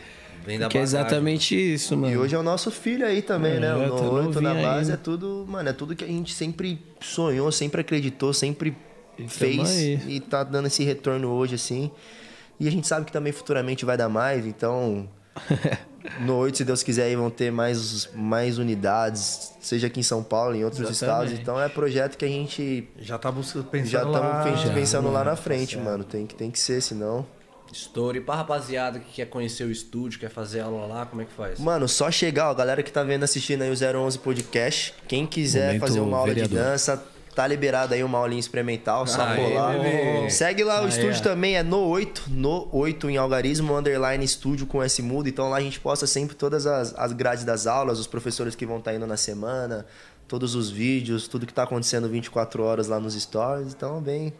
[SPEAKER 1] Vem da
[SPEAKER 3] Que é
[SPEAKER 1] bagagem.
[SPEAKER 3] exatamente isso, mano.
[SPEAKER 4] E hoje é o nosso filho aí também, né?
[SPEAKER 3] É,
[SPEAKER 4] O
[SPEAKER 3] tá
[SPEAKER 4] no 8 na base
[SPEAKER 3] ainda.
[SPEAKER 4] é tudo, mano, é tudo que a gente sempre sonhou, sempre acreditou, sempre fez
[SPEAKER 3] aí.
[SPEAKER 4] e tá dando esse retorno hoje, assim. E a gente sabe que também futuramente vai dar mais, então. No 8, se Deus quiser, aí vão ter mais, mais unidades, seja aqui em São Paulo, em outros
[SPEAKER 3] Exatamente.
[SPEAKER 4] estados. Então é projeto que a gente
[SPEAKER 2] Já tá buscando, pensando
[SPEAKER 4] já
[SPEAKER 2] lá.
[SPEAKER 4] estamos pensando lá na
[SPEAKER 2] Tá
[SPEAKER 4] frente,
[SPEAKER 2] certo.
[SPEAKER 4] mano. Tem que, tem que ser, senão.
[SPEAKER 1] Estouro. E pra rapaziada que quer conhecer o estúdio, quer fazer aula lá, como é que faz?
[SPEAKER 4] Mano, só chegar, ó, galera que tá vendo assistindo aí o 011 Podcast, quem quiser
[SPEAKER 3] Momento
[SPEAKER 4] fazer uma aula
[SPEAKER 3] vereador.
[SPEAKER 4] de dança, tá liberado aí uma aulinha experimental, só
[SPEAKER 1] Aê,
[SPEAKER 4] colar.
[SPEAKER 1] bebê.
[SPEAKER 4] Segue lá, o
[SPEAKER 3] Aí,
[SPEAKER 4] estúdio também é no 8, no 8 em algarismo, underline estúdio com S mudo, então lá a gente posta sempre todas as, as grades das aulas, os professores que vão estar indo na semana, todos os vídeos, tudo que tá acontecendo 24 horas lá nos stories, então bem...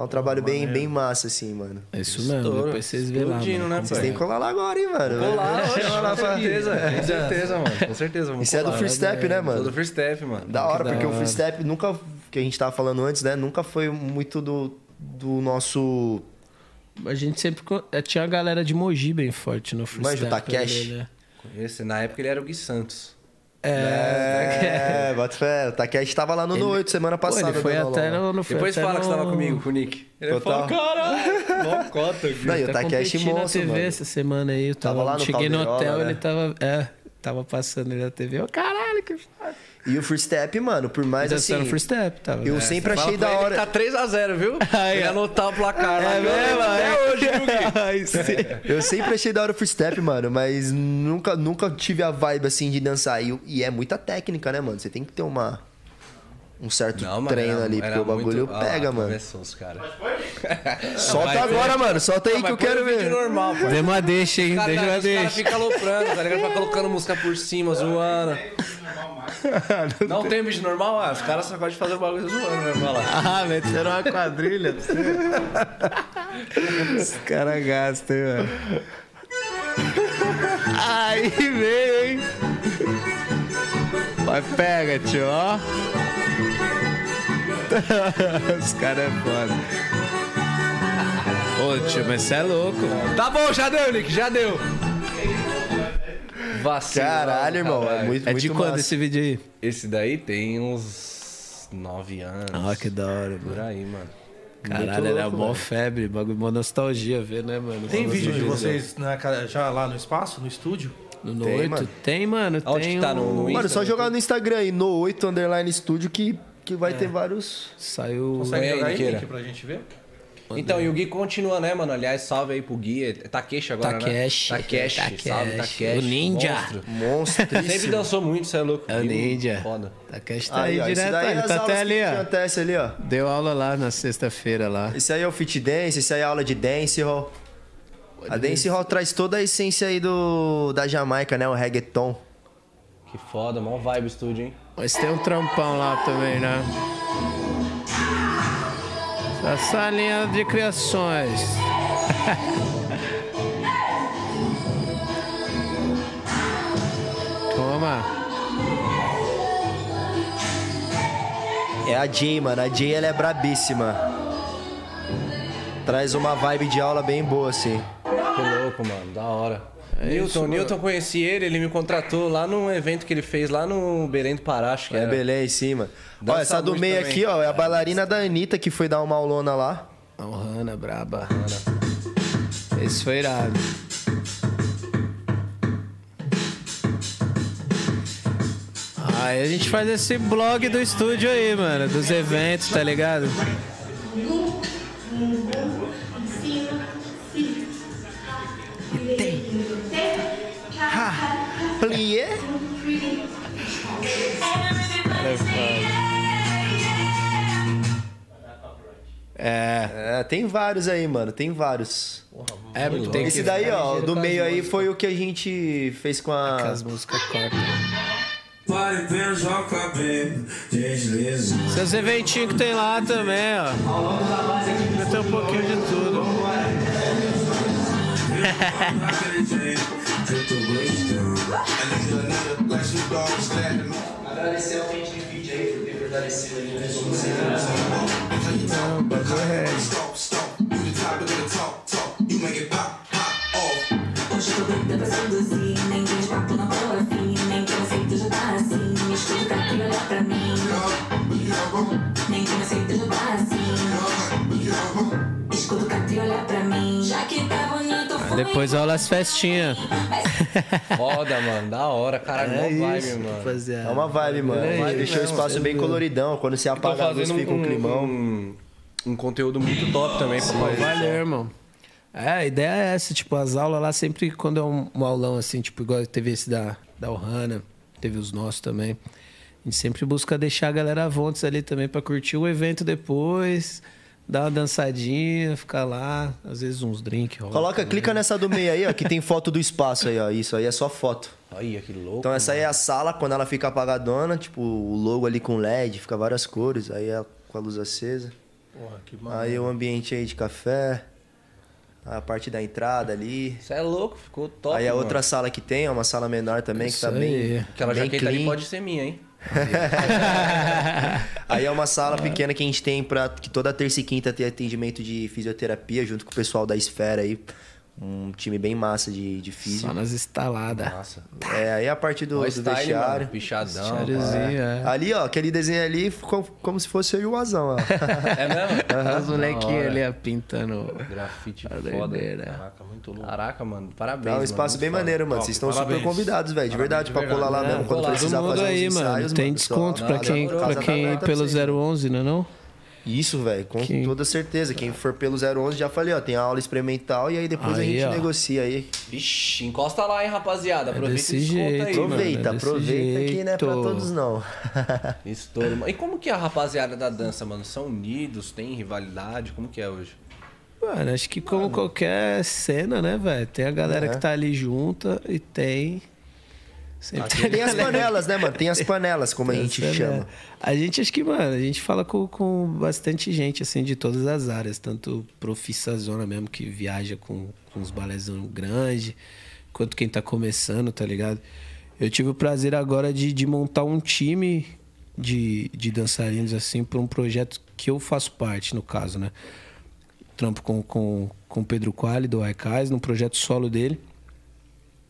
[SPEAKER 4] Tá um trabalho bem, bem massa, assim, mano.
[SPEAKER 3] É isso mesmo,
[SPEAKER 1] Estouro.
[SPEAKER 3] depois vocês vê lá. Mano.
[SPEAKER 1] né,
[SPEAKER 4] Vocês têm que colar lá agora, hein, mano?
[SPEAKER 1] Vou lá, oxe,
[SPEAKER 4] Chama lá
[SPEAKER 1] com certeza, com certeza, mano. Com certeza. vamos
[SPEAKER 4] Isso é do
[SPEAKER 1] colar.
[SPEAKER 4] free step, né, mano?
[SPEAKER 1] do free step, mano.
[SPEAKER 4] Da hora,
[SPEAKER 3] da
[SPEAKER 4] porque o free step nunca, que a gente tava falando antes, né? Nunca foi muito do, do nosso.
[SPEAKER 3] A gente sempre é, tinha a galera de Mogi bem forte no freestyle.
[SPEAKER 4] Manja o Takeshi?
[SPEAKER 3] né?
[SPEAKER 1] Esse, na época ele era o Gui Santos.
[SPEAKER 4] É, bota fé. O Takeshi tava lá no No 8 semana
[SPEAKER 3] Pô,
[SPEAKER 4] passada.
[SPEAKER 3] ele foi até no, no foi
[SPEAKER 1] Depois
[SPEAKER 3] até
[SPEAKER 1] fala que
[SPEAKER 3] no...
[SPEAKER 1] você tava comigo, com o Nick. Ele
[SPEAKER 4] Total.
[SPEAKER 1] falou, caralho, mó cota. Gui.
[SPEAKER 4] Não, e o
[SPEAKER 3] Tá
[SPEAKER 4] Takeshi
[SPEAKER 3] competindo na
[SPEAKER 4] monstro,
[SPEAKER 3] TV
[SPEAKER 4] mano.
[SPEAKER 3] essa semana aí. Eu tava,
[SPEAKER 4] Tava lá no
[SPEAKER 3] cheguei no
[SPEAKER 4] Calderola,
[SPEAKER 3] hotel,
[SPEAKER 4] né?
[SPEAKER 3] ele tava. É, tava passando ele na TV. Eu, caralho, que foda.
[SPEAKER 4] E o free step, mano, por mais assim.
[SPEAKER 3] Free step, tava.
[SPEAKER 4] Eu
[SPEAKER 3] né?
[SPEAKER 4] sempre achei da
[SPEAKER 1] ele
[SPEAKER 4] hora.
[SPEAKER 1] que Tá 3x0, viu? Ele anotar o placar.
[SPEAKER 3] É mesmo?
[SPEAKER 1] Até hoje?
[SPEAKER 3] Ai.
[SPEAKER 4] Eu sempre achei da hora o free step, mano, mas nunca, nunca tive a vibe assim de dançar. E, e é muita técnica, né, mano? Você tem que ter uma. Um certo
[SPEAKER 1] Não,
[SPEAKER 4] treino
[SPEAKER 1] era-
[SPEAKER 4] ali,
[SPEAKER 1] era
[SPEAKER 4] porque o bagulho
[SPEAKER 1] muito-
[SPEAKER 4] pega,
[SPEAKER 1] Ah,
[SPEAKER 4] mano.
[SPEAKER 1] Os caras.
[SPEAKER 4] Solta
[SPEAKER 1] vai
[SPEAKER 4] agora, mano. Solta aí
[SPEAKER 1] Não,
[SPEAKER 4] que eu
[SPEAKER 1] mas
[SPEAKER 4] quero ver.
[SPEAKER 1] normal, pô.
[SPEAKER 3] Deu uma deixa, hein?
[SPEAKER 1] Cara,
[SPEAKER 3] Deixa uma deixa.
[SPEAKER 1] ficam aloprando, tá ligado? Vai colocando música por cima, zoando. Não tem vídeo normal? Ah, os caras só gostam de fazer o bagulho zoando olha lá.
[SPEAKER 3] Ah, meteram uma quadrilha. Os caras gastam, hein, mano. Aí veio, hein? Vai, pega, tio, ó. Os caras é foda. Ô, tio, mas você é louco.
[SPEAKER 1] Tá bom, já deu, Nick, já deu. Vacilo.
[SPEAKER 4] Caralho, irmão. É muito,
[SPEAKER 3] É
[SPEAKER 4] muito
[SPEAKER 3] de quando
[SPEAKER 4] massa.
[SPEAKER 3] esse vídeo aí?
[SPEAKER 1] Esse daí tem uns 9 anos.
[SPEAKER 3] Ah, que da hora,
[SPEAKER 1] Por
[SPEAKER 3] mano.
[SPEAKER 1] aí, mano.
[SPEAKER 3] Caralho,
[SPEAKER 4] louco,
[SPEAKER 3] era mó febre, bagulho, mó nostalgia ver, né, mano?
[SPEAKER 2] Tem
[SPEAKER 3] Mó
[SPEAKER 2] vídeo de vocês na já lá no espaço, no estúdio?
[SPEAKER 3] No, no
[SPEAKER 4] Tem,
[SPEAKER 3] 8?
[SPEAKER 4] mano.
[SPEAKER 3] Tem, mano.
[SPEAKER 1] Aonde
[SPEAKER 3] tem
[SPEAKER 1] que tá? No-
[SPEAKER 3] um-
[SPEAKER 1] no
[SPEAKER 4] Mano,
[SPEAKER 1] Insta,
[SPEAKER 4] só jogar no Instagram aí, no 8 Underline Studio, que, que vai ter vários.
[SPEAKER 3] Saiu.
[SPEAKER 2] Consegue
[SPEAKER 1] aí,
[SPEAKER 2] jogar aí, pra gente ver?
[SPEAKER 1] Então, e o Gui continua, né, mano? Aliás, salve aí pro Gui. É Takeshi agora,
[SPEAKER 3] Takeshi.
[SPEAKER 1] né? Takeshi.
[SPEAKER 3] Takeshi.
[SPEAKER 1] Salve, Takeshi.
[SPEAKER 3] O ninja.
[SPEAKER 1] Monstro.
[SPEAKER 4] Monstro.
[SPEAKER 1] Sempre dançou muito, você é louco.
[SPEAKER 3] É o Ninja.
[SPEAKER 1] Foda.
[SPEAKER 3] Takeshi tá aí,
[SPEAKER 4] Aí,
[SPEAKER 3] direto.
[SPEAKER 4] daí é
[SPEAKER 3] Ele
[SPEAKER 4] as
[SPEAKER 3] tá até ali,
[SPEAKER 4] que
[SPEAKER 3] ó.
[SPEAKER 4] acontece ali, ó.
[SPEAKER 3] Deu aula lá na sexta-feira lá.
[SPEAKER 4] Esse aí é o Fit Dance, esse aí é a aula de Dance Hall. A Dance Hall traz toda a essência aí do, da Jamaica, né? O reggaeton.
[SPEAKER 1] Que foda, mó vibe o estúdio, hein?
[SPEAKER 3] Mas tem um trampão lá também, né? Essa salinha de criações. Toma.
[SPEAKER 4] É a Jay, mano. A Jay, ela é brabíssima. Traz uma vibe de aula bem boa, assim.
[SPEAKER 1] Que louco, mano. Da hora.
[SPEAKER 3] É
[SPEAKER 1] Newton, Newton conheci ele, ele me contratou lá num evento que ele fez lá no Berém do Pará, acho que
[SPEAKER 4] É
[SPEAKER 1] era.
[SPEAKER 4] Belém em cima. Ó, essa do meio
[SPEAKER 1] também.
[SPEAKER 4] aqui, ó, é a bailarina da Anitta que foi dar uma aulona lá.
[SPEAKER 3] Não, Hanna, braba. Esse foi irado. Aí a gente faz esse blog do estúdio aí, mano, dos eventos, tá ligado?
[SPEAKER 4] Plié?
[SPEAKER 3] É,
[SPEAKER 4] É, tem vários aí, mano, tem vários.
[SPEAKER 3] é tem
[SPEAKER 4] Esse daí, ó, do meio aí foi o que a gente fez com
[SPEAKER 3] com
[SPEAKER 4] a.
[SPEAKER 3] as músicas. Seus eventinhos que tem lá também, ó. Vai ter um pouquinho de tudo.
[SPEAKER 4] Agradecer ao cliente de vídeo aí por ter fortalecido ali o
[SPEAKER 3] Depois rola as festinhas.
[SPEAKER 1] Foda, mano, da hora, caralho,
[SPEAKER 3] É
[SPEAKER 1] mó vibe,
[SPEAKER 3] isso,
[SPEAKER 1] mano.
[SPEAKER 3] rapaziada.
[SPEAKER 4] É uma vibe, mano.
[SPEAKER 3] É
[SPEAKER 4] Deixou o espaço bem coloridão. Quando você
[SPEAKER 1] Tô
[SPEAKER 4] apaga a luz,
[SPEAKER 1] fazendo
[SPEAKER 4] fica um climão.
[SPEAKER 1] um, um conteúdo muito top também.
[SPEAKER 3] Pô,
[SPEAKER 1] Pô,
[SPEAKER 3] valeu, irmão. É, a ideia é essa, tipo, as aulas lá sempre quando é um, um aulão assim, tipo, igual teve esse da, da Ohana, teve os nossos também. A gente sempre busca deixar a galera avontes ali também pra curtir o evento depois, dar uma dançadinha, ficar lá, às vezes uns drinks. rola
[SPEAKER 4] Coloca,
[SPEAKER 3] também.
[SPEAKER 4] clica nessa do meio aí, ó, que tem foto do espaço aí, ó. Isso aí é só foto.
[SPEAKER 1] Olha que louco.
[SPEAKER 4] Então essa aí é a sala, quando ela fica apagadona, tipo, o logo ali com LED, fica várias cores, aí é com a luz acesa.
[SPEAKER 2] Porra, que
[SPEAKER 4] Aí o ambiente aí de café, a parte da entrada ali.
[SPEAKER 1] Você é louco, ficou top.
[SPEAKER 4] aí a
[SPEAKER 1] mano.
[SPEAKER 4] outra sala que tem, é uma sala menor também,
[SPEAKER 3] Isso
[SPEAKER 4] que tá
[SPEAKER 3] aí.
[SPEAKER 4] bem.
[SPEAKER 1] Aquela
[SPEAKER 4] bem
[SPEAKER 1] jaqueta ali
[SPEAKER 4] clean.
[SPEAKER 1] pode ser minha, hein?
[SPEAKER 4] Aí é uma sala pequena que a gente tem pra que toda terça e quinta tem atendimento de fisioterapia junto com o pessoal da Esfera aí. Um time bem massa de, de físio.
[SPEAKER 3] Só nas estaladas.
[SPEAKER 1] Nossa.
[SPEAKER 4] É, aí a parte do, do
[SPEAKER 1] style,
[SPEAKER 4] vestiário.
[SPEAKER 1] mano. Pichadão.
[SPEAKER 3] Vestiáriozinho, é.
[SPEAKER 4] Ali, ó, aquele desenho ali ficou como se fosse eu e o Azão, ó.
[SPEAKER 1] É mesmo?
[SPEAKER 3] Os molequinhos ali ó, pintando.
[SPEAKER 1] Grafite foda.
[SPEAKER 3] doideira.
[SPEAKER 1] Caraca, muito louco. Caraca, mano. Parabéns.
[SPEAKER 4] É um
[SPEAKER 1] mano,
[SPEAKER 4] espaço
[SPEAKER 1] muito
[SPEAKER 4] bem
[SPEAKER 1] foda.
[SPEAKER 4] maneiro, mano.
[SPEAKER 1] Top,
[SPEAKER 4] Vocês estão super
[SPEAKER 1] parabéns.
[SPEAKER 4] convidados, velho. De verdade, pra colar lá mesmo. Quando
[SPEAKER 1] Colar.
[SPEAKER 4] precisar fazer
[SPEAKER 3] aí, mano.
[SPEAKER 4] ensaios,
[SPEAKER 3] Tem
[SPEAKER 4] mano,
[SPEAKER 3] desconto
[SPEAKER 4] só-
[SPEAKER 3] pra quem, pra quem ir pelo
[SPEAKER 4] pra vocês.
[SPEAKER 3] 011, não é não?
[SPEAKER 4] Isso, velho, com
[SPEAKER 3] Que-
[SPEAKER 4] toda certeza. Quem for pelo 011, já falei, ó, tem a aula experimental e aí depois a
[SPEAKER 3] Aí,
[SPEAKER 4] gente
[SPEAKER 3] ó.
[SPEAKER 4] negocia aí.
[SPEAKER 1] Vixe, encosta lá, hein, rapaziada. Aproveita
[SPEAKER 3] desse
[SPEAKER 1] e desconta
[SPEAKER 3] jeito,
[SPEAKER 1] aí,
[SPEAKER 3] mano.
[SPEAKER 1] mano.
[SPEAKER 4] Aproveita,
[SPEAKER 3] é
[SPEAKER 4] aproveita que não é pra
[SPEAKER 3] jeito.
[SPEAKER 4] todos não.
[SPEAKER 1] Estouro, mano. E como que é a rapaziada da dança, mano? São unidos? Tem rivalidade? Como que é hoje?
[SPEAKER 3] Mano, acho que como qualquer cena, né, velho? Tem a galera
[SPEAKER 4] É.
[SPEAKER 3] que tá ali junta e tem. Sempre
[SPEAKER 4] Tem as panelas, né, mano? Tem as panelas, como a gente chama.
[SPEAKER 3] A gente, acho que, mano, a gente fala com, com bastante gente, assim, de todas as áreas. Tanto profissa zona mesmo, que viaja com, com uns balezão grande, quanto quem tá começando, tá ligado? Eu tive o prazer agora de, de montar um time de, de dançarinos, assim, para um projeto que eu faço parte, no caso, né? Trampo com, com, com o Pedro Quali, do Aikais, num projeto solo dele.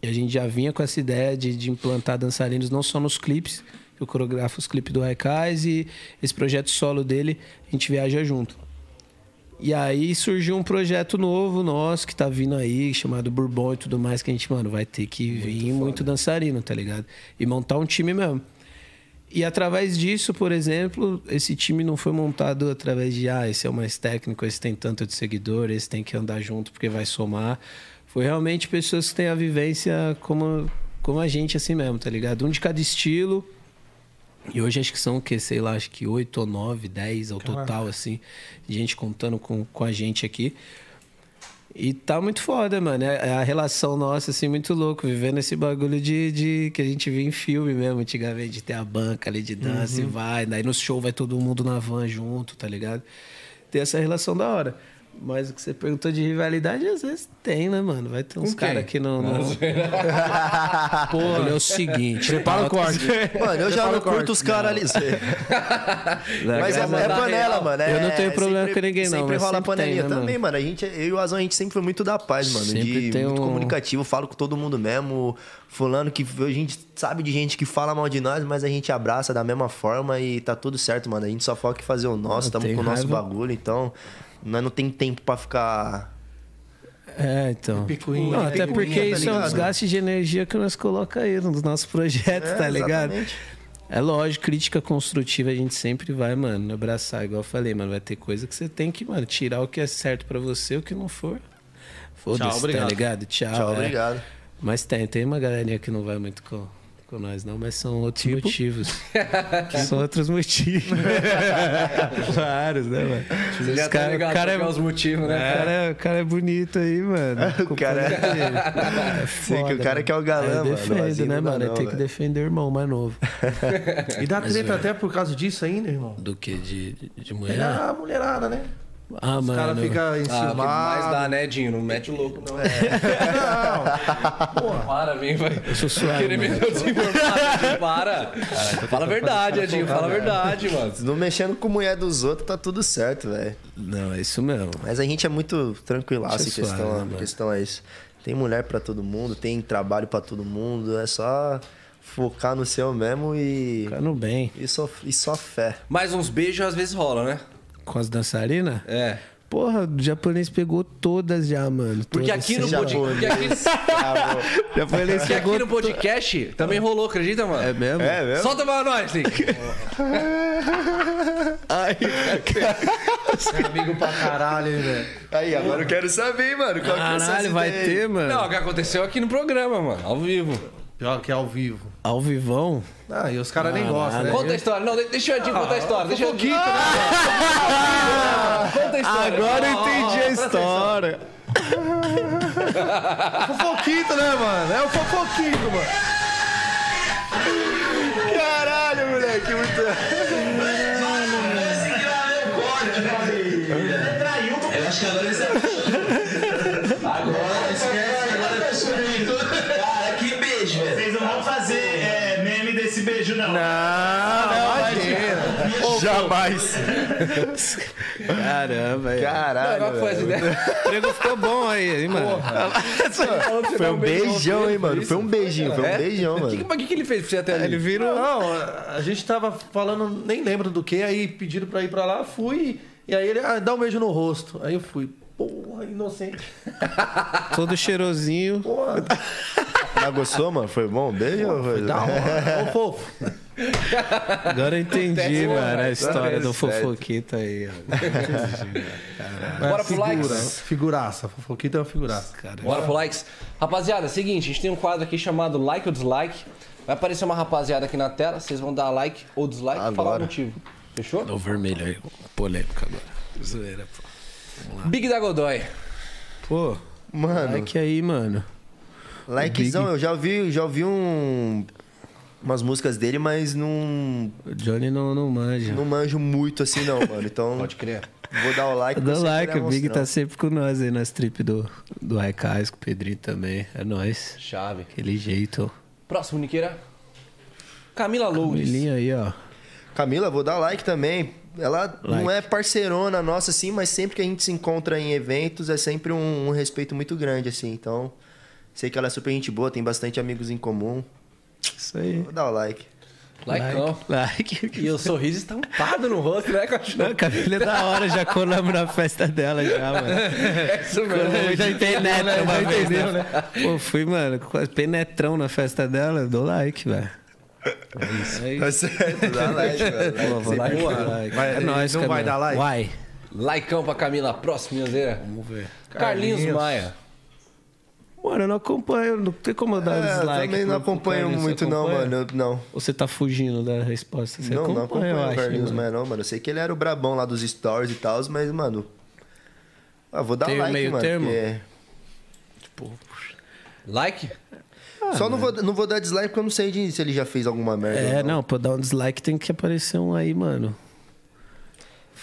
[SPEAKER 3] E a gente já vinha com essa ideia de, de implantar dançarinos não só nos clipes, eu coreografo os clipes do Raikais e esse projeto solo dele, a gente viaja junto. E aí surgiu um projeto novo nosso que tá vindo aí, chamado Bourbon e tudo mais, que a gente, mano, vai ter que vir muito dançarino, tá ligado? E montar um time mesmo. E através disso, por exemplo, esse time não foi montado através de, ah, esse é o mais técnico, esse tem tanto de seguidor, esse tem que andar junto porque vai somar. Foi realmente pessoas que têm a vivência como, como a gente, assim mesmo, tá ligado? Um de cada estilo. E hoje acho que são o quê? Sei lá, acho que oito ou nove, dez ao total, assim, de gente contando com, com a gente aqui. E tá muito foda, mano. É é a relação nossa, assim, muito louco. Vivendo esse bagulho de, de que a gente via em filme mesmo, antigamente, de ter a banca ali de dança e vai. Daí no show vai todo mundo na van junto, tá ligado? Ter essa relação da hora. Mas o que você perguntou de rivalidade, às vezes tem, né, mano? Vai ter uns caras que não. não... Pô, é o seguinte.
[SPEAKER 2] Prepara o corte.
[SPEAKER 4] Mano, eu já não curto os caras ali. Mas é,
[SPEAKER 3] Não,
[SPEAKER 4] é panela,
[SPEAKER 1] real,
[SPEAKER 4] mano.
[SPEAKER 3] eu não
[SPEAKER 4] é
[SPEAKER 3] tenho problema
[SPEAKER 4] sempre-
[SPEAKER 3] com ninguém, não,
[SPEAKER 4] Sempre
[SPEAKER 3] mas
[SPEAKER 4] rola
[SPEAKER 3] sempre
[SPEAKER 4] panelinha
[SPEAKER 3] tem, né,
[SPEAKER 4] também,
[SPEAKER 3] mano?
[SPEAKER 4] A gente, eu e o Azão, a gente sempre foi muito da paz, mano.
[SPEAKER 3] Sempre
[SPEAKER 4] de,
[SPEAKER 3] tem
[SPEAKER 4] muito
[SPEAKER 3] um-
[SPEAKER 4] comunicativo, falo com todo mundo mesmo. Fulano que a gente sabe de gente que fala mal de nós, mas a gente abraça da mesma forma e tá tudo certo, mano. A gente só foca em fazer o nosso,
[SPEAKER 3] tem
[SPEAKER 4] com o nosso bagulho, então nós não tem tempo pra ficar.
[SPEAKER 3] É, então.
[SPEAKER 2] Picuinha,
[SPEAKER 3] Não, até porque
[SPEAKER 4] tá
[SPEAKER 3] isso é um desgaste de energia que nós colocamos aí nos nossos projetos,
[SPEAKER 4] É,
[SPEAKER 3] tá ligado?
[SPEAKER 4] exatamente.
[SPEAKER 3] É lógico, crítica construtiva a gente sempre vai, mano, abraçar, igual eu falei, mano. Vai ter coisa que você tem que, mano, tirar o que é certo pra você, o que não for.
[SPEAKER 2] Tchau,
[SPEAKER 3] Foda-se, tá
[SPEAKER 2] obrigado.
[SPEAKER 3] ligado? Tchau.
[SPEAKER 4] Tchau,
[SPEAKER 3] é.
[SPEAKER 4] obrigado.
[SPEAKER 3] Mas tem, tem uma galerinha que não vai muito com, com nós, não, mas são outros
[SPEAKER 2] Tipo?
[SPEAKER 3] motivos. são outros motivos. Vários, né, mano?
[SPEAKER 1] Você já
[SPEAKER 3] Os
[SPEAKER 1] tá
[SPEAKER 3] cara-
[SPEAKER 1] ligado
[SPEAKER 3] o cara é-
[SPEAKER 1] é os motivos, né?
[SPEAKER 3] cara, é, o cara é bonito aí, mano.
[SPEAKER 4] O cara é-
[SPEAKER 3] é
[SPEAKER 4] Sei que
[SPEAKER 3] foda,
[SPEAKER 4] o cara
[SPEAKER 3] mano.
[SPEAKER 4] que é o galã, mano.
[SPEAKER 3] defende, né, mano? Aí
[SPEAKER 4] não,
[SPEAKER 3] tem que defender o irmão mais novo.
[SPEAKER 2] E dá treta até por causa disso ainda, irmão.
[SPEAKER 3] Do que? De, de,
[SPEAKER 2] É
[SPEAKER 3] mulher?
[SPEAKER 2] a mulherada, né?
[SPEAKER 3] Ah,
[SPEAKER 2] Os caras
[SPEAKER 3] mano.
[SPEAKER 2] ficam
[SPEAKER 1] Ah, mais dá, né, Dinho? Não mete o louco, não.
[SPEAKER 2] Não,
[SPEAKER 1] Para, vem, vai.
[SPEAKER 3] Eu sou suave,
[SPEAKER 1] Querer desenformado, Dinho, para. Fala a verdade, Edinho, fala a verdade, mano.
[SPEAKER 4] Não mexendo com mulher dos outros, tá tudo certo, velho.
[SPEAKER 3] Não, é isso mesmo.
[SPEAKER 4] Mas a gente é muito tranquilaço em
[SPEAKER 3] é suave,
[SPEAKER 4] questão,
[SPEAKER 3] né,
[SPEAKER 4] em
[SPEAKER 3] mano?
[SPEAKER 4] questão a isso. Tem mulher pra todo mundo, tem trabalho pra todo mundo, é só focar no seu mesmo e,
[SPEAKER 3] Fica no bem.
[SPEAKER 4] e, só, e só fé.
[SPEAKER 1] Mais uns beijos às vezes rola, né?
[SPEAKER 3] Com as dançarinas?
[SPEAKER 1] É.
[SPEAKER 3] Porra, o japonês pegou todas já, mano.
[SPEAKER 1] Porque
[SPEAKER 3] Todas
[SPEAKER 1] aqui no,
[SPEAKER 3] sem-
[SPEAKER 1] pod... porque aqui... porque aqui no podcast também rolou, acredita, mano?
[SPEAKER 3] É mesmo?
[SPEAKER 4] É mesmo?
[SPEAKER 1] Solta pra nós, Link.
[SPEAKER 2] é amigo pra caralho, hein, velho.
[SPEAKER 4] Aí, agora eu quero saber, mano. Qual que é
[SPEAKER 3] Caralho, vai
[SPEAKER 4] ideia aí?
[SPEAKER 3] ter, mano.
[SPEAKER 1] Não, o que aconteceu aqui no programa, mano, ao vivo.
[SPEAKER 2] Pior que é ao vivo.
[SPEAKER 3] Ao vivão?
[SPEAKER 2] Ah, e os caras nem gostam, né?
[SPEAKER 1] Conta a história. Não, de- deixa o Edinho contar a história. Deixa o Edinho.
[SPEAKER 2] Fofoquito, né?
[SPEAKER 1] Conta a história.
[SPEAKER 3] Agora eu entendi a história.
[SPEAKER 2] Fofoquito, né, mano? É o fofoquito, mano.
[SPEAKER 4] Caralho, moleque, muito.
[SPEAKER 5] Eu acho que agora eles beijo,
[SPEAKER 6] não.
[SPEAKER 4] Jamais.
[SPEAKER 3] Caramba, aí.
[SPEAKER 4] Caralho.
[SPEAKER 1] Que foi?
[SPEAKER 3] O emprego ficou bom aí, hein, mano?
[SPEAKER 4] Foi um beijão, hein, mano. Foi um beijinho, foi um beijão,
[SPEAKER 1] O que,
[SPEAKER 4] mano.
[SPEAKER 1] mas que, que ele fez pra você até ali?
[SPEAKER 2] Ele virou. Não, a gente tava falando, nem lembro do que, aí pediram pra ir pra lá, fui. E aí ele, ah, dá um beijo no rosto. Aí eu fui. Porra, inocente.
[SPEAKER 3] Todo cheirosinho.
[SPEAKER 2] Porra,
[SPEAKER 4] Ah, gostou, mano? Foi bom? Beijo? foi-
[SPEAKER 2] da hora. Ô, fofo.
[SPEAKER 3] Agora eu entendi, mano, a história do
[SPEAKER 4] certo.
[SPEAKER 3] fofoquito aí. ó.
[SPEAKER 1] Bora pro
[SPEAKER 2] Figura,
[SPEAKER 1] likes.
[SPEAKER 2] Figuraça. Fofoquito é uma figuraça.
[SPEAKER 1] Bora pro likes. Rapaziada, seguinte, a gente tem um quadro aqui chamado Like ou Dislike. Vai aparecer uma rapaziada aqui na tela, vocês vão dar like ou dislike e falar o
[SPEAKER 4] Agora.
[SPEAKER 1] motivo. Fechou?
[SPEAKER 3] O vermelho aí, polêmica agora. Zoeira, pô.
[SPEAKER 1] Big da Godoy.
[SPEAKER 3] Pô,
[SPEAKER 4] Mano,
[SPEAKER 3] like aí, mano.
[SPEAKER 4] Likezão, eu já ouvi, já ouvi um, umas músicas dele, mas não,
[SPEAKER 3] O Johnny não, não manja.
[SPEAKER 4] não manjo muito assim, não, mano. Então,
[SPEAKER 1] Pode crer.
[SPEAKER 4] vou dar o like.
[SPEAKER 3] Dá
[SPEAKER 4] você
[SPEAKER 3] like, o Big tá sempre com nós aí nas trip do, do Raikais, com o Pedrinho também. É nóis.
[SPEAKER 1] Chave.
[SPEAKER 3] Aquele jeito.
[SPEAKER 1] Próximo, Niqueira. Camila Loures.
[SPEAKER 3] Milinha aí, ó.
[SPEAKER 4] Camila, vou dar like também. Ela não
[SPEAKER 3] Like.
[SPEAKER 4] é parceirona nossa, assim, mas sempre que a gente se encontra em eventos é sempre um, um respeito muito grande, assim. Então, sei que ela é super gente boa, tem bastante amigos em comum.
[SPEAKER 3] Isso aí.
[SPEAKER 4] Vou dar o like.
[SPEAKER 1] Likeão.
[SPEAKER 3] Like.
[SPEAKER 1] E o sorriso estampado no rosto, né, cachorro?
[SPEAKER 3] Não, Camila é da hora, já colamos na festa dela já, mano.
[SPEAKER 1] É isso
[SPEAKER 3] Eu já penetra uma vez, né? Pô, fui, mano, penetrão na festa dela, dou like, velho. É isso aí.
[SPEAKER 4] Tá certo, dá like, velho.
[SPEAKER 3] Pô, vou
[SPEAKER 2] Sempre
[SPEAKER 3] like,
[SPEAKER 2] boa.
[SPEAKER 3] like.
[SPEAKER 2] Vai-
[SPEAKER 3] é nóis,
[SPEAKER 2] não vai
[SPEAKER 3] Camila.
[SPEAKER 2] dar like?
[SPEAKER 3] Vai.
[SPEAKER 1] Likeão pra Camila. Próximo, Minhozeira.
[SPEAKER 3] Vamos ver.
[SPEAKER 1] Carlinhos,
[SPEAKER 2] Carlinhos.
[SPEAKER 1] Maia.
[SPEAKER 3] Mano, eu não acompanho, não tem como eu dar
[SPEAKER 4] É, eu
[SPEAKER 3] dislike.
[SPEAKER 4] também não
[SPEAKER 3] pro- pro
[SPEAKER 4] acompanho muito, não, mano. Eu- não.
[SPEAKER 3] Ou você tá fugindo da resposta? Você
[SPEAKER 4] não, não
[SPEAKER 3] acompanha,
[SPEAKER 4] acompanho
[SPEAKER 3] eu
[SPEAKER 4] o
[SPEAKER 3] acho.
[SPEAKER 4] Carlinhos? Maia, não, mano. Eu sei que ele era o brabão lá dos stories e tal, mas, mano. Ah, vou dar
[SPEAKER 3] Tem
[SPEAKER 4] like,
[SPEAKER 3] meio
[SPEAKER 4] mano.
[SPEAKER 3] termo?
[SPEAKER 4] porque-
[SPEAKER 1] Like?
[SPEAKER 4] Só não vou, não vou dar dislike porque eu não sei de- se ele já fez alguma merda.
[SPEAKER 3] É,
[SPEAKER 4] ou
[SPEAKER 3] não, pra dar um dislike tem que aparecer um aí, mano.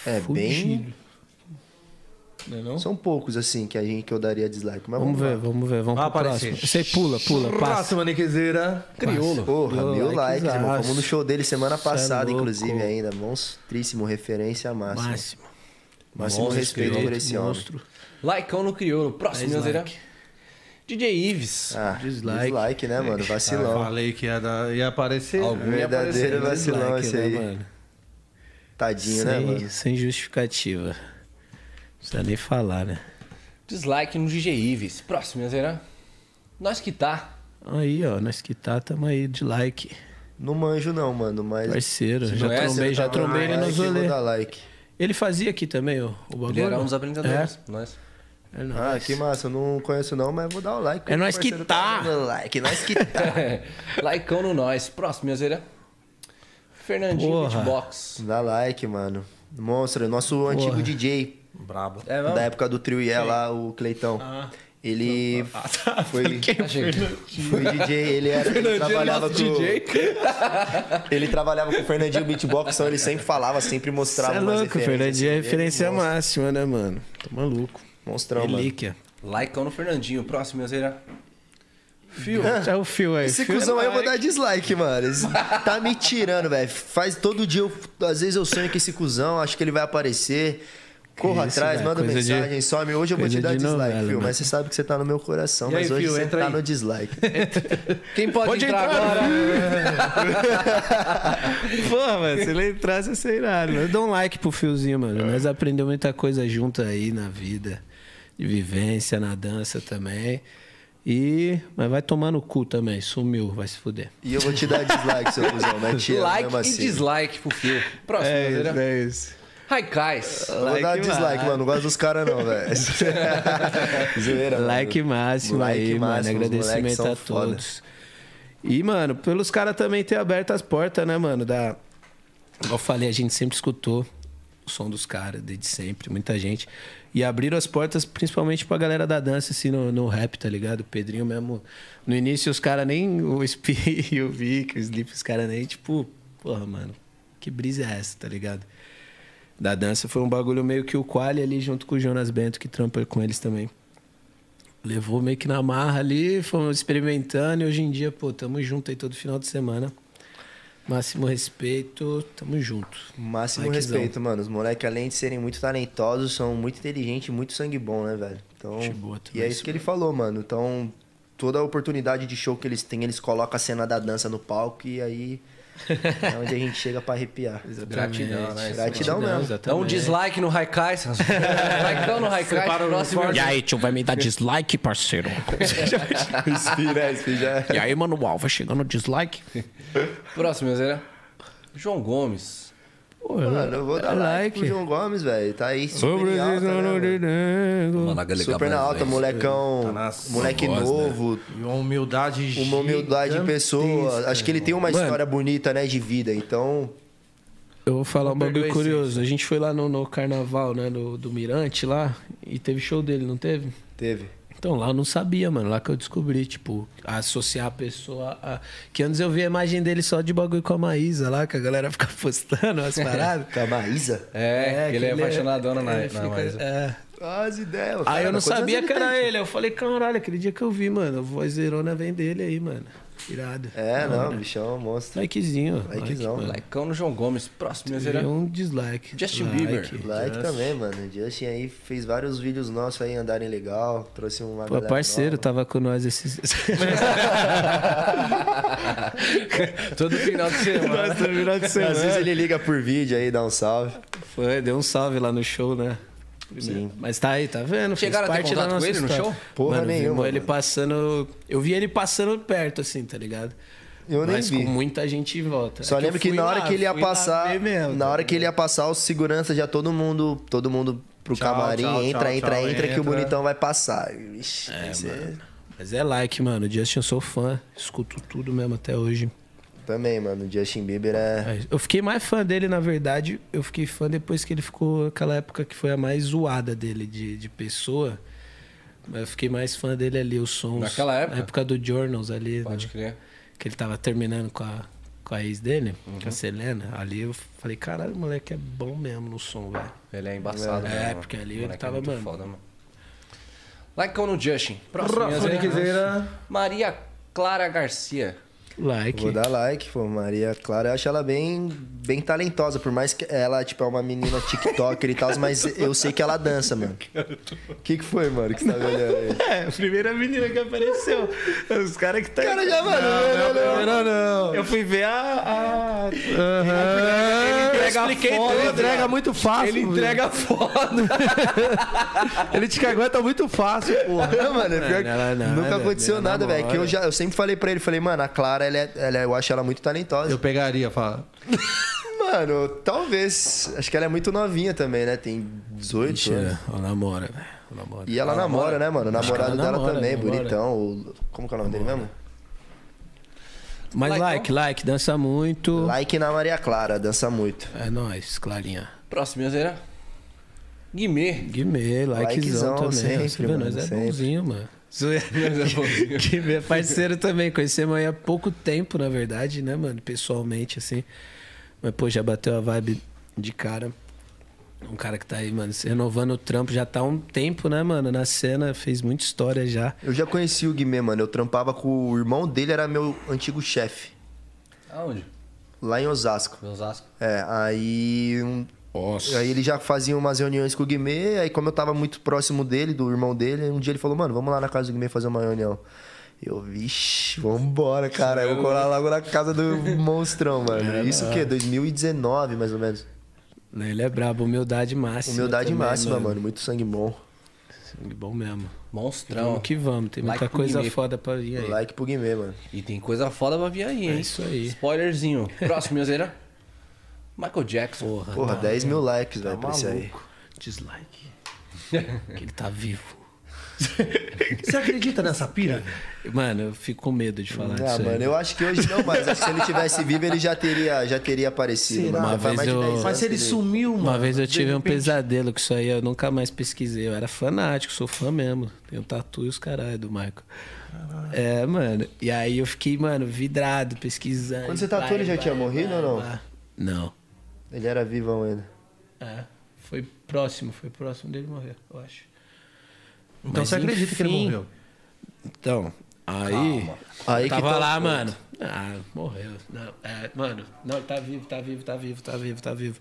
[SPEAKER 4] É bem.
[SPEAKER 3] Não é não?
[SPEAKER 4] São poucos, assim, que, a gente, que eu daria dislike. Mas
[SPEAKER 3] Vamos ver, vamos ver. Vamos pro
[SPEAKER 2] aparecer.
[SPEAKER 3] próximo. Você pula, pula, passa.
[SPEAKER 2] Próxima, Niquezeira.
[SPEAKER 1] Criolo.
[SPEAKER 4] Porra,
[SPEAKER 3] Mil
[SPEAKER 4] mil likes,
[SPEAKER 3] likes,
[SPEAKER 4] irmão. Fomos no show dele semana
[SPEAKER 3] é
[SPEAKER 4] passada,
[SPEAKER 3] louco.
[SPEAKER 4] inclusive, ainda. Monstríssimo, referência máxima.
[SPEAKER 3] Máximo.
[SPEAKER 4] Máximo
[SPEAKER 1] Monstro,
[SPEAKER 4] respeito por esse homem.
[SPEAKER 3] monstro.
[SPEAKER 1] Likeão no Criolo. Próximo,
[SPEAKER 3] like.
[SPEAKER 1] DJ Ives.
[SPEAKER 4] Ah,
[SPEAKER 3] Dislike.
[SPEAKER 4] dislike. né, mano? Vacilão.
[SPEAKER 2] Falei que ia, dar- ia aparecer.
[SPEAKER 1] Algum ia
[SPEAKER 4] Verdadeiro
[SPEAKER 1] aparecer.
[SPEAKER 4] vacilão
[SPEAKER 3] Dislike,
[SPEAKER 4] esse
[SPEAKER 3] né,
[SPEAKER 4] aí.
[SPEAKER 3] mano?
[SPEAKER 4] Tadinho, né,
[SPEAKER 3] Sem,
[SPEAKER 4] mano?
[SPEAKER 3] sem justificativa. Não precisa nem falar, né?
[SPEAKER 1] Dislike no DJ Ives. Próximo, Minhozeira. Nós que tá.
[SPEAKER 3] Aí, ó, nós que tá, tamo aí de like.
[SPEAKER 4] Não manjo não, mano, mas...
[SPEAKER 3] Parceiro, já
[SPEAKER 1] é,
[SPEAKER 3] trombei, já
[SPEAKER 1] tá
[SPEAKER 3] trombei ele nos rolê.
[SPEAKER 4] like.
[SPEAKER 3] Ele fazia aqui também, ó, o bagulho.
[SPEAKER 1] Ele era um dos apresentadores. Nós.
[SPEAKER 3] É
[SPEAKER 4] Ah,
[SPEAKER 3] nóis.
[SPEAKER 4] que massa. Eu não conheço não, mas vou dar o like.
[SPEAKER 3] É nós que tá.
[SPEAKER 4] dando like, nós que tá.
[SPEAKER 1] Likeão no nós. Próximo, Minhozeira. Fernandinho
[SPEAKER 3] Porra.
[SPEAKER 1] Beatbox.
[SPEAKER 4] Dá like, mano. Monstro, nosso antigo DJ
[SPEAKER 2] Brabo.
[SPEAKER 1] É mesmo?
[SPEAKER 4] da época do Trio Ié lá, o Cleitão. Ele foi,
[SPEAKER 1] Achei que-
[SPEAKER 4] foi DJ, ele era ele trabalhava com
[SPEAKER 1] DJ.
[SPEAKER 4] ele trabalhava com o Fernandinho Beatbox, então ele sempre falava, sempre mostrava
[SPEAKER 3] Cê é louco,
[SPEAKER 4] referências
[SPEAKER 3] Fernandinho é referência máxima, né, mano? Tá maluco.
[SPEAKER 4] Monstrão, mano.
[SPEAKER 3] Relíquia.
[SPEAKER 1] Likeão no Fernandinho. Próximo, Minhozeira. Fio.
[SPEAKER 3] É o fio aí.
[SPEAKER 4] Esse
[SPEAKER 3] fio é
[SPEAKER 4] cuzão aí eu vou
[SPEAKER 3] like.
[SPEAKER 4] dar dislike, mano. Esse tá me tirando, velho. Faz todo dia, eu, às vezes eu sonho com esse cuzão, acho que ele vai aparecer. Corra
[SPEAKER 3] Isso,
[SPEAKER 4] atrás, manda
[SPEAKER 3] coisa de-
[SPEAKER 4] mensagem, some. Hoje eu vou te dar
[SPEAKER 3] de
[SPEAKER 4] dislike,
[SPEAKER 3] novela,
[SPEAKER 4] Fio.
[SPEAKER 3] mano.
[SPEAKER 4] Mas você sabe que você tá no meu coração.
[SPEAKER 2] E aí,
[SPEAKER 4] mas hoje
[SPEAKER 2] Fio,
[SPEAKER 4] você
[SPEAKER 2] entra
[SPEAKER 4] tá
[SPEAKER 2] aí.
[SPEAKER 4] no dislike.
[SPEAKER 1] Quem pode,
[SPEAKER 3] Pode
[SPEAKER 1] entrar,
[SPEAKER 3] entrar.
[SPEAKER 1] agora?
[SPEAKER 3] Pô, mano, se ele entrasse, ia ser irado. Eu dou um like pro fiozinho, mano. Nós aprendemos muita coisa junto aí na vida. De vivência, na dança também. E. Mas vai tomar no cu também. Sumiu, vai se fuder.
[SPEAKER 4] E eu vou te dar dislike, seu cuzão. Te amo
[SPEAKER 1] Like
[SPEAKER 4] mesmo
[SPEAKER 1] e
[SPEAKER 4] assim.
[SPEAKER 1] dislike pro Fio. Próximo, Minhozeira.
[SPEAKER 3] é isso.
[SPEAKER 1] Raikais.
[SPEAKER 4] Eu vou dar
[SPEAKER 3] Like
[SPEAKER 4] dislike,
[SPEAKER 3] mais.
[SPEAKER 4] mano. Não gosto dos caras, não, velho. Zoeira, mano.
[SPEAKER 3] Like máximo
[SPEAKER 4] Like
[SPEAKER 3] aí,
[SPEAKER 4] máximo,
[SPEAKER 3] mano. Agradecimento a
[SPEAKER 4] foda.
[SPEAKER 3] todos. E, mano, pelos caras também ter aberto as portas, né, mano? Da... Igual eu falei, a gente sempre escutou o som dos caras, desde sempre, muita gente. E abriram as portas principalmente pra galera da dança, assim, no, no rap, tá ligado? O Pedrinho mesmo. No início, os caras nem. O Spi e o Vic, o Sleep, os caras nem, tipo, porra, mano, que brisa é essa, tá ligado? Da dança foi um bagulho meio que o Quali ali junto com o Jonas Bento, que trampa com eles também. Levou meio que na marra ali, fomos experimentando e hoje em dia, pô, tamo junto aí todo final de semana. Máximo respeito, tamo junto.
[SPEAKER 4] Máximo respeito, mano. Os moleques, além de serem muito talentosos, são muito inteligentes e muito sangue bom, né, velho? Então,
[SPEAKER 3] boa
[SPEAKER 4] e é isso que ele falou, mano. Então, toda a oportunidade de show que eles têm, eles colocam a cena da dança no palco e aí é onde a gente chega pra arrepiar.
[SPEAKER 1] Gratidão, né?
[SPEAKER 4] Gratidão mesmo.
[SPEAKER 1] Dá um
[SPEAKER 3] exatamente.
[SPEAKER 1] dislike no Raikais. Likeão no Raikais. Próximo.
[SPEAKER 7] E aí, tio, vai me dar dislike, parceiro?
[SPEAKER 4] Inspira, inspira.
[SPEAKER 7] E aí, manual, vai chegando dislike?
[SPEAKER 1] Próximo, Minhozeira. João Gomes.
[SPEAKER 3] Pô,
[SPEAKER 4] Mano, eu vou dar
[SPEAKER 3] é
[SPEAKER 4] like pro João Gomes, velho. Tá aí super em alta, né, mano? Super na alta, molecão.
[SPEAKER 2] Tá na
[SPEAKER 4] moleque
[SPEAKER 1] voz,
[SPEAKER 4] novo.
[SPEAKER 2] E uma humildade
[SPEAKER 4] Uma humildade de pessoa. Acho que ele tem uma
[SPEAKER 3] Mano.
[SPEAKER 4] história bonita, né, de vida. Então,
[SPEAKER 3] Eu vou falar um bagulho
[SPEAKER 2] a
[SPEAKER 3] curioso. A gente foi lá no, no carnaval, né, no, do Mirante lá, e teve show dele, não teve?
[SPEAKER 4] teve.
[SPEAKER 3] Então lá eu não sabia, mano. Lá que eu descobri, tipo, associar a pessoa a. Que antes eu vi a imagem dele só de bagulho com a Maísa lá, que a galera fica postando as paradas.
[SPEAKER 4] Com a Maísa?
[SPEAKER 1] É, que ele é apaixonadona na,
[SPEAKER 3] ele
[SPEAKER 1] na
[SPEAKER 3] fica-
[SPEAKER 1] Maísa.
[SPEAKER 3] É.
[SPEAKER 4] As ideias.
[SPEAKER 3] Aí eu não sabia que era ele. Eu falei, caralho, aquele dia que eu vi, mano, a vozeirona vem dele aí, mano. Irado.
[SPEAKER 4] É, não, bichão, é um monstro.
[SPEAKER 3] Likezinho.
[SPEAKER 4] Likezão.
[SPEAKER 3] Like.
[SPEAKER 1] Likeão no João Gomes. Próximo, Minhozeira.
[SPEAKER 3] Veio um dislike.
[SPEAKER 1] Justin
[SPEAKER 3] Like.
[SPEAKER 1] Bieber.
[SPEAKER 4] Like também, mano. Justin aí fez vários vídeos nossos aí andarem legal. Trouxe uma
[SPEAKER 3] Pô, parceiro,
[SPEAKER 4] nova.
[SPEAKER 3] tava com nós esses.
[SPEAKER 1] Todo final de semana.
[SPEAKER 3] Nossa, virou de
[SPEAKER 4] Às vezes
[SPEAKER 3] semana.
[SPEAKER 4] ele liga por vídeo aí, dá um salve.
[SPEAKER 3] Foi, deu um salve lá no show, né?
[SPEAKER 4] Sim.
[SPEAKER 3] Mas tá aí, tá vendo? Fez
[SPEAKER 1] Chegaram a ter contato com ele no
[SPEAKER 3] história.
[SPEAKER 1] show?
[SPEAKER 4] Porra
[SPEAKER 3] mano,
[SPEAKER 4] nenhuma,
[SPEAKER 3] vimos ele
[SPEAKER 4] mano.
[SPEAKER 3] passando. Eu vi ele passando perto, assim, tá ligado?
[SPEAKER 4] Eu nem
[SPEAKER 3] Mas
[SPEAKER 4] vi.
[SPEAKER 3] com muita gente em volta.
[SPEAKER 4] Só
[SPEAKER 3] É
[SPEAKER 4] lembro que
[SPEAKER 3] fui
[SPEAKER 4] na hora
[SPEAKER 3] lá,
[SPEAKER 4] que ele ia passar,
[SPEAKER 3] mesmo,
[SPEAKER 4] na
[SPEAKER 3] tá
[SPEAKER 4] hora que ele ia passar, os segurança já todo mundo, todo mundo pro
[SPEAKER 2] Tchau,
[SPEAKER 4] camarim,
[SPEAKER 2] tchau,
[SPEAKER 4] entra,
[SPEAKER 2] tchau,
[SPEAKER 4] entra,
[SPEAKER 2] tchau,
[SPEAKER 4] entra, que o
[SPEAKER 2] entra.
[SPEAKER 4] bonitão vai passar. Ixi,
[SPEAKER 3] É, Mas é like, mano. Justin, eu sou fã. Escuto tudo mesmo até hoje.
[SPEAKER 4] Também, mano, o Justin Bieber é...
[SPEAKER 3] Eu fiquei mais fã dele, na verdade. Eu fiquei fã depois que ele ficou aquela época que foi a mais zoada dele de, de pessoa. Mas eu fiquei mais fã dele ali, os sons.
[SPEAKER 1] Naquela época?
[SPEAKER 3] Na época do Journals ali.
[SPEAKER 1] Pode
[SPEAKER 3] né?
[SPEAKER 1] crer.
[SPEAKER 3] Que ele tava terminando com a, com a ex dele,
[SPEAKER 1] Uhum.
[SPEAKER 3] com a Selena, ali eu falei, caralho, o moleque é bom mesmo no som, velho.
[SPEAKER 1] Ele é embaçado,
[SPEAKER 3] É,
[SPEAKER 1] né, mano?
[SPEAKER 3] porque ali ele
[SPEAKER 1] moleque
[SPEAKER 3] tava,
[SPEAKER 1] é muito
[SPEAKER 3] mano.
[SPEAKER 1] Foda, mano. Like no Justin. Próximo. Maria Clara Garcia.
[SPEAKER 3] Like.
[SPEAKER 4] Vou dar like, pô. Maria Clara, eu acho ela bem, bem talentosa. Por mais que ela, tipo, é uma menina TikToker e tal, mas eu sei que ela dança, mano. O que, que foi, mano, que você tá olhando aí?
[SPEAKER 3] É, a primeira menina que apareceu. Os caras que tá.
[SPEAKER 4] Cara, já, mano. Não, não, não.
[SPEAKER 2] Não, não.
[SPEAKER 3] Eu fui ver a. a...
[SPEAKER 2] Aham.
[SPEAKER 3] entrega
[SPEAKER 2] Eu expliquei
[SPEAKER 3] foda,
[SPEAKER 2] tudo, Ele entrega muito fácil.
[SPEAKER 1] Ele entrega foda.
[SPEAKER 2] Ele te aguenta muito fácil, porra.
[SPEAKER 4] Não, mano, é pior que
[SPEAKER 3] Não, não,
[SPEAKER 4] nunca aconteceu nada, velho. Que eu, já, eu sempre falei pra ele, falei, mano, a Clara, ela é, ela é- eu acho ela muito talentosa.
[SPEAKER 2] Eu pegaria, fala.
[SPEAKER 4] Mano, talvez. Acho que ela é muito novinha também, né? Tem 18
[SPEAKER 3] Ixi,
[SPEAKER 4] anos.
[SPEAKER 3] ela namora, velho. Ela namora.
[SPEAKER 4] E ela namora, né, mano? O namorado
[SPEAKER 3] ela
[SPEAKER 4] dela
[SPEAKER 3] namora,
[SPEAKER 4] também,
[SPEAKER 3] namora.
[SPEAKER 4] bonitão. o- Como que é o nome dele mesmo?
[SPEAKER 3] Mas
[SPEAKER 1] Like,
[SPEAKER 3] like, like, dança muito.
[SPEAKER 4] Like na Maria Clara, dança muito.
[SPEAKER 3] É nóis, Clarinha.
[SPEAKER 1] Próximo, Miazeira. Guimê.
[SPEAKER 3] Guimê, likezão
[SPEAKER 4] Likezão,
[SPEAKER 3] também.
[SPEAKER 4] sempre,
[SPEAKER 3] Você vê,
[SPEAKER 4] mano,
[SPEAKER 3] nós é
[SPEAKER 4] sempre.
[SPEAKER 3] bonzinho, mano. Guimê é parceiro também. Conhecemos aí há pouco tempo, na verdade, né, mano? Pessoalmente, assim. Mas, pô, já bateu a vibe de cara. Um cara que tá aí, mano, se renovando o trampo já tá há um tempo, né, mano? Na cena, fez muita história já.
[SPEAKER 4] Eu já conheci o Guimê, mano. Eu trampava com o irmão dele, era meu antigo chefe.
[SPEAKER 1] Aonde?
[SPEAKER 4] Lá em Osasco.
[SPEAKER 1] Osasco.
[SPEAKER 4] É, aí. um-
[SPEAKER 3] Nossa.
[SPEAKER 4] Aí ele já fazia umas reuniões com o Guimê, aí como eu tava muito próximo dele, do irmão dele, um dia ele falou, mano, vamos lá na casa do Guimê fazer uma reunião. Eu, vixe, vambora, cara. Eu vou colar logo na casa do monstrão, mano. Isso o quê? 2019, mais ou menos.
[SPEAKER 3] Ele é brabo, humildade máxima.
[SPEAKER 4] Humildade
[SPEAKER 3] também,
[SPEAKER 4] máxima, mano. Muito sangue bom.
[SPEAKER 3] Sangue bom mesmo.
[SPEAKER 1] Monstrão.
[SPEAKER 3] Vamos que vamos, tem muita
[SPEAKER 1] Like
[SPEAKER 3] coisa
[SPEAKER 1] Guimê.
[SPEAKER 3] foda pra vir aí.
[SPEAKER 4] Like pro Guimê, mano.
[SPEAKER 1] E tem coisa foda pra vir aí, hein?
[SPEAKER 3] É isso aí.
[SPEAKER 1] Spoilerzinho. Próximo, Miazeira. Michael Jackson.
[SPEAKER 3] Porra,
[SPEAKER 4] Porra,
[SPEAKER 3] tá
[SPEAKER 4] 10 mil likes,
[SPEAKER 3] tá
[SPEAKER 4] velho, pra esse aí.
[SPEAKER 3] Dislike. que ele tá vivo.
[SPEAKER 2] Você acredita nessa pira?
[SPEAKER 3] Mano, eu fico com medo de falar
[SPEAKER 4] Ah,
[SPEAKER 3] disso
[SPEAKER 4] mano,
[SPEAKER 3] aí.
[SPEAKER 4] eu acho que hoje não, mas acho que se ele tivesse vivo, ele já teria, já teria aparecido.
[SPEAKER 2] Será?
[SPEAKER 4] Mano.
[SPEAKER 3] Uma vez eu-
[SPEAKER 4] 10 anos
[SPEAKER 2] Mas se ele sumiu, mano.
[SPEAKER 3] Uma vez eu tive um pesadelo com isso aí, eu nunca mais pesquisei. Eu era fanático, sou fã mesmo. Tenho tatu e os caralho do Michael. É, mano. E aí eu fiquei, mano, vidrado, pesquisando.
[SPEAKER 4] Quando você tatuou, ele já
[SPEAKER 3] vai,
[SPEAKER 4] tinha morrido
[SPEAKER 3] vai,
[SPEAKER 4] ou não?
[SPEAKER 3] vai. Não.
[SPEAKER 4] Ele era vivão ainda.
[SPEAKER 3] É. Foi próximo, foi próximo dele morrer, eu acho.
[SPEAKER 2] Então
[SPEAKER 3] Mas
[SPEAKER 2] você acredita que ele morreu?
[SPEAKER 3] Então, aí.
[SPEAKER 4] Aí que
[SPEAKER 3] tava
[SPEAKER 4] tá o
[SPEAKER 3] lá,
[SPEAKER 4] ponto.
[SPEAKER 3] mano. Ah, morreu. Não, é, mano, não, tá vivo, tá vivo, tá vivo, tá vivo, tá vivo.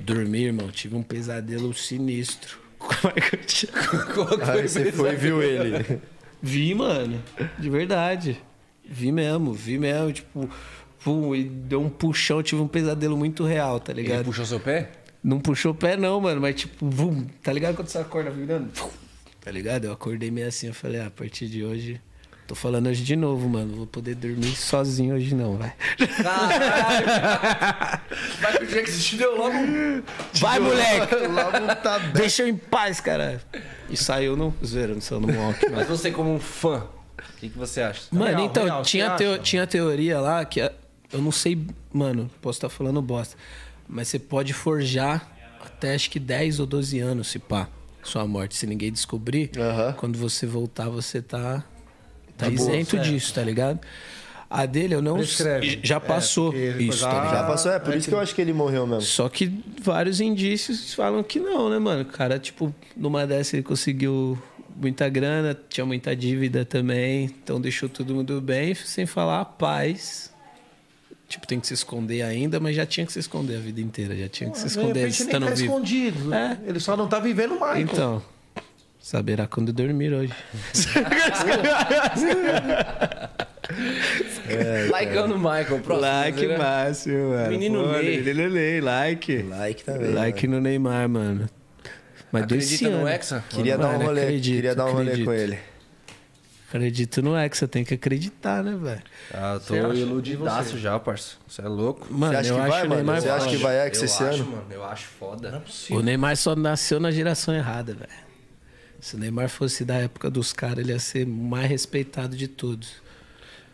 [SPEAKER 3] Dormi, irmão, tive um pesadelo sinistro. Como é que eu tinha.
[SPEAKER 4] Aí você foi e viu ele.
[SPEAKER 3] Vi, mano. De verdade. Vi mesmo, vi mesmo. Tipo, pum, e deu um puxão, eu tive um pesadelo muito real, tá
[SPEAKER 1] Ele
[SPEAKER 3] ligado?
[SPEAKER 1] puxou seu pé?
[SPEAKER 3] Não puxou o pé, não, mano, mas tipo, vum, tá ligado quando você acorda virando? Tá ligado? Eu acordei meio assim, eu falei, ah, a partir de hoje. Tô falando hoje de novo, mano. Vou poder dormir sozinho hoje não, vai.
[SPEAKER 1] Michael Jackson te deu logo um...
[SPEAKER 3] Vai, moleque!
[SPEAKER 4] Logo tá bem.
[SPEAKER 3] Deixa eu em paz, cara. E saiu no. Zoeira, não saiu no walk,
[SPEAKER 1] Mas você como um fã, o que, que você acha?
[SPEAKER 3] Mano,
[SPEAKER 2] Real,
[SPEAKER 3] então,
[SPEAKER 2] real,
[SPEAKER 3] tinha, teo-
[SPEAKER 2] acha?
[SPEAKER 3] tinha teoria lá que. a- Eu não sei, mano, posso estar falando bosta. Mas você pode forjar até acho que 10 ou 12 anos, se pá, sua morte. Se ninguém descobrir, quando você voltar, você tá, tá
[SPEAKER 2] De boa,
[SPEAKER 3] isento
[SPEAKER 2] certo.
[SPEAKER 3] disso, tá ligado? A dele eu não
[SPEAKER 2] Prescreve.
[SPEAKER 3] já
[SPEAKER 2] É,
[SPEAKER 3] passou
[SPEAKER 2] ele
[SPEAKER 3] isso,
[SPEAKER 2] já-
[SPEAKER 3] tá ligado?
[SPEAKER 4] Já passou, é por isso que eu acho que ele morreu mesmo.
[SPEAKER 3] Só que vários indícios falam que não, né, mano? O cara, tipo, numa dessa ele conseguiu muita grana, tinha muita dívida também, então deixou todo mundo bem, sem falar a paz. Tipo, tem que se esconder ainda, mas já tinha que se esconder a vida inteira, já tinha que se
[SPEAKER 2] De
[SPEAKER 3] esconder
[SPEAKER 2] nem
[SPEAKER 3] estando
[SPEAKER 2] tá
[SPEAKER 3] vivo.
[SPEAKER 2] escondido.
[SPEAKER 3] É.
[SPEAKER 2] Ele só não tá vivendo mais.
[SPEAKER 3] Então, saberá quando dormir hoje.
[SPEAKER 1] Likeando o Michael, próximo. Miazeira.
[SPEAKER 3] máximo, mano.
[SPEAKER 1] Menino
[SPEAKER 3] Pô,
[SPEAKER 1] Ney.
[SPEAKER 3] Menino Ney, like.
[SPEAKER 4] Like também.
[SPEAKER 3] Like
[SPEAKER 4] mano.
[SPEAKER 3] no Neymar, mano. Mas desse
[SPEAKER 1] Acredita no
[SPEAKER 3] ano.
[SPEAKER 1] Hexa?
[SPEAKER 4] Queria dar um
[SPEAKER 3] Mano,
[SPEAKER 4] rolê,
[SPEAKER 3] acredito,
[SPEAKER 4] queria dar um rolê com ele.
[SPEAKER 3] Acredito no Hexa, tem que acreditar, né, velho?
[SPEAKER 1] Ah, eu tô
[SPEAKER 2] Você
[SPEAKER 1] iludidaço já, parça. Você é louco?
[SPEAKER 3] Mano,
[SPEAKER 4] Você acha
[SPEAKER 3] eu
[SPEAKER 4] que
[SPEAKER 3] acho
[SPEAKER 4] vai, mano? Você acha que vai
[SPEAKER 1] eu
[SPEAKER 4] esse
[SPEAKER 1] acho,
[SPEAKER 4] ano?
[SPEAKER 1] mano. Eu acho foda.
[SPEAKER 3] O Neymar só nasceu na geração errada, velho. Se o Neymar fosse da época dos caras, ele ia ser o mais respeitado de todos.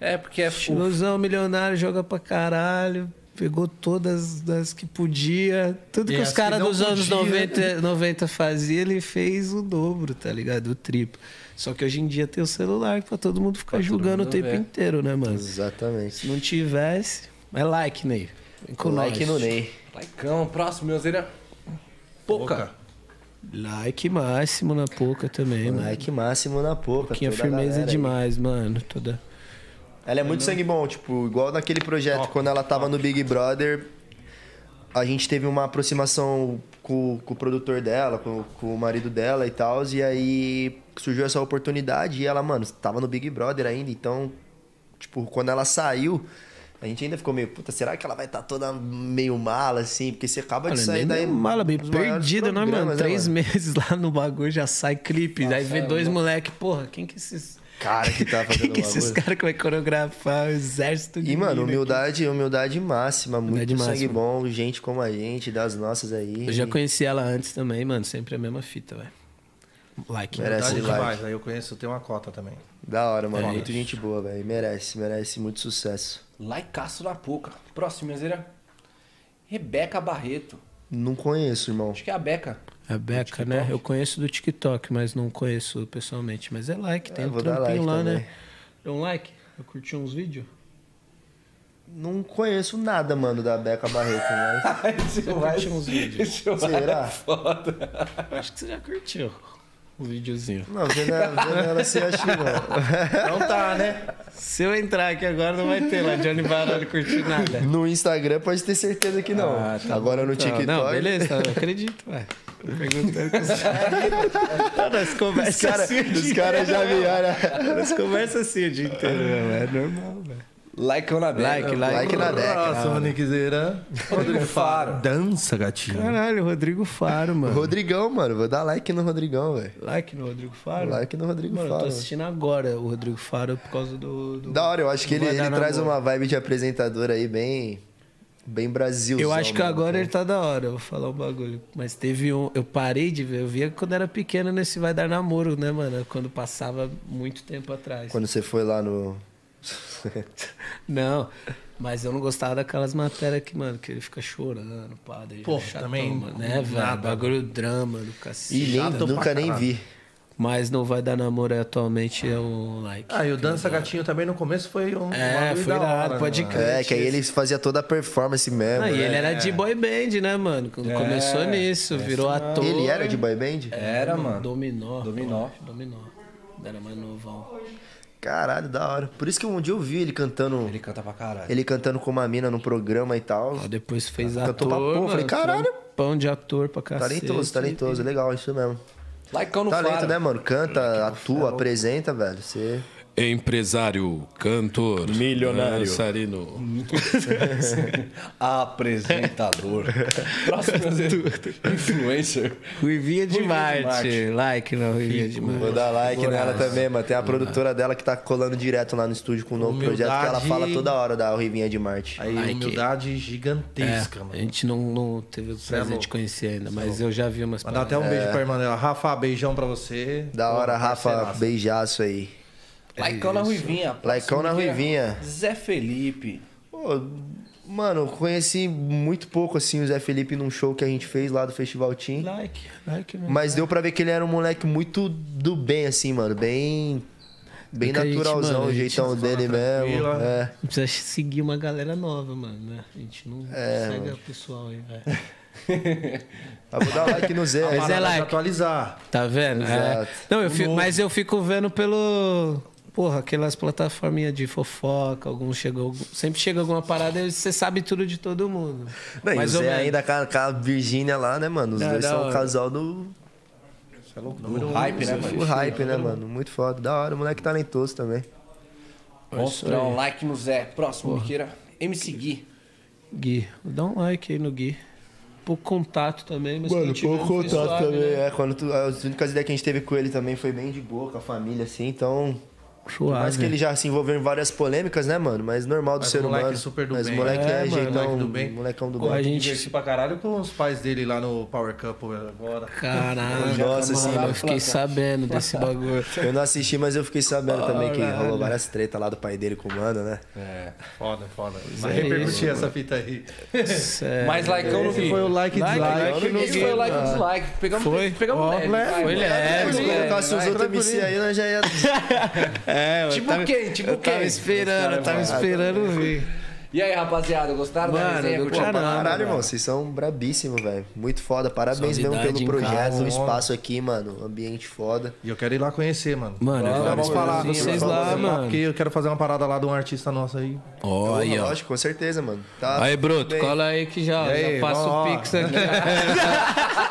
[SPEAKER 1] É, porque é... o-
[SPEAKER 3] Ilusão, milionário, joga pra caralho. Pegou todas as que podia. Tudo
[SPEAKER 2] E
[SPEAKER 3] que os
[SPEAKER 2] as que
[SPEAKER 3] caras
[SPEAKER 2] não
[SPEAKER 3] dos anos
[SPEAKER 2] podia.
[SPEAKER 3] 90, 90 faziam, ele fez o dobro, tá ligado? O triplo. Só que hoje em dia tem o celular pra todo mundo ficar
[SPEAKER 1] Pra
[SPEAKER 3] julgando
[SPEAKER 1] mundo
[SPEAKER 3] o tempo
[SPEAKER 1] ver.
[SPEAKER 3] inteiro, né, mano?
[SPEAKER 4] Exatamente.
[SPEAKER 3] Se não tivesse. Mas like, Ney. Vem com
[SPEAKER 4] like no Ney.
[SPEAKER 1] Likeão, próximo, meuzeira. Pouca.
[SPEAKER 3] Like máximo na Poca também, mano.
[SPEAKER 4] Like máximo na pouca.
[SPEAKER 3] Pouquinha
[SPEAKER 4] a
[SPEAKER 3] firmeza
[SPEAKER 4] aí.
[SPEAKER 3] demais, mano. Toda...
[SPEAKER 4] Ela é muito sangue bom, tipo, igual naquele projeto, quando ela tava no Big Brother, a gente teve uma aproximação com, com o produtor dela, com, com o marido dela e tal, e aí surgiu essa oportunidade e ela, mano, tava no Big Brother ainda, então, tipo, quando ela saiu, a gente ainda ficou meio, puta, será que ela vai estar toda meio mala, assim? Porque você acaba de
[SPEAKER 3] Olha,
[SPEAKER 4] sair daí.
[SPEAKER 3] mala bem perdida, né, mano?
[SPEAKER 4] programas,
[SPEAKER 3] Três
[SPEAKER 4] mano?
[SPEAKER 3] meses lá no bagulho já sai clipe. aí vê dois moleque, porra, quem que esses.
[SPEAKER 4] Cara que tá fazendo
[SPEAKER 3] Quem que esses caras que vai coreografar o exército de
[SPEAKER 4] E, mano,
[SPEAKER 3] menino aqui?
[SPEAKER 4] humildade, humildade máxima, muito
[SPEAKER 3] Humildade
[SPEAKER 4] sangue
[SPEAKER 3] máxima.
[SPEAKER 4] bom, gente como a gente, das nossas aí.
[SPEAKER 3] Eu já conheci ela antes também, mano. Sempre a mesma fita, velho. Like.
[SPEAKER 4] Merece like.
[SPEAKER 2] demais. Aí eu conheço, tem uma cota também.
[SPEAKER 4] Da hora, mano.
[SPEAKER 3] É
[SPEAKER 4] muito
[SPEAKER 3] isso.
[SPEAKER 4] gente boa, velho. Merece, merece muito sucesso.
[SPEAKER 1] Likeaço na Pouca. Próximo, meuzeira. Rebeca Barreto.
[SPEAKER 4] Não conheço, irmão.
[SPEAKER 1] Acho que é a Beca.
[SPEAKER 3] A Beca, né? Eu conheço do TikTok, mas não conheço pessoalmente. Mas é like, tem
[SPEAKER 4] É,
[SPEAKER 3] um trampinho
[SPEAKER 4] like
[SPEAKER 3] lá,
[SPEAKER 4] também.
[SPEAKER 3] né? Dá um like? Eu curti uns vídeos?
[SPEAKER 4] Não conheço nada, mano, da Beca Barreto, mas.
[SPEAKER 3] Eu curti uns vídeos.
[SPEAKER 4] Será?
[SPEAKER 3] Acho que você já curtiu o videozinho.
[SPEAKER 4] Não, vendo ela, vendo ela assim, acho que não.
[SPEAKER 2] Não tá, né?
[SPEAKER 3] Se eu entrar aqui agora, não vai ter lá Johnny Barulho curtir nada.
[SPEAKER 4] No Instagram pode ter certeza que não.
[SPEAKER 3] Ah, tá
[SPEAKER 4] Agora no
[SPEAKER 3] Não,
[SPEAKER 4] TikTok.
[SPEAKER 3] Não, beleza, eu acredito, ué. Perguntando com os caras. Nós
[SPEAKER 4] Os
[SPEAKER 3] conversamos
[SPEAKER 4] caras
[SPEAKER 3] assim o dia
[SPEAKER 4] cara já me olham.
[SPEAKER 3] Nós conversamos assim o dia inteiro, meu. É normal, velho.
[SPEAKER 1] Likeão na Beca.
[SPEAKER 3] Like, like.
[SPEAKER 4] Like na Beca.
[SPEAKER 2] Próximo, Nickzeira.
[SPEAKER 1] Rodrigo Faro.
[SPEAKER 2] Dança, gatinho.
[SPEAKER 3] Caralho, Rodrigo Faro, mano.
[SPEAKER 4] Rodrigão, mano. Vou dar like no Rodrigão, velho.
[SPEAKER 3] Like no Rodrigo Faro?
[SPEAKER 4] Like no Rodrigo
[SPEAKER 3] Mano, eu tô
[SPEAKER 4] Faro.
[SPEAKER 3] assistindo agora o Rodrigo Faro por causa do. do-
[SPEAKER 4] Da hora, eu acho que ele, ele traz uma vibe de apresentador aí bem. Bem Brasil.
[SPEAKER 3] Eu acho que agora ele tá da hora, eu vou falar um bagulho. Mas teve um. Eu parei de ver, eu via quando era pequeno nesse Vai Dar Namoro, né, mano? Quando passava muito tempo atrás.
[SPEAKER 4] Quando você foi lá no.
[SPEAKER 3] Não, mas eu não gostava daquelas matérias que, mano, que ele fica chorando, pá, daí
[SPEAKER 2] Pô,
[SPEAKER 3] chatão,
[SPEAKER 2] também
[SPEAKER 3] mano, né, velho? Bagulho drama do cacete.
[SPEAKER 4] E nem, nunca nem
[SPEAKER 2] caralho.
[SPEAKER 4] vi.
[SPEAKER 3] Mas não vai dar namoro aí atualmente é o like.
[SPEAKER 2] Ah, e o Dança Gatinho também no começo foi um
[SPEAKER 3] É, foi
[SPEAKER 2] da
[SPEAKER 3] irado,
[SPEAKER 2] hora,
[SPEAKER 3] pode
[SPEAKER 2] né,
[SPEAKER 3] crer.
[SPEAKER 2] mano?
[SPEAKER 4] É, que aí ele fazia toda a performance mesmo.
[SPEAKER 3] Ah, e
[SPEAKER 4] né?
[SPEAKER 3] ele era de boy band, né, mano? Quando começou nisso, virou ator.
[SPEAKER 4] Ele era de boy band?
[SPEAKER 1] Era, mano.
[SPEAKER 3] Dominó.
[SPEAKER 1] Dominó.
[SPEAKER 3] eu acho, Dominó. Era mais novão.
[SPEAKER 4] Caralho, da hora. Por isso que um dia eu vi ele cantando.
[SPEAKER 1] Ele
[SPEAKER 4] Ele,
[SPEAKER 1] canta pra caralho.
[SPEAKER 4] cantando com uma mina no programa e tal.
[SPEAKER 3] Ó, depois fez
[SPEAKER 4] Cantou
[SPEAKER 3] ator.
[SPEAKER 4] pra porra,
[SPEAKER 3] mano,
[SPEAKER 4] falei, caralho.
[SPEAKER 3] Pão de ator pra cacete.
[SPEAKER 4] Talentoso, talentoso. Legal, isso mesmo.
[SPEAKER 1] No
[SPEAKER 4] Talento,
[SPEAKER 1] Faro.
[SPEAKER 4] né, mano? Canta, atua, apresenta, velho. Você.
[SPEAKER 7] Empresário, cantor,
[SPEAKER 4] Milionário.
[SPEAKER 7] dançarino.
[SPEAKER 1] Apresentador. Influencer.
[SPEAKER 3] Ruivinha de
[SPEAKER 1] Ruivinha de
[SPEAKER 3] Marte. Like na Ruivinha de Marte.
[SPEAKER 4] Vou dar like nela também, mano. Tem a produtora dela que tá colando direto lá no estúdio com um novo projeto que ela fala toda hora da Rivinha de Marte.
[SPEAKER 2] Aí,
[SPEAKER 3] Like.
[SPEAKER 2] humildade
[SPEAKER 3] É,
[SPEAKER 2] gigantesca,
[SPEAKER 3] a
[SPEAKER 2] mano.
[SPEAKER 3] gente não, não teve o prazer de conhecer ainda, mas eu já vi umas
[SPEAKER 2] Mandar até um beijo pra irmã dela. Rafa, beijão pra você.
[SPEAKER 4] Da hora, Rafa, beijaço aí.
[SPEAKER 1] Likeão na Ruivinha.
[SPEAKER 4] Likeão na. Ruivinha.
[SPEAKER 1] Zé Felipe.
[SPEAKER 4] Pô, mano, eu conheci muito pouco assim o Zé Felipe num show que a gente fez lá do Festival Team.
[SPEAKER 3] Like, like, né?
[SPEAKER 4] Mas deu pra ver que ele era um moleque muito do bem, assim, mano. Bem. Bem
[SPEAKER 3] Porque a gente,
[SPEAKER 4] naturalzão,
[SPEAKER 3] mano,
[SPEAKER 4] o jeitão dele mesmo. É.
[SPEAKER 3] A gente precisa seguir uma galera nova, mano, né? A gente não
[SPEAKER 4] É,
[SPEAKER 3] segue o pessoal aí, velho.
[SPEAKER 4] Ah, vou dar like no Zé.
[SPEAKER 3] Mas é like.
[SPEAKER 2] atualizar.
[SPEAKER 3] Tá vendo? É.
[SPEAKER 4] Exato.
[SPEAKER 3] Não, eu fico, mas eu fico vendo pelo. Porra, aquelas plataforminhas de fofoca, alguns chegam. Sempre chega alguma parada e você sabe tudo de todo mundo.
[SPEAKER 4] Não, e o Zé
[SPEAKER 3] menos.
[SPEAKER 4] ainda com a, com a Virgínia lá, né, mano? Os
[SPEAKER 3] É,
[SPEAKER 4] dois são o
[SPEAKER 3] hora.
[SPEAKER 4] casal do.
[SPEAKER 1] O hype, né,
[SPEAKER 4] O
[SPEAKER 1] mano?
[SPEAKER 4] hype, né, mano? Muito foda. Da hora, moleque talentoso também.
[SPEAKER 1] Monstrão. Like no Zé. Próximo, Miqueira. MC Gui.
[SPEAKER 3] Gui, dá um like aí no Gui. Pouco contato também, mas
[SPEAKER 4] Mano, pouco contato
[SPEAKER 3] suave,
[SPEAKER 4] também.
[SPEAKER 3] né?
[SPEAKER 4] É, quando tu, as únicas ideias que a gente teve com ele também foi bem de boa, com a família, assim. Então,
[SPEAKER 3] Suave.
[SPEAKER 4] que ele já se envolveu em várias polêmicas, né, mano? Mas normal do
[SPEAKER 2] Mas
[SPEAKER 4] ser
[SPEAKER 2] moleque
[SPEAKER 4] humano.
[SPEAKER 2] super do
[SPEAKER 4] Mas
[SPEAKER 2] bem.
[SPEAKER 4] moleque
[SPEAKER 3] É,
[SPEAKER 4] é,
[SPEAKER 3] mano,
[SPEAKER 4] jeitão,
[SPEAKER 2] moleque do bem.
[SPEAKER 4] molecão do
[SPEAKER 3] Pô,
[SPEAKER 4] bem.
[SPEAKER 3] a gente-
[SPEAKER 2] Diverti pra caralho com os pais dele lá no Power Couple agora.
[SPEAKER 3] Caralho,
[SPEAKER 4] Nossa
[SPEAKER 3] mano,
[SPEAKER 4] senhora.
[SPEAKER 3] eu fiquei sabendo desse bagulho.
[SPEAKER 4] Eu não assisti, mas eu fiquei sabendo também que rolou várias tretas lá do pai dele com o mano, né?
[SPEAKER 1] É.
[SPEAKER 2] Foda, foda.
[SPEAKER 3] é
[SPEAKER 2] Mas repercutir
[SPEAKER 3] isso,
[SPEAKER 2] essa fita aí.
[SPEAKER 3] Sério.
[SPEAKER 1] Mais likeão no Gui.
[SPEAKER 2] foi o like e
[SPEAKER 3] Like,
[SPEAKER 2] dislike.
[SPEAKER 1] Esse foi o like e dislike. Pegamos,
[SPEAKER 3] Foi?
[SPEAKER 1] pegamos
[SPEAKER 2] Ó,
[SPEAKER 1] leve.
[SPEAKER 3] Foi leve,
[SPEAKER 4] Se colocasse os outros MC aí, nós já ia.
[SPEAKER 3] É,
[SPEAKER 1] Tipo
[SPEAKER 3] tava-
[SPEAKER 1] quem? Tipo
[SPEAKER 3] eu tava
[SPEAKER 1] quem?
[SPEAKER 3] esperando, eu tava esperando vir.
[SPEAKER 1] E aí, rapaziada, gostaram da
[SPEAKER 3] Mano,
[SPEAKER 1] resenha? Curtiu?
[SPEAKER 3] caramba.
[SPEAKER 4] Caralho, irmão, vocês são brabíssimos, velho. Muito foda. Parabéns mesmo
[SPEAKER 3] Suavidade
[SPEAKER 4] pelo projeto,
[SPEAKER 3] casa.
[SPEAKER 4] o espaço aqui, mano. Ambiente foda.
[SPEAKER 2] E eu quero ir lá conhecer, mano.
[SPEAKER 3] Mano, eu
[SPEAKER 2] Vamos,
[SPEAKER 3] quero
[SPEAKER 2] falar
[SPEAKER 3] falar vocês lá,
[SPEAKER 2] Vamos
[SPEAKER 3] mano.
[SPEAKER 2] Porque eu quero fazer uma parada lá de um artista nosso aí.
[SPEAKER 3] Ó, aí, ó.
[SPEAKER 4] Lógico, com certeza, mano. Tá
[SPEAKER 3] Aí, Broto,
[SPEAKER 4] bem.
[SPEAKER 3] cola aí que já,
[SPEAKER 2] aí,
[SPEAKER 3] já passa o
[SPEAKER 2] ó.
[SPEAKER 3] Pix aqui.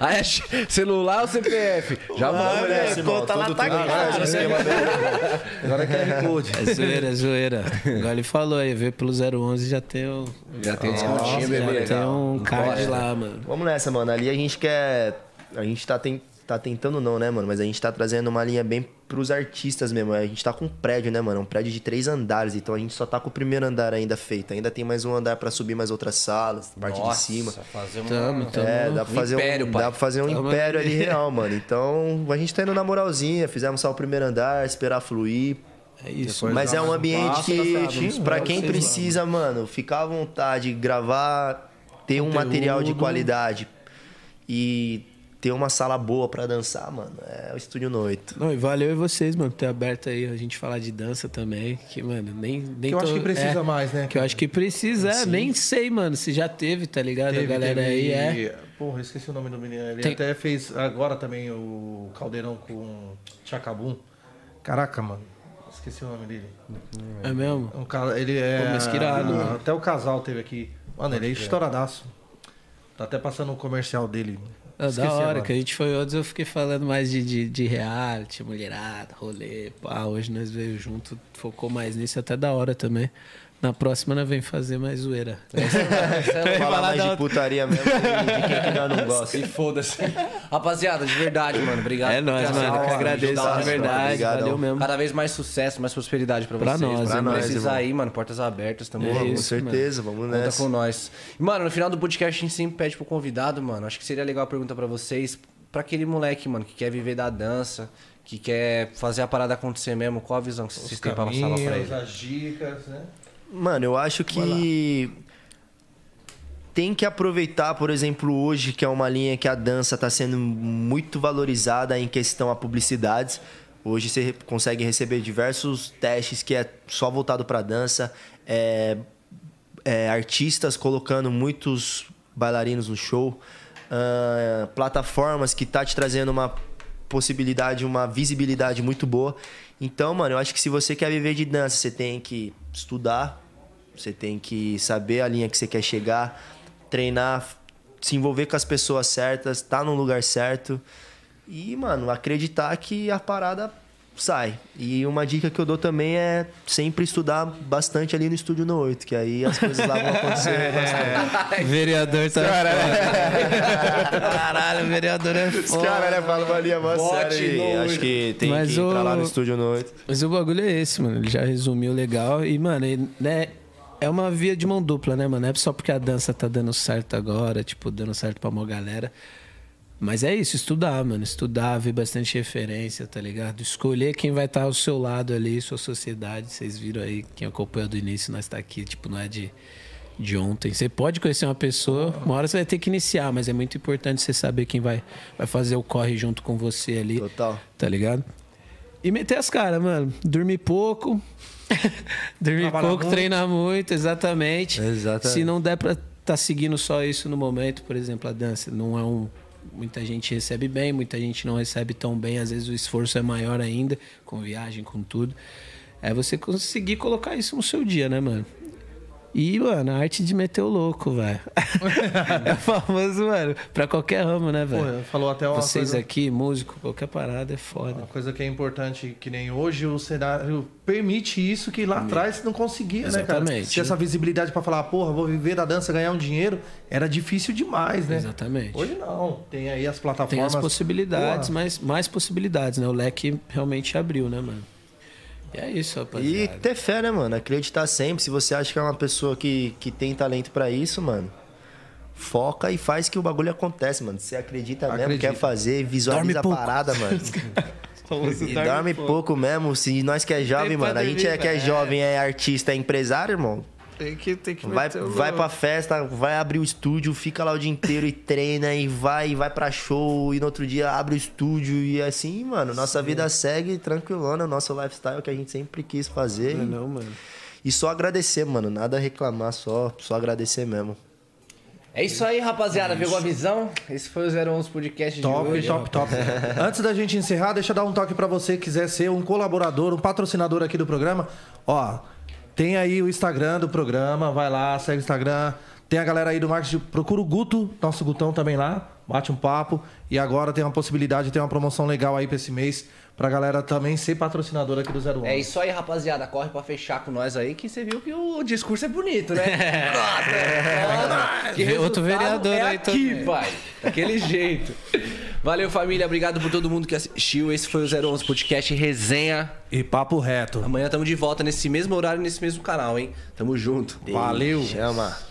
[SPEAKER 1] Ah, é celular ou CPF? Já manda.
[SPEAKER 4] irmão.
[SPEAKER 3] conta lá tá
[SPEAKER 4] tudo
[SPEAKER 3] cara.
[SPEAKER 4] ligado, esquema dele.
[SPEAKER 2] Agora é QR Code.
[SPEAKER 3] É zoeira, é zoeira. Agora ele falou aí, veio pelo 011 já tem o.
[SPEAKER 1] Já tem descontinho,
[SPEAKER 3] já
[SPEAKER 1] bebê.
[SPEAKER 3] tem um card
[SPEAKER 1] Bora.
[SPEAKER 3] lá, mano.
[SPEAKER 4] Vamos nessa, mano. Ali a gente quer. A gente tá, ten- tá tentando, não, né, mano? Mas a gente tá trazendo uma linha bem pros artistas mesmo. A gente tá com um prédio, né, mano? Um prédio de três andares. Então a gente só tá com o primeiro andar ainda feito. Ainda tem mais um andar pra subir mais outras salas, parte de cima.
[SPEAKER 1] fazer uma...
[SPEAKER 3] Tamo, tamo.
[SPEAKER 4] É, dá pra
[SPEAKER 1] Um
[SPEAKER 4] fazer
[SPEAKER 1] império,
[SPEAKER 4] um,
[SPEAKER 1] pai.
[SPEAKER 4] dá pra fazer um
[SPEAKER 3] Tamo
[SPEAKER 4] império
[SPEAKER 3] ali.
[SPEAKER 4] ali real, mano. Então, a gente tá indo na moralzinha, fizemos só o primeiro andar, esperar fluir.
[SPEAKER 3] É isso.
[SPEAKER 2] Depois
[SPEAKER 4] Mas é um ambiente
[SPEAKER 2] tá
[SPEAKER 4] que, pra
[SPEAKER 2] ver
[SPEAKER 4] quem
[SPEAKER 2] lá,
[SPEAKER 4] precisa, mano, ficar à vontade, gravar, ter um material de qualidade e ter uma sala boa pra dançar, mano, é o Estúdio Noito.
[SPEAKER 3] Não, e valeu e vocês, mano, ter aberto aí a gente falar de dança também. Que, mano, nem. nem
[SPEAKER 2] Que eu acho
[SPEAKER 3] tô-
[SPEAKER 2] que precisa
[SPEAKER 3] é,
[SPEAKER 2] mais, né?
[SPEAKER 3] Que eu acho que precisa, é, nem sei, mano, se já teve, tá ligado?
[SPEAKER 2] Teve,
[SPEAKER 3] a galera aí
[SPEAKER 2] teve-
[SPEAKER 3] é.
[SPEAKER 2] Porra, eu esqueci o nome do menino. Ele
[SPEAKER 3] Tem-
[SPEAKER 2] até fez agora também o Caldeirão com Chacabum. Caraca, mano. Esqueci o nome dele.
[SPEAKER 3] É mesmo?
[SPEAKER 2] Um cara, ele é.
[SPEAKER 3] Pô, mas que irado, mano.
[SPEAKER 2] Até o casal teve aqui. Mano, ele é estouradaço. Tá até passando um comercial dele.
[SPEAKER 3] É da hora,
[SPEAKER 2] agora.
[SPEAKER 3] que a gente foi outros, eu fiquei falando mais de, de, de reality, mulherada, rolê. Pá, hoje nós veio junto, focou mais nisso, até da hora também. Na próxima nós vem fazer mais zoeira.
[SPEAKER 4] Falar mais de putaria mesmo, de quem que nós não gosta.
[SPEAKER 1] E foda-se. Rapaziada, de verdade, mano. Obrigado.
[SPEAKER 3] É nóis, mano. Que agradeço de
[SPEAKER 1] nós,
[SPEAKER 3] verdade.
[SPEAKER 4] Obrigadão.
[SPEAKER 3] Valeu mesmo.
[SPEAKER 1] Cada vez mais sucesso, mais prosperidade pra
[SPEAKER 3] Pra
[SPEAKER 1] vocês.
[SPEAKER 3] nós,
[SPEAKER 1] pra
[SPEAKER 3] irmão.
[SPEAKER 1] precisar
[SPEAKER 4] irmão.
[SPEAKER 1] aí, mano. Portas abertas, tamo
[SPEAKER 3] É.
[SPEAKER 4] Com certeza, vamos
[SPEAKER 1] Conta
[SPEAKER 4] nessa.
[SPEAKER 1] com nós. E, Mano, no final do podcast a gente sempre pede pro convidado, mano. Acho que seria legal a pergunta pra vocês. Pra aquele moleque, mano, que quer viver da dança, que quer fazer a parada acontecer mesmo, qual a visão que vocês têm pra passar lá pra
[SPEAKER 2] Caminhos,
[SPEAKER 1] ele?
[SPEAKER 2] as dicas, né?
[SPEAKER 4] Mano, eu acho que tem que aproveitar, por exemplo, hoje, que é uma linha que a dança está sendo muito valorizada em questão a publicidades. Hoje você consegue receber diversos testes que é só voltado para dança, é, é, artistas colocando muitos bailarinos no show, ah, plataformas que tá te trazendo uma possibilidade, uma visibilidade muito boa. Então, mano, eu acho que se você quer viver de dança, você tem que estudar, você tem que saber a linha que você quer chegar, treinar, se envolver com as pessoas certas, estar no lugar certo e, mano, acreditar que a parada sai. E uma dica que eu dou também é sempre estudar bastante ali no estúdio no 8, que aí as coisas lá vão acontecer bastante.
[SPEAKER 3] Vereador tá. foda. Caralho, o vereador é
[SPEAKER 4] Os
[SPEAKER 3] foda.
[SPEAKER 4] caras, né, falam ali a
[SPEAKER 1] no
[SPEAKER 4] acho que tem
[SPEAKER 3] Mas
[SPEAKER 4] que entrar
[SPEAKER 3] o-
[SPEAKER 4] lá no estúdio no 8.
[SPEAKER 3] Mas o bagulho é esse, mano. Ele já resumiu legal. E, mano, ele, né? É uma via de mão dupla, né, mano? Não é só porque a dança tá dando certo agora, tipo, dando certo pra uma galera. Mas é isso, estudar, mano. Estudar, ver bastante referência, tá ligado? Escolher quem vai estar ao seu lado ali, sua sociedade. Vocês viram aí, quem acompanhou do início, nós tá aqui, tipo, não é de, de ontem. Você pode conhecer uma pessoa, uma hora você vai ter que iniciar, mas é muito importante você saber quem vai, vai fazer o corre junto com você ali.
[SPEAKER 4] Total.
[SPEAKER 3] Tá ligado? E meter as caras, mano. Dormir pouco. Dormir pouco,
[SPEAKER 2] muito.
[SPEAKER 3] treinar muito, exatamente.
[SPEAKER 4] Exatamente.
[SPEAKER 3] Se não der pra tá seguindo só isso no momento, por exemplo, a dança não é um. Muita gente recebe bem, muita gente não recebe tão bem. Às vezes o esforço é maior ainda, com viagem, com tudo. É você conseguir colocar isso no seu dia, né, mano? E, mano, a arte de meter o louco, velho. é famoso, mano, pra qualquer ramo, né, velho?
[SPEAKER 2] falou até uma
[SPEAKER 3] Vocês
[SPEAKER 2] coisa,
[SPEAKER 3] aqui, músico, qualquer parada é foda.
[SPEAKER 2] uma coisa que é importante, que nem hoje o cenário permite isso que lá atrás não conseguia, né, cara?
[SPEAKER 3] Exatamente.
[SPEAKER 2] Se essa visibilidade pra falar, porra, vou viver da dança, ganhar um dinheiro, era difícil demais, né?
[SPEAKER 3] Exatamente.
[SPEAKER 2] Hoje não. Tem aí as
[SPEAKER 3] Tem
[SPEAKER 2] plataformas.
[SPEAKER 3] as possibilidades,
[SPEAKER 2] Porra.
[SPEAKER 3] mas mais possibilidades, né? O leque realmente abriu, né, mano? E é isso,
[SPEAKER 4] E
[SPEAKER 3] rapaziada.
[SPEAKER 4] ter fé, né, mano? Acreditar sempre. Se você acha que é uma pessoa que, que tem talento pra isso, mano, foca e faz que o bagulho acontece, mano. Você acredita mesmo,
[SPEAKER 2] Acredita.
[SPEAKER 4] quer fazer, visualiza
[SPEAKER 3] Dorme
[SPEAKER 4] a
[SPEAKER 3] pouco.
[SPEAKER 4] parada, mano. E dorme pouco mesmo. Se nós que é jovem, mano, a gente é que é jovem, é artista, é empresário, irmão.
[SPEAKER 3] Tem que, tem que
[SPEAKER 4] Vai,
[SPEAKER 3] meter o
[SPEAKER 4] vai pra festa, vai abrir o estúdio, fica lá o dia inteiro e treina e vai, e vai pra show e no outro dia abre o estúdio e assim, mano, nossa vida segue tranquilona, o nosso lifestyle que a gente sempre quis fazer.
[SPEAKER 3] Não, é não, mano.
[SPEAKER 4] E só agradecer, mano. Nada a reclamar, só, só agradecer mesmo.
[SPEAKER 1] É isso aí, rapaziada. Pegou a visão? Esse foi o 011 Podcast
[SPEAKER 2] Top,
[SPEAKER 1] de hoje.
[SPEAKER 2] top, top. Antes da gente encerrar, deixa eu dar um toque pra você que quiser ser um colaborador, um patrocinador aqui do programa. Ó, tem aí o Instagram do programa, vai lá, segue o Instagram. Tem a galera aí do marketing, procura o Guto, nosso Gutão também lá, bate um papo. E agora tem uma possibilidade de ter uma promoção legal aí pra esse mês, pra galera também ser patrocinador aqui do 01.
[SPEAKER 1] É isso aí, rapaziada. Corre pra fechar com nós aí, que você viu que o discurso é bonito, né? Nossa, é, que
[SPEAKER 3] Vê outro vereador
[SPEAKER 1] é
[SPEAKER 3] aí
[SPEAKER 1] aqui,
[SPEAKER 3] também.
[SPEAKER 1] pai. Daquele jeito. Valeu, família. Obrigado por todo mundo que assistiu. Esse foi o 011 Podcast Resenha.
[SPEAKER 2] E papo reto.
[SPEAKER 1] Amanhã estamos de volta nesse mesmo horário, nesse mesmo canal, hein? Tamo junto.
[SPEAKER 2] Valeu.
[SPEAKER 4] Chama.